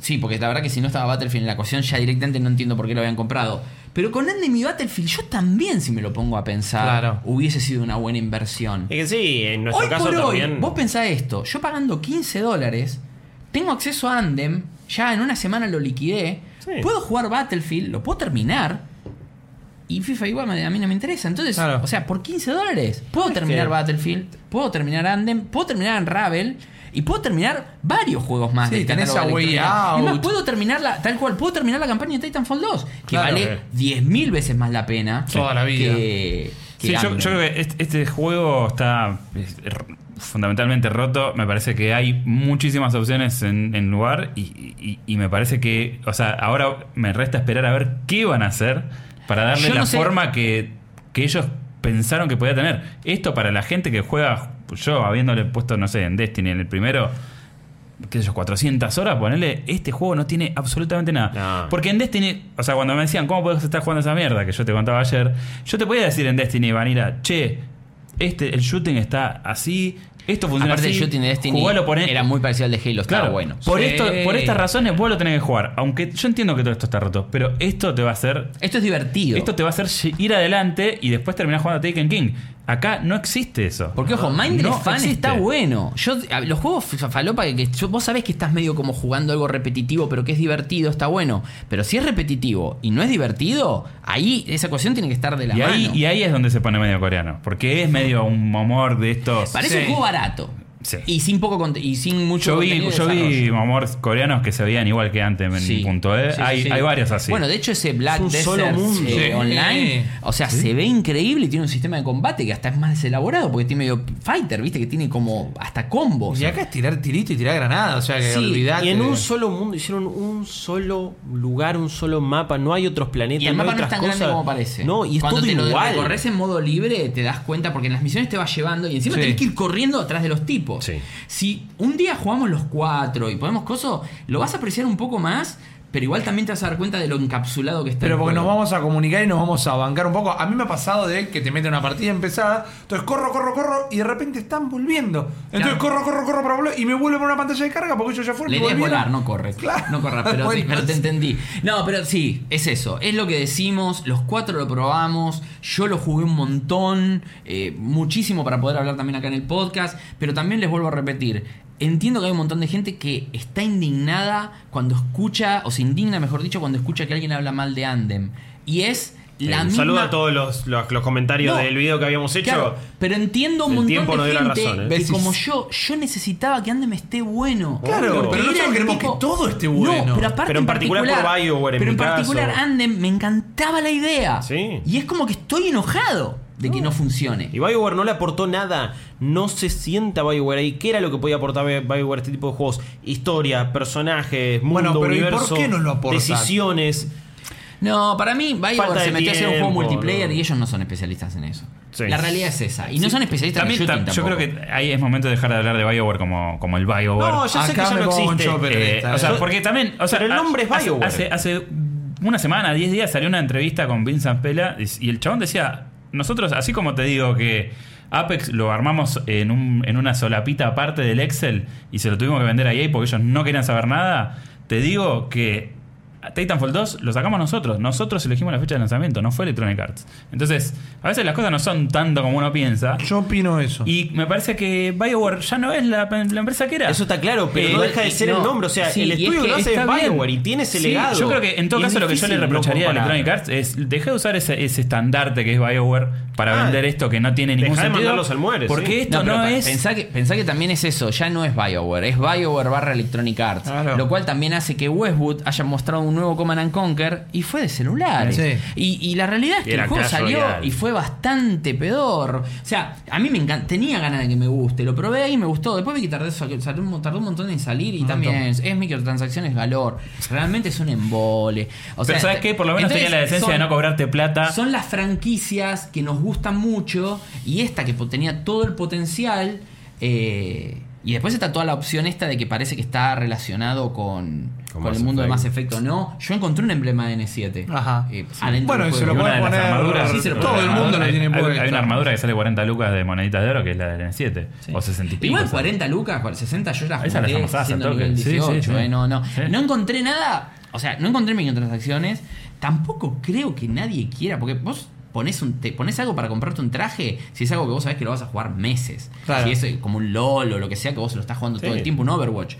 Sí, porque la verdad que si no estaba Battlefield en la ecuación ya directamente no entiendo por qué lo habían comprado. Pero con Andem y Battlefield yo también, si me lo pongo a pensar, Claro. hubiese sido una buena inversión. Es que sí, en nuestro Hoy caso por hoy, también. vos pensás esto, yo pagando 15 dólares, tengo acceso a Andem, ya en una semana lo liquidé, Sí. puedo jugar Battlefield, lo puedo terminar, y FIFA igual me- a mí no me interesa. Entonces, Claro. o sea, por 15 dólares, puedo terminar que- Battlefield, puedo terminar Andem, puedo terminar Unravel, y puedo terminar varios juegos más Sí, del tenés catálogo a Way Electronic Arts. Es más, puedo terminar la, tal cual, puedo terminar la campaña de Titanfall 2, que Claro. vale 10.000 veces más la pena Toda la vida. que, que Sí, yo, yo creo que este, este juego está fundamentalmente roto. Me parece que hay muchísimas opciones en, en lugar y, y- y me parece que, o sea, ahora me resta esperar a ver qué van a hacer para darle no la sé- forma que, que ellos pensaron que podía tener. Esto para la gente que juega, yo habiéndole puesto, no sé, en Destiny en el primero, qué sé yo, 400 horas, ponerle, este juego no tiene absolutamente nada. No. Porque en Destiny, o sea, cuando me decían, ¿cómo podés estar jugando esa mierda que yo te contaba ayer? Yo te podía decir en Destiny, Vanilla, che, este, el shooting está así, esto funciona Aparte, así. el shooting de Destiny jugalo, poné- era muy parecido al de Halo, estaba Claro, bueno. por, Sí. esto, por estas razones vos lo tenés que jugar. Aunque yo entiendo que todo esto está roto, pero esto te va a hacer Esto es divertido. esto te va a hacer ir adelante y después terminar jugando a Taken King. Acá no existe eso. Porque, ojo, No Fan existe. está bueno. Yo, los juegos fa- falopa que, que yo- vos sabés que estás medio como jugando algo repetitivo, pero que es divertido, está bueno. Pero si es repetitivo y no es divertido, ahí esa ecuación tiene que estar de la Y mano. ahí, y ahí es donde se pone medio coreano. Porque es medio un humor de estos. Parece Sí. un juego barato. Sí. Y sin poco y sin mucho Yo vi, yo vi humores coreanos que se veían igual que antes en Sí. punto E. Sí, hay, sí. hay varios así. Bueno, de hecho ese Black Es un Desert solo mundo. eh, Sí. online, o sea, se ve increíble y tiene un sistema de combate que hasta es más elaborado porque tiene medio fighter, viste, que tiene como hasta combos. Y acá es tirar tirito y tirar granada. O sea que Sí, olvidate. Y en un solo mundo hicieron un solo lugar, un solo mapa, no hay otros planetas, Y el no mapa hay no es tan cosas. grande como parece. No, y es Cuando todo te lo igual. recorres en modo libre, te das cuenta porque en las misiones te vas llevando y encima Sí. tenés que ir corriendo atrás de los tipos. Sí. Si un día jugamos los cuatro y podemos coso, lo vas a apreciar un poco más, pero igual también te vas a dar cuenta de lo encapsulado que está Pero porque nos vamos a comunicar y nos vamos a bancar un poco. A mí me ha pasado de que te meten una partida empezada, entonces corro, corro, corro y de repente están volviendo. Entonces Claro. corro, corro, corro para volver y me vuelvo por una pantalla de carga porque ellos ya fueron. La idea es volar, no corres. Claro. No corras, pero, Bueno, sí, pero te entendí. No, pero sí, es eso. Es lo que decimos. Los cuatro lo probamos. Yo lo jugué un montón. eh, muchísimo para poder hablar también acá en el podcast. Pero también les vuelvo a repetir. Entiendo que hay un montón de gente que está indignada cuando escucha, o se indigna, mejor dicho, cuando escucha que alguien habla mal de Andem. Y es la un misma. saludo a todos los, los, los comentarios No. del video que habíamos hecho. Claro, pero entiendo un El montón tiempo de nos dio la gente razón, ¿eh? que como yo, yo necesitaba que Andem esté bueno. Claro, Porque pero nosotros queremos que todo esté bueno. No, pero aparte Pero en particular por BioWare, en Pero en particular caso. Andem me encantaba la idea. Sí. Y es como que estoy enojado de que no funcione. Y BioWare no le aportó nada. No se sienta BioWare ahí. ¿Qué era lo que podía aportar BioWare a este tipo de juegos? Historia, personajes, mundo, Bueno, pero ¿y por qué no lo aporta? decisiones. No, para mí BioWare Falta se metió a hacer un juego multiplayer ¿no? y ellos no son especialistas en eso. Sí. La realidad es esa. Y no son especialistas También, en tam- shooting yo creo que ahí es momento de dejar de hablar de BioWare como, como el BioWare. No, ya sé que ya no existe. Eh, esta, o sea, eh. porque también. O sea, Pero el nombre es BioWare. Hace, hace una semana, 10 días, salió una entrevista con Vincent Pela y, y el chabón decía: Nosotros, así como te digo que Apex lo armamos en, un, en una solapita aparte del Excel y se lo tuvimos que vender a EA porque ellos no querían saber nada, te digo que Titanfall 2 lo sacamos nosotros. Nosotros elegimos la fecha de lanzamiento, no fue Electronic Arts. Entonces, a veces las cosas no son tanto como uno piensa. Yo opino eso. Y me parece que BioWare ya no es la, la empresa que era. Eso está claro, pero Eh, no deja de ser no, el nombre. O sea, sí, el y es estudio que lo hace bien. Bioware y tiene ese Sí, legado. Yo creo que en todo caso lo que yo le reprocharía a. Electronic Arts es dejé de usar ese, ese estandarte que es BioWare para Ah, vender esto que no tiene ningún dejá de sentido. mandarlos al muere, porque sí. esto No, es. Pensá que, pensá que también es eso, ya no es BioWare, es BioWare barra Electronic Arts. Claro. Lo cual también hace que Westwood haya mostrado un nuevo Command and Conquer y fue de celulares. Sí. Y, y la realidad es que el juego salió y fue bastante pedor. O sea, a mí me encanta, tenía ganas de que me guste, lo probé y me gustó. Después vi que tardé, tardó un tardó un montón en salir y también es, es microtransacciones galor. Realmente es un embole. O Pero sea, ¿sabes qué? Por lo menos tenía la decencia de no cobrarte plata. son las franquicias que nos gustan mucho y esta que tenía todo el potencial. eh, y después está toda la opción esta de que parece que está relacionado con, Con con el mundo de. Mass Effect o no. Yo encontré un emblema de N7. Ajá. eh, Bueno, y se lo juego. Una puede de las poner. armaduras. Sí, se lo todo puede el mundo lo hay, tiene hay- puesto. hay una armadura que sale 40 lucas de moneditas de oro que es la del N7. O 60 y pico. Igual ¿sabes? 40 lucas, cual- 60 yo las Esa la junté siendo nivel Sí, sí, 18, sí. eh, no, no. Sí. No encontré nada, o sea, no encontré microtransacciones, tampoco creo que nadie quiera, porque vos pones, un, te pones algo para comprarte un traje, si es algo que vos sabés que lo vas a jugar meses, Claro. si es eh, como un LOL o lo que sea que vos lo estás jugando todo el tiempo, un Overwatch.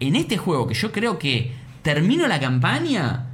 En este juego que yo creo que termino la campaña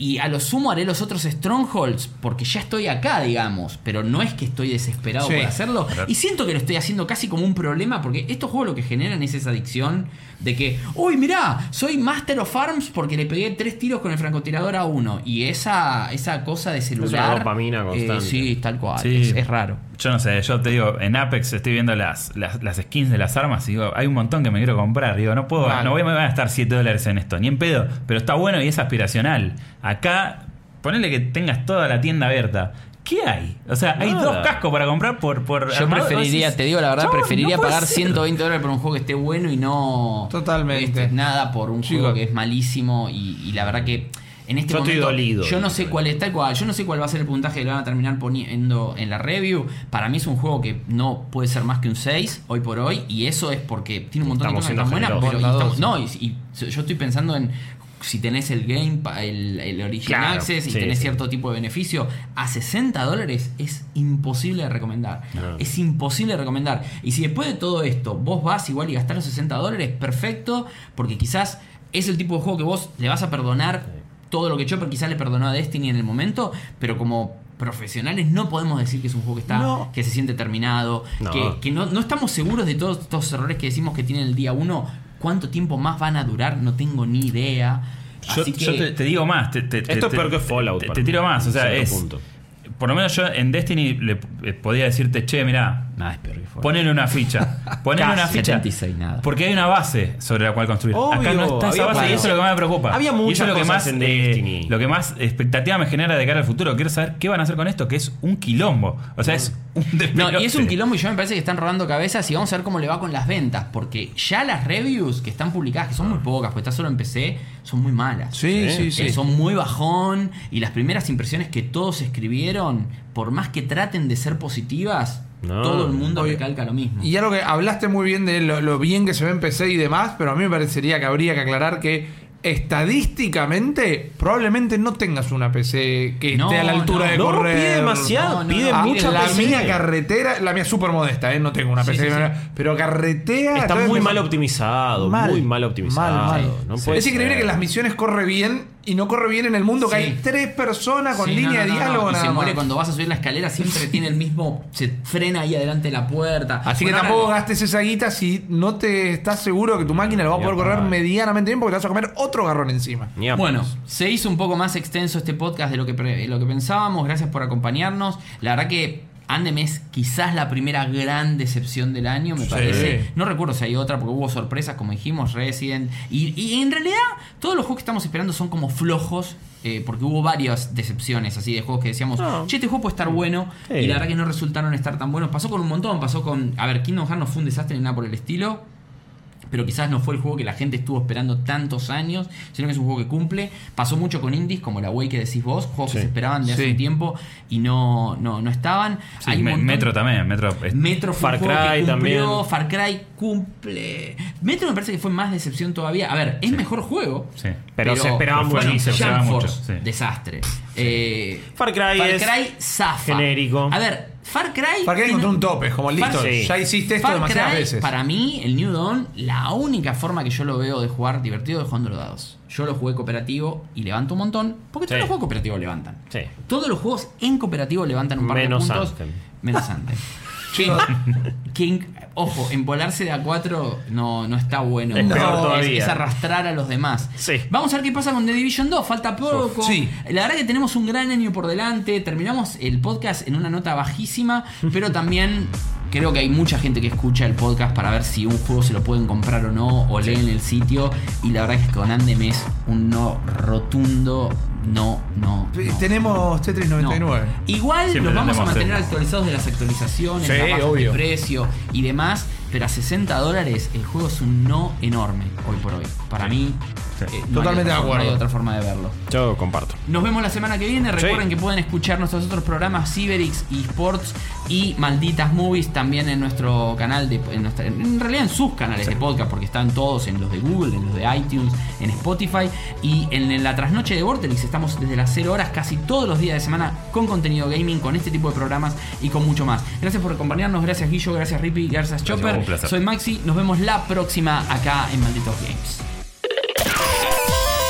y a lo sumo haré los otros Strongholds porque ya estoy acá, digamos. Pero no es que estoy desesperado Sí. por hacerlo. Y siento que lo estoy haciendo casi como un problema porque estos juegos lo que generan es esa adicción de que, uy, mirá, soy Master of Arms porque le pegué tres tiros con el francotirador a uno. Y esa, esa cosa de celular. dopamina eh, constante. sí, tal cual. Sí. Es, es raro. Yo no sé, yo te digo, en Apex estoy viendo las, las, las skins de las armas y digo, hay un montón que me quiero comprar. Digo, no puedo, Vale. no voy, me voy a gastar 7 dólares en esto, ni en pedo, pero está bueno y es aspiracional. Acá, ponele que tengas toda la tienda abierta. ¿Qué hay? O sea, hay Nada. dos cascos para comprar por. por Yo preferiría, decís, te digo la verdad, "Chabón, preferiría no pagar ser". 120 dólares por un juego que esté bueno y no. Totalmente. este, nada por un juego que es malísimo y, y la verdad que. En este Yo estoy momento, dolido. yo no sé cuál es tal cual, yo no sé cuál va a ser el puntaje que le van a terminar poniendo en la review. Para mí es un juego que no puede ser más que un 6 hoy por hoy y eso es porque tiene un montón Estamos de cosas buenas, pero y estamos- no, y, y yo estoy pensando en si tenés el Game, el, el Original Claro, Access y sí, tenés sí. cierto tipo de beneficio, a 60 dólares es imposible de recomendar. No. Es imposible de recomendar. Y si después de todo esto vos vas igual y gastás los 60 dólares, perfecto, porque quizás es el tipo de juego que vos le vas a perdonar todo lo que Chopper quizás le perdonó a Destiny en el momento, pero como profesionales no podemos decir que es un juego que está No. que se siente terminado, No. que, que no, no estamos seguros de todos estos errores que decimos que tiene el día 1, cuánto tiempo más van a durar, no tengo ni idea. Yo, Así que yo te, te digo más. te- te- Esto te- es peor que Fallout Te, tiro más. O sea, es. punto. Por lo menos yo en Destiny le eh, podía decirte, che, mirá, nada es peor que ponele una ficha. Ponele Casi una ficha. 76 nada. Porque hay una base sobre la cual construir. Obvio, Acá no está esa base y eso es lo que más me preocupa. Había y eso muchas es lo que más, en eh, Destiny. lo que más expectativa me genera de cara al futuro. Quiero saber qué van a hacer con esto, que es un quilombo. O sea, es un No, y es un quilombo y yo me parece que están robando cabezas y vamos a ver cómo le va con las ventas, porque ya las reviews que están publicadas, que son muy pocas, porque está solo en PC, son muy malas. Sí, sí, Eh, sí. son muy bajón y las primeras impresiones que todos escribieron, por más que traten de ser positivas, No. todo el mundo recalca lo mismo. Y algo que hablaste muy bien de lo, lo bien que se ve en PC y demás, pero a mí me parecería que habría que aclarar que estadísticamente probablemente no tengas una PC que No, esté a la altura no. de No, correr. pide demasiado, pide no. Ah, mucha la PC. mía carretera, la mía es súper modesta, ¿eh? no tengo una Sí, PC, sí, sí. pero carretea. Está muy mal optimizado, Mal, muy mal optimizado. mal, mal. No Sí. puede es increíble ser. que las misiones corre bien y no corre bien en el mundo, que hay tres personas con Sí, línea no, no, de diálogo no. Y nada se muere más. cuando vas a subir la escalera, siempre tiene el mismo. Se frena ahí adelante de la puerta. Así que tampoco ahora- gastes esa guita si no te estás seguro que tu máquina lo va a poder a correr medianamente bien porque te vas a comer otro garrón encima. Ni a Bueno, palos. se hizo un poco más extenso este podcast de lo que, lo que pensábamos. Gracias por acompañarnos. La verdad que Andem es quizás la primera gran decepción del año, me Sí. parece. No recuerdo si hay otra, porque hubo sorpresas, como dijimos, Resident. Y, y en realidad, todos los juegos que estamos esperando son como flojos. eh, porque hubo varias decepciones así de juegos que decíamos, No. che, este juego puede estar bueno. Sí. Y la verdad que no resultaron estar tan buenos. Pasó con un montón, pasó con. A ver, Kingdom Hearts no fue un desastre ni nada por el estilo. Pero quizás no fue el juego que la gente estuvo esperando tantos años, sino que es un juego que cumple. Pasó mucho con indies, como la Way que decís vos, juegos que se esperaban de hace Sí. un tiempo y no, no, no estaban. Sí, Hay un Me- montón- Metro también. Metro es- Metro fue Far un juego que Cry cumplió, también. Far Cry cumple. Metro me parece que fue más decepción todavía. A ver, es mejor juego. Sí. Pero se esperaba Pero fue- mucho. se esperaba mucho, desastre. Eh, Far Cry es zafa. genérico. A ver, Far Cry. Far Cry tiene- encontró un tope, es como listo, Sí. ya hiciste esto Far demasiadas Cry, veces. Para mí, el New Dawn, la única forma que yo lo veo de jugar divertido es jugando los dados. Yo lo jugué cooperativo y levanto un montón. Porque todos Sí. los juegos cooperativos levantan. Sí. Todos los juegos en cooperativo levantan un par Menos de puntos. Anthem. Menos Anthem. In- ojo, en volarse de A4 no, no está bueno. Es arrastrar a los demás. Sí. Vamos a ver qué pasa con The Division 2. Falta poco. Sí. La verdad que tenemos un gran año por delante. Terminamos el podcast en una nota bajísima, pero también creo que hay mucha gente que escucha el podcast para ver si un juego se lo pueden comprar o no, o leen el sitio. Y la verdad es que con Andem es un no rotundo. No, no. no. Tenemos Tetris No. 99. Igual Siempre los vamos a mantener actualizados de las actualizaciones, Sí, de precio y demás, pero a 60 dólares el juego es un no enorme hoy por hoy. Para mí. Eh, no Totalmente de forma- No hay acuerdo. otra forma de verlo. Yo comparto. Nos vemos la semana que viene. Recuerden Sí. que pueden escuchar nuestros otros programas Cyberix y Sports y Malditas Movies también en nuestro canal de en, nuestra- en realidad en sus canales de podcast porque están todos en los de Google, en los de iTunes, en Spotify y en, en la trasnoche de Vortex estamos desde las 0 horas casi todos los días de semana con contenido gaming, con este tipo de programas y con mucho más. Gracias por acompañarnos, gracias Guillo, gracias Rippy, gracias Chopper. Soy Maxi, nos vemos la próxima acá en Malditos Games.